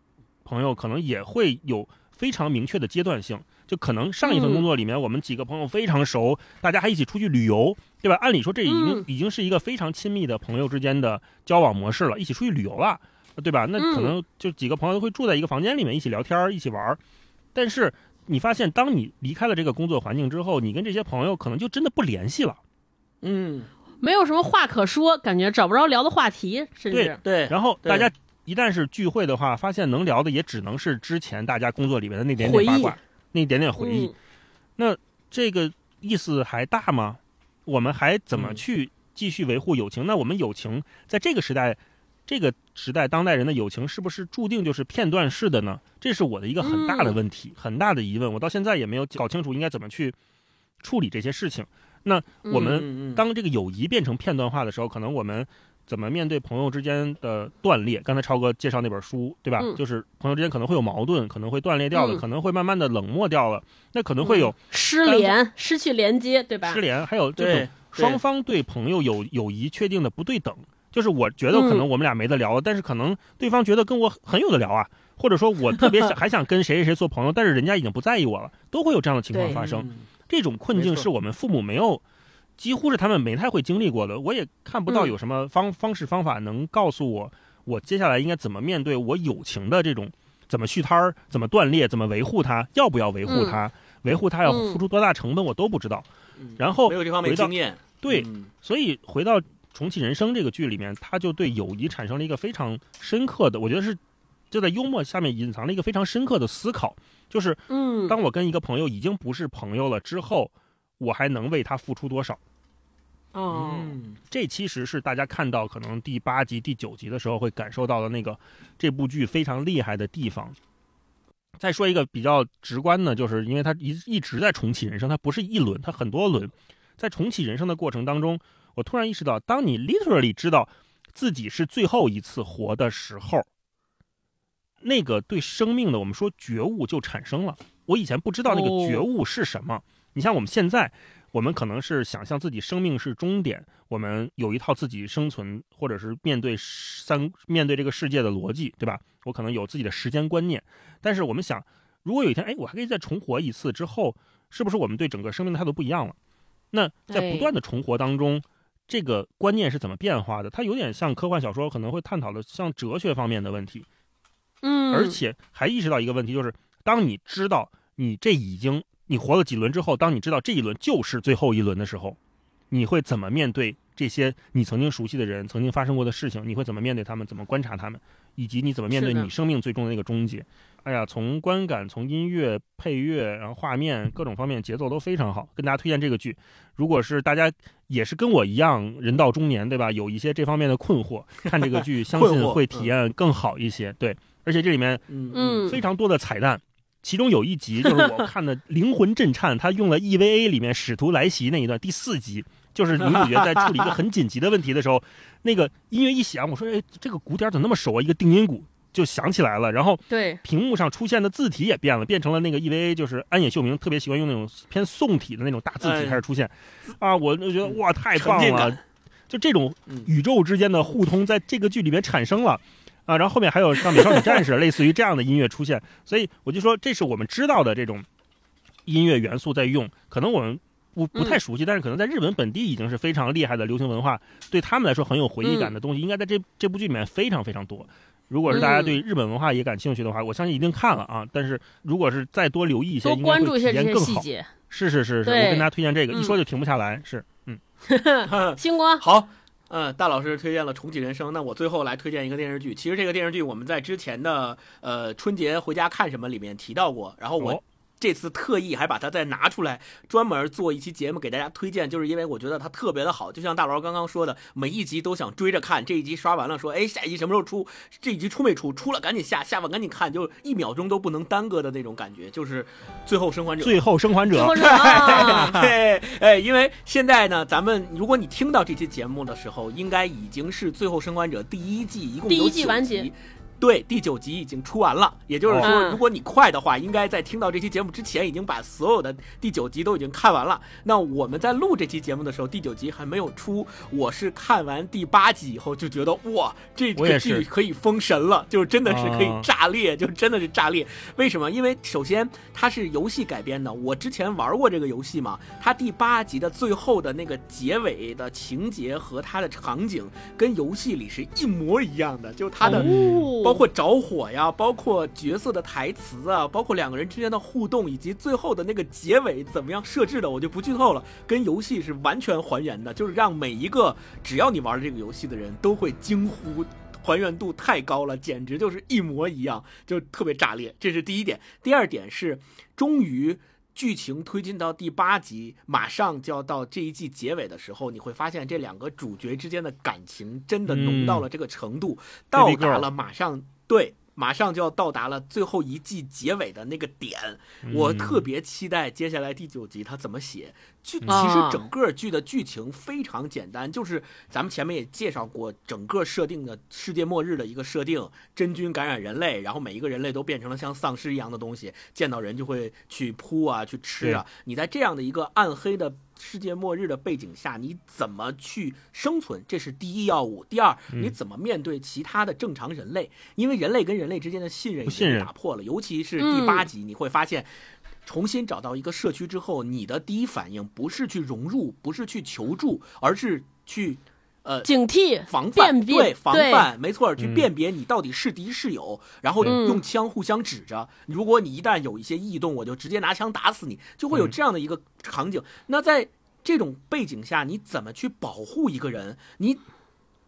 朋友可能也会有非常明确的阶段性，就可能上一份工作里面我们几个朋友非常熟，大家还一起出去旅游，对吧？按理说这已经已经是一个非常亲密的朋友之间的交往模式了，一起出去旅游了，对吧？那可能就几个朋友会住在一个房间里面一起聊天一起玩但是你发现当你离开了这个工作环境之后，你跟这些朋友可能就真的不联系了，嗯。没有什么话可说，感觉找不着聊的话题，甚至对。然后大家一旦是聚会的话，发现能聊的也只能是之前大家工作里面的那点点八卦，那点点回忆。那这个意思还大吗？我们还怎么去继续维护友情？那我们友情在这个时代，这个时代当代人的友情是不是注定就是片段式的呢？这是我的一个很大的问题，很大的疑问。我到现在也没有搞清楚应该怎么去处理这些事情。那我们当这个友谊变成片段化的时候，可能我们怎么面对朋友之间的断裂？刚才超哥介绍那本书，对吧？就是朋友之间可能会有矛盾，可能会断裂掉了，可能会慢慢的冷漠掉了。那可能会有失联、失去连接，对吧？失联，还有这种双方对朋友友友谊确定的不对等。就是我觉得可能我们俩没得聊了，但是可能对方觉得跟我很有的聊啊，或者说我特别想 还想跟谁谁谁做朋友，但是人家已经不在意我了，都会有这样的情况发生。这种困境是我们父母没有，几乎是他们没太会经历过的。我也看不到有什么方方式方法能告诉我，我接下来应该怎么面对我友情的这种怎么续摊儿、怎么断裂、怎么维护它，要不要维护它，维护它要付出多大成本，我都不知道。然后没有这方面经验，对，所以回到重启人生这个剧里面，他就对友谊产生了一个非常深刻的，我觉得是就在幽默下面隐藏了一个非常深刻的思考。就是，嗯，当我跟一个朋友已经不是朋友了之后，我还能为他付出多少？哦，这其实是大家看到可能第八集、第九集的时候会感受到的那个这部剧非常厉害的地方。再说一个比较直观的，就是因为他一一直在重启人生，他不是一轮，他很多轮。在重启人生的过程当中，我突然意识到，当你 literally 知道自己是最后一次活的时候。那个对生命的，我们说觉悟就产生了。我以前不知道那个觉悟是什么。你像我们现在，我们可能是想象自己生命是终点，我们有一套自己生存或者是面对三面对这个世界的逻辑，对吧？我可能有自己的时间观念。但是我们想，如果有一天，哎，我还可以再重活一次之后，是不是我们对整个生命的态度不一样了？那在不断的重活当中，这个观念是怎么变化的？它有点像科幻小说可能会探讨的，像哲学方面的问题。嗯，而且还意识到一个问题，就是当你知道你这已经你活了几轮之后，当你知道这一轮就是最后一轮的时候，你会怎么面对这些你曾经熟悉的人、曾经发生过的事情？你会怎么面对他们？怎么观察他们？以及你怎么面对你生命最终的那个终结？哎呀，从观感、从音乐、配乐，然后画面各种方面节奏都非常好，跟大家推荐这个剧。如果是大家也是跟我一样人到中年，对吧？有一些这方面的困惑，看这个剧 相信会体验更好一些。对。而且这里面嗯非常多的彩蛋，其中有一集就是我看的灵魂震颤，他用了 EVA 里面使徒来袭那一段第四集，就是女主角在处理一个很紧急的问题的时候，那个音乐一响，我说哎这个鼓点怎么那么熟啊？一个定音鼓就响起来了，然后对。屏幕上出现的字体也变了，变成了那个 EVA，就是安野秀明特别喜欢用那种偏宋体的那种大字体开始出现，啊，我就觉得哇太棒了，就这种宇宙之间的互通在这个剧里面产生了。啊，然后后面还有像《美少女战士》类似于这样的音乐出现，所以我就说这是我们知道的这种音乐元素在用，可能我们不不太熟悉，但是可能在日本本地已经是非常厉害的流行文化，对他们来说很有回忆感的东西，应该在这这部剧里面非常非常多。如果是大家对日本文化也感兴趣的话，我相信一定看了啊。但是如果是再多留意一些，多关注一些这些细节。是是是是，我跟大家推荐这个，一说就停不下来。是，嗯，星光好。嗯，大老师推荐了《重启人生》，那我最后来推荐一个电视剧。其实这个电视剧我们在之前的呃春节回家看什么里面提到过，然后我。这次特意还把它再拿出来，专门做一期节目给大家推荐，就是因为我觉得它特别的好。就像大佬刚刚说的，每一集都想追着看。这一集刷完了，说哎，下一集什么时候出？这一集出没出？出了赶紧下，下完赶紧看，就一秒钟都不能耽搁的那种感觉。就是最后生还者，最后生还者。对，哎，因为现在呢，咱们如果你听到这期节目的时候，应该已经是最后生还者第一季，一共有九集。对，第九集已经出完了，也就是说，如果你快的话，应该在听到这期节目之前，已经把所有的第九集都已经看完了。那我们在录这期节目的时候，第九集还没有出。我是看完第八集以后就觉得，哇，这个剧可以封神了，就是真的是可以炸裂，就真的是炸裂。为什么？因为首先它是游戏改编的，我之前玩过这个游戏嘛，它第八集的最后的那个结尾的情节和它的场景跟游戏里是一模一样的，就它的。包括着火呀，包括角色的台词啊，包括两个人之间的互动，以及最后的那个结尾怎么样设置的，我就不剧透了。跟游戏是完全还原的，就是让每一个只要你玩这个游戏的人都会惊呼，还原度太高了，简直就是一模一样，就特别炸裂。这是第一点。第二点是，终于剧情推进到第八集，马上就要到这一季结尾的时候，你会发现这两个主角之间的感情真的浓到了这个程度，到达了马上。对，马上就要到达了最后一季结尾的那个点，我特别期待接下来第九集它怎么写。剧其实整个剧的剧情非常简单，就是咱们前面也介绍过，整个设定的世界末日的一个设定，真菌感染人类，然后每一个人类都变成了像丧尸一样的东西，见到人就会去扑啊，去吃啊。你在这样的一个暗黑的。世界末日的背景下，你怎么去生存？这是第一要务。第二，你怎么面对其他的正常人类？因为人类跟人类之间的信任已经打破了。尤其是第八集，你会发现，重新找到一个社区之后，你的第一反应不是去融入，不是去求助，而是去。呃，警惕、防范，对，防范，没错，去辨别你到底是敌是友，然后用枪互相指着。如果你一旦有一些异动，我就直接拿枪打死你，就会有这样的一个场景。那在这种背景下，你怎么去保护一个人？你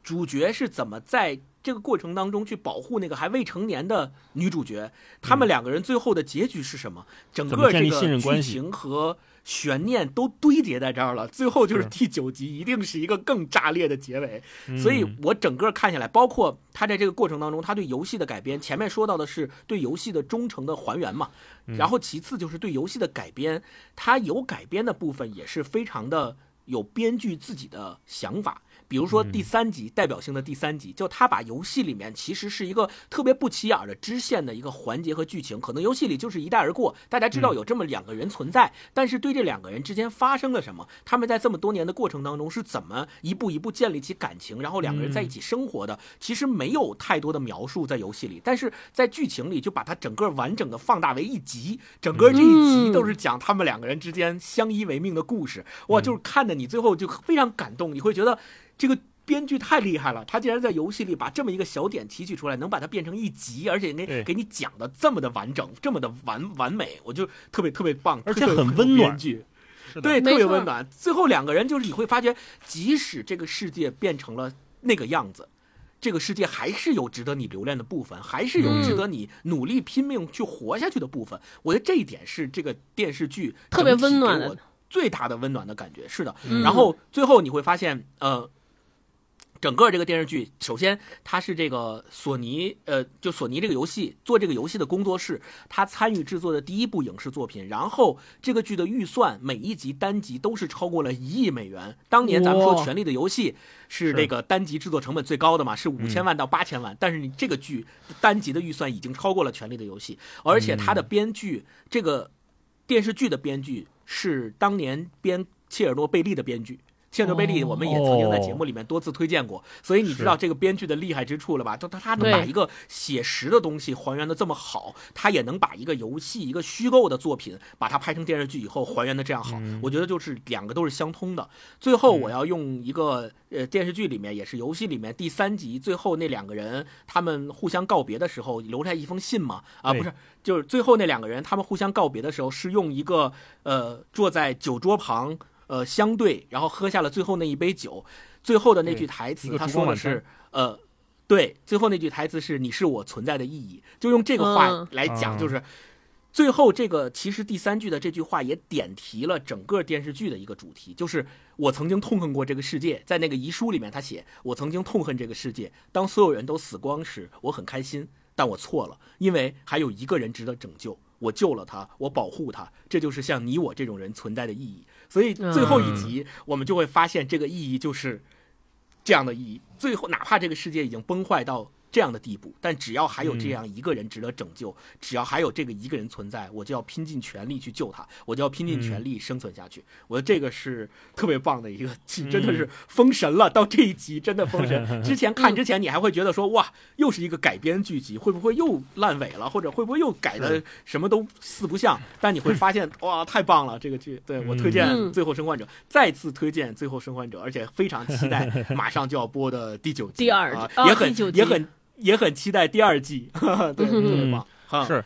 主角是怎么在这个过程当中去保护那个还未成年的女主角？他们两个人最后的结局是什么？整个这个剧情和。悬念都堆叠在这儿了，最后就是第九集一定是一个更炸裂的结尾。所以我整个看下来，包括他在这个过程当中，他对游戏的改编，前面说到的是对游戏的忠诚的还原嘛，然后其次就是对游戏的改编，他有改编的部分也是非常的有编剧自己的想法。比如说第三集代表性的第三集，就他把游戏里面其实是一个特别不起眼的支线的一个环节和剧情，可能游戏里就是一带而过，大家知道有这么两个人存在，但是对这两个人之间发生了什么，他们在这么多年的过程当中是怎么一步一步建立起感情，然后两个人在一起生活的，其实没有太多的描述在游戏里，但是在剧情里就把它整个完整的放大为一集，整个这一集都是讲他们两个人之间相依为命的故事，哇，就是看的你最后就非常感动，你会觉得。这个编剧太厉害了，他竟然在游戏里把这么一个小点提取出来，能把它变成一集，而且给给你讲的这么的完整，这么的完完美，我就特别特别棒，而且很温暖。对，特别温暖。最后两个人就是你会发觉，即使这个世界变成了那个样子，这个世界还是有值得你留恋的部分，还是有值得你努力拼命去活下去的部分。我觉得这一点是这个电视剧特别温暖的最大的温暖的感觉。是的，然后最后你会发现，呃。整个这个电视剧，首先它是这个索尼，呃，就索尼这个游戏做这个游戏的工作室，他参与制作的第一部影视作品。然后这个剧的预算每一集单集都是超过了一亿美元。当年咱们说《权力的游戏》是那个单集制作成本最高的嘛，是五千万到八千万。但是你这个剧单集的预算已经超过了《权力的游戏》，而且它的编剧，这个电视剧的编剧是当年编切尔诺贝利的编剧。切尔贝利，我们也曾经在节目里面多次推荐过，所以你知道这个编剧的厉害之处了吧？就他他能把一个写实的东西还原的这么好，他也能把一个游戏、一个虚构的作品，把它拍成电视剧以后还原的这样好。我觉得就是两个都是相通的。最后我要用一个呃电视剧里面也是游戏里面第三集最后那两个人他们互相告别的时候留下一封信嘛？啊，不是，就是最后那两个人他们互相告别的时候是用一个呃坐在酒桌旁。呃，相对，然后喝下了最后那一杯酒，最后的那句台词，他说的是，呃，对，最后那句台词是“你是我存在的意义”，就用这个话来讲，就是最后这个其实第三句的这句话也点题了整个电视剧的一个主题，就是我曾经痛恨过这个世界，在那个遗书里面他写，我曾经痛恨这个世界，当所有人都死光时，我很开心，但我错了，因为还有一个人值得拯救，我救了他，我保护他，这就是像你我这种人存在的意义。所以最后一集，我们就会发现这个意义就是这样的意义。最后，哪怕这个世界已经崩坏到这样的地步，但只要还有这样一个人值得拯救，只要还有这个一个人存在，我就要拼尽全力去救他，我就要拼尽全力生存下去。我觉得这个是特别棒的一个剧，真的是封神了。到这一集真的封神。之前看之前你还会觉得说哇，又是一个改编剧集，会不会又烂尾了，或者会不会又改的什么都四不像？但你会发现哇，太棒了这个剧。对我推荐《最后生还者》，再次推荐《最后生还者》，而且非常期待 马上就要播的第九集，第二也很也很。也很期待第二季，对，特别棒。是《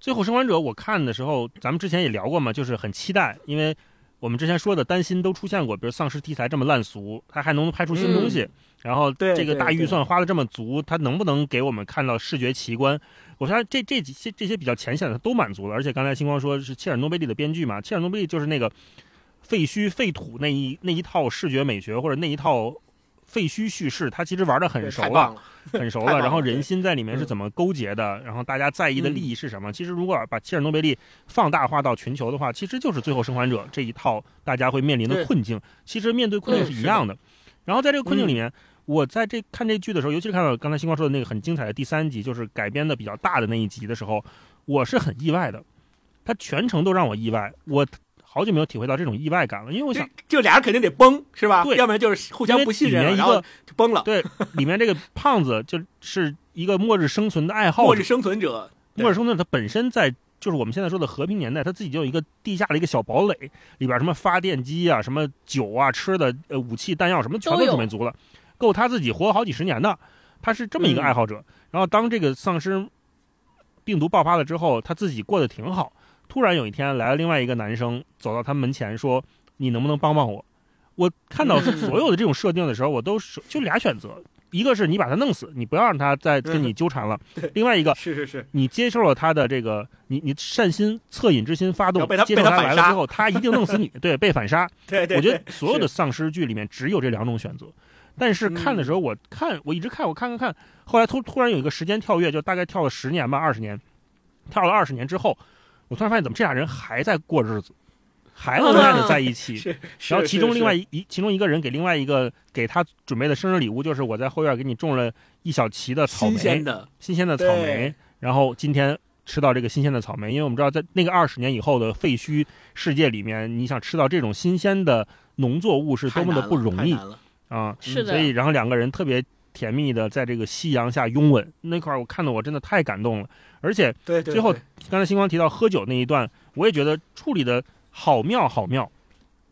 最后生还者》，我看的时候，咱们之前也聊过嘛，就是很期待，因为我们之前说的担心都出现过，比如丧尸题材这么烂俗，它还能拍出新东西，然后这个大预算花的这么足，它能不能给我们看到视觉奇观？我发现这这几些这些比较浅显的都满足了，而且刚才星光说是切尔诺贝利的编剧嘛，切尔诺贝利就是那个废墟废土那一那一套视觉美学或者那一套。废墟叙事，他其实玩的很熟了，很熟了。然后人心在里面是怎么勾结的？然后大家在意的利益是什么？其实如果把切尔诺贝利放大化到全球的话，其实就是《最后生还者》这一套大家会面临的困境。其实面对困境是一样的。然后在这个困境里面，我在这看这剧的时候，尤其是看到刚才星光说的那个很精彩的第三集，就是改编的比较大的那一集的时候，我是很意外的。他全程都让我意外。我。好久没有体会到这种意外感了，因为我想，就俩人肯定得崩，是吧？对，要不然就是互相不信任，然后就崩了。对，里面这个 胖子就是一个末日生存的爱好者，末日生存者。末日生存者他本身在就是我们现在说的和平年代，他自己就有一个地下的一个小堡垒，里边什么发电机啊、什么酒啊、吃的、呃武器弹药什么全都准备足了，够他自己活好几十年的。他是这么一个爱好者。然后当这个丧尸病毒爆发了之后，他自己过得挺好。突然有一天来了另外一个男生，走到他门前说：“你能不能帮帮我？”我看到所有的这种设定的时候，我都是就俩选择：一个是你把他弄死，你不要让他再跟你纠缠了；另外一个是是是，你接受了他的这个，你你善心恻隐之心发动，接受他来了之后，他一定弄死你。对，被反杀。对对，我觉得所有的丧尸剧里面只有这两种选择。但是看的时候，我看我一直看，我看看看，后来突突然有一个时间跳跃，就大概跳了十年吧，二十年，跳了二十年之后。我突然发现，怎么这俩人还在过日子，还恩爱的在一起？然后其中另外一其中一个人给另外一个给他准备的生日礼物，就是我在后院给你种了一小畦的草莓，新鲜的新鲜的草莓。然后今天吃到这个新鲜的草莓，因为我们知道，在那个二十年以后的废墟世界里面，你想吃到这种新鲜的农作物是多么的不容易啊！是的。所以，然后两个人特别甜蜜的在这个夕阳下拥吻，那块儿我看的我真的太感动了。而且最后，刚才星光提到喝酒那一段，我也觉得处理的好妙好妙。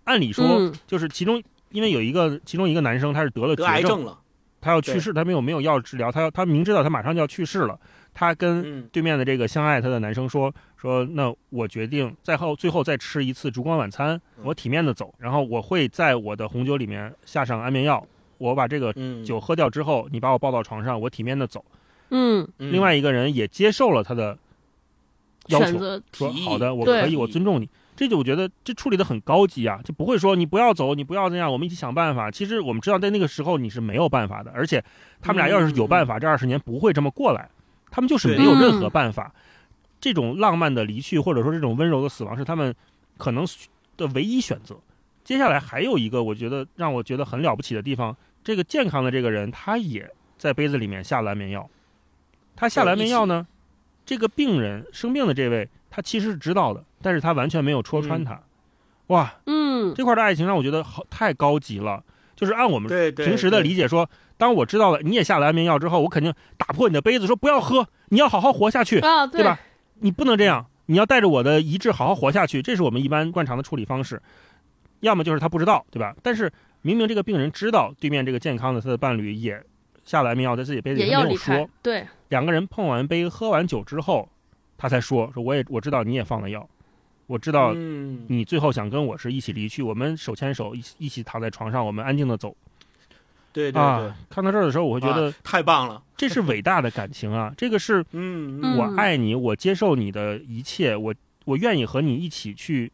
按理说，就是其中因为有一个其中一个男生他是得了绝症了，他要去世，他没有没有药治疗，他要他明知道他马上就要去世了，他跟对面的这个相爱他的男生说说，那我决定再后最后再吃一次烛光晚餐，我体面的走，然后我会在我的红酒里面下上安眠药，我把这个酒喝掉之后，你把我抱到床上，我体面的走。嗯，另外一个人也接受了他的要求，说好的，我可以，我尊重你。这就我觉得这处理的很高级啊，就不会说你不要走，你不要那样，我们一起想办法。其实我们知道在那个时候你是没有办法的，而且他们俩要是有办法，这二十年不会这么过来。他们就是没有任何办法。这种浪漫的离去，或者说这种温柔的死亡，是他们可能的唯一选择。接下来还有一个我觉得让我觉得很了不起的地方，这个健康的这个人，他也在杯子里面下了安眠药。他下安眠药呢？这个病人生病的这位，他其实是知道的，但是他完全没有戳穿他。哇，嗯，这块的爱情让我觉得好太高级了。就是按我们平时的理解说，当我知道了你也下了安眠药之后，我肯定打破你的杯子，说不要喝，你要好好活下去，对吧？你不能这样，你要带着我的遗志好好活下去。这是我们一般惯常的处理方式。要么就是他不知道，对吧？但是明明这个病人知道，对面这个健康的他的伴侣也。下了安眠药，在自己杯子里没有说。对，两个人碰完杯、喝完酒之后，他才说：“说我也我知道你也放了药，我知道你最后想跟我是一起离去，我们手牵手一一起躺在床上，我们安静的走。”对对对，看到这儿的时候，我会觉得太棒了，这是伟大的感情啊！这个是，嗯，我爱你，我接受你的一切，我我愿意和你一起去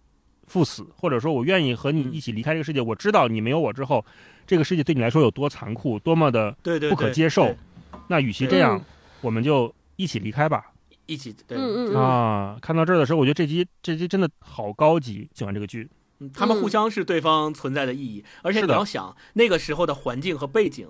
赴死，或者说我愿意和你一起离开这个世界。我知道你没有我之后。这个世界对你来说有多残酷，多么的不可接受，那与其这样，我们就一起离开吧。一起，对，啊，看到这儿的时候，我觉得这集这集真的好高级，喜欢这个剧。他们互相是对方存在的意义，而且你要想那个时候的环境和背景。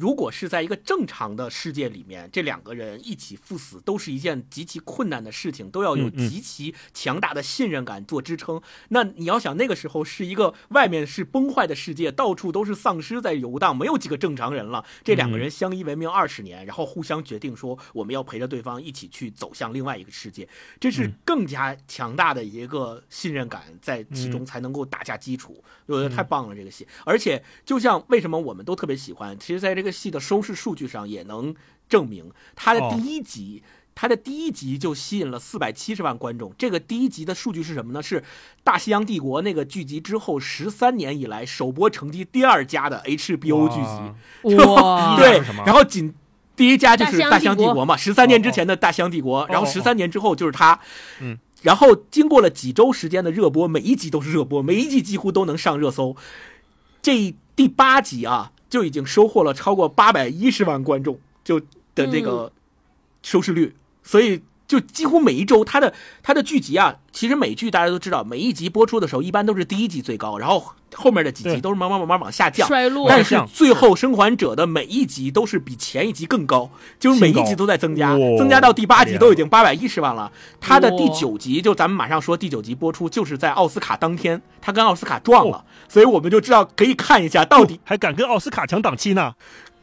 如果是在一个正常的世界里面，这两个人一起赴死都是一件极其困难的事情，都要有极其强大的信任感做支撑。那你要想那个时候是一个外面是崩坏的世界，到处都是丧尸在游荡，没有几个正常人了。这两个人相依为命二十年，然后互相决定说我们要陪着对方一起去走向另外一个世界，这是更加强大的一个信任感在其中才能够打下基础。我觉得太棒了这个戏，而且就像为什么我们都特别喜欢，其实在这个。戏的收视数据上也能证明，它的第一集，它的第一集就吸引了四百七十万观众。这个第一集的数据是什么呢？是《大西洋帝国》那个剧集之后十三年以来首播成绩第二佳的 HBO 剧集。哇！对，然后仅第一家就是《大西洋帝国》嘛，十三年之前的《大西洋帝国》，然后十三年之后就是它。嗯。然后经过了几周时间的热播，每一集都是热播，每一集几乎都能上热搜。这第八集啊。就已经收获了超过八百一十万观众就的这个收视率，所以就几乎每一周它的它的剧集啊，其实美剧大家都知道，每一集播出的时候一般都是第一集最高，然后后面的几集都是慢慢慢慢往下降衰落。但是最后生还者的每一集都是比前一集更高，就是每一集都在增加，增加到第八集都已经八百一十万了。它的第九集就咱们马上说第九集播出，就是在奥斯卡当天，他跟奥斯卡撞了。所以我们就知道可以看一下到底还敢跟奥斯卡抢档期呢？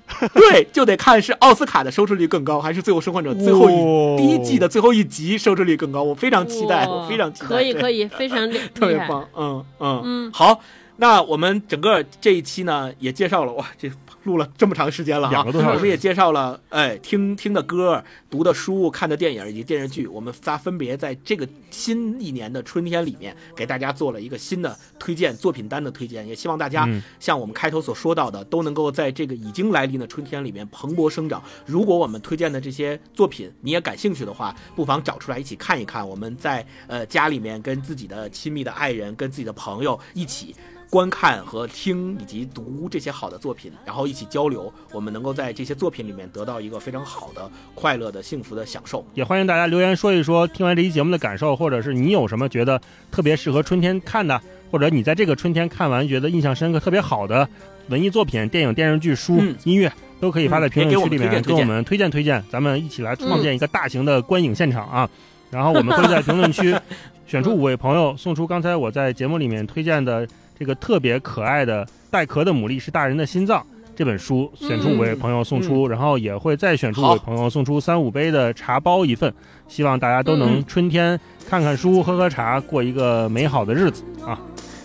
对，就得看是奥斯卡的收视率更高，还是《最后生还者》最后一第一季的最后一集收视率更高。我非常期待，我非常期待。可以，可以，非常 特别棒。嗯嗯嗯，好，那我们整个这一期呢也介绍了哇这。录了这么长时间了啊！我们也介绍了，哎，听听的歌、读的书、看的电影以及电视剧。我们仨分别在这个新一年的春天里面，给大家做了一个新的推荐作品单的推荐。也希望大家像我们开头所说到的，都能够在这个已经来临的春天里面蓬勃生长。如果我们推荐的这些作品你也感兴趣的话，不妨找出来一起看一看。我们在呃家里面跟自己的亲密的爱人、跟自己的朋友一起。观看和听以及读这些好的作品，然后一起交流，我们能够在这些作品里面得到一个非常好的、快乐的、幸福的享受。也欢迎大家留言说一说听完这期节目的感受，或者是你有什么觉得特别适合春天看的，或者你在这个春天看完觉得印象深刻、特别好的文艺作品、电影、电视剧、书、音乐，都可以发在评论区里面跟我们推荐推荐，咱们一起来创建一个大型的观影现场啊！然后我们会在评论区 选出五位朋友，送出刚才我在节目里面推荐的。这个特别可爱的带壳的牡蛎是大人的心脏这本书，选出五位朋友送出，然后也会再选出五位朋友送出三五杯的茶包一份，希望大家都能春天看看书、喝喝茶，过一个美好的日子啊！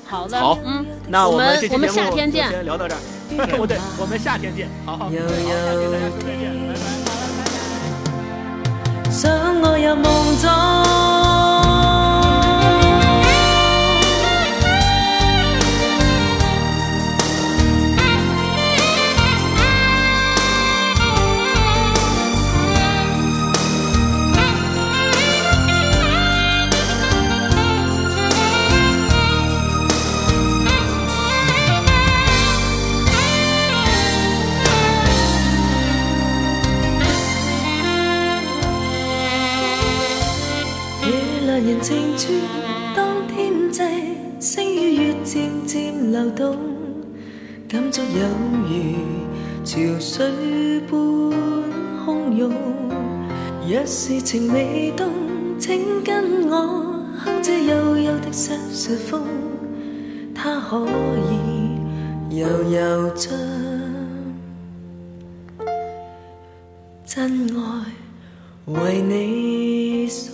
好的，好，嗯，那我们我们夏天见，先聊到这儿，不 对，我们夏天见，好好，好，夏天大家春天见，拜拜。人静处，当天际，星与月渐渐流动，感触有如潮水般汹涌。若是情未冻，请跟我哼这悠悠的瑟瑟风，它可以悠悠将真爱为你。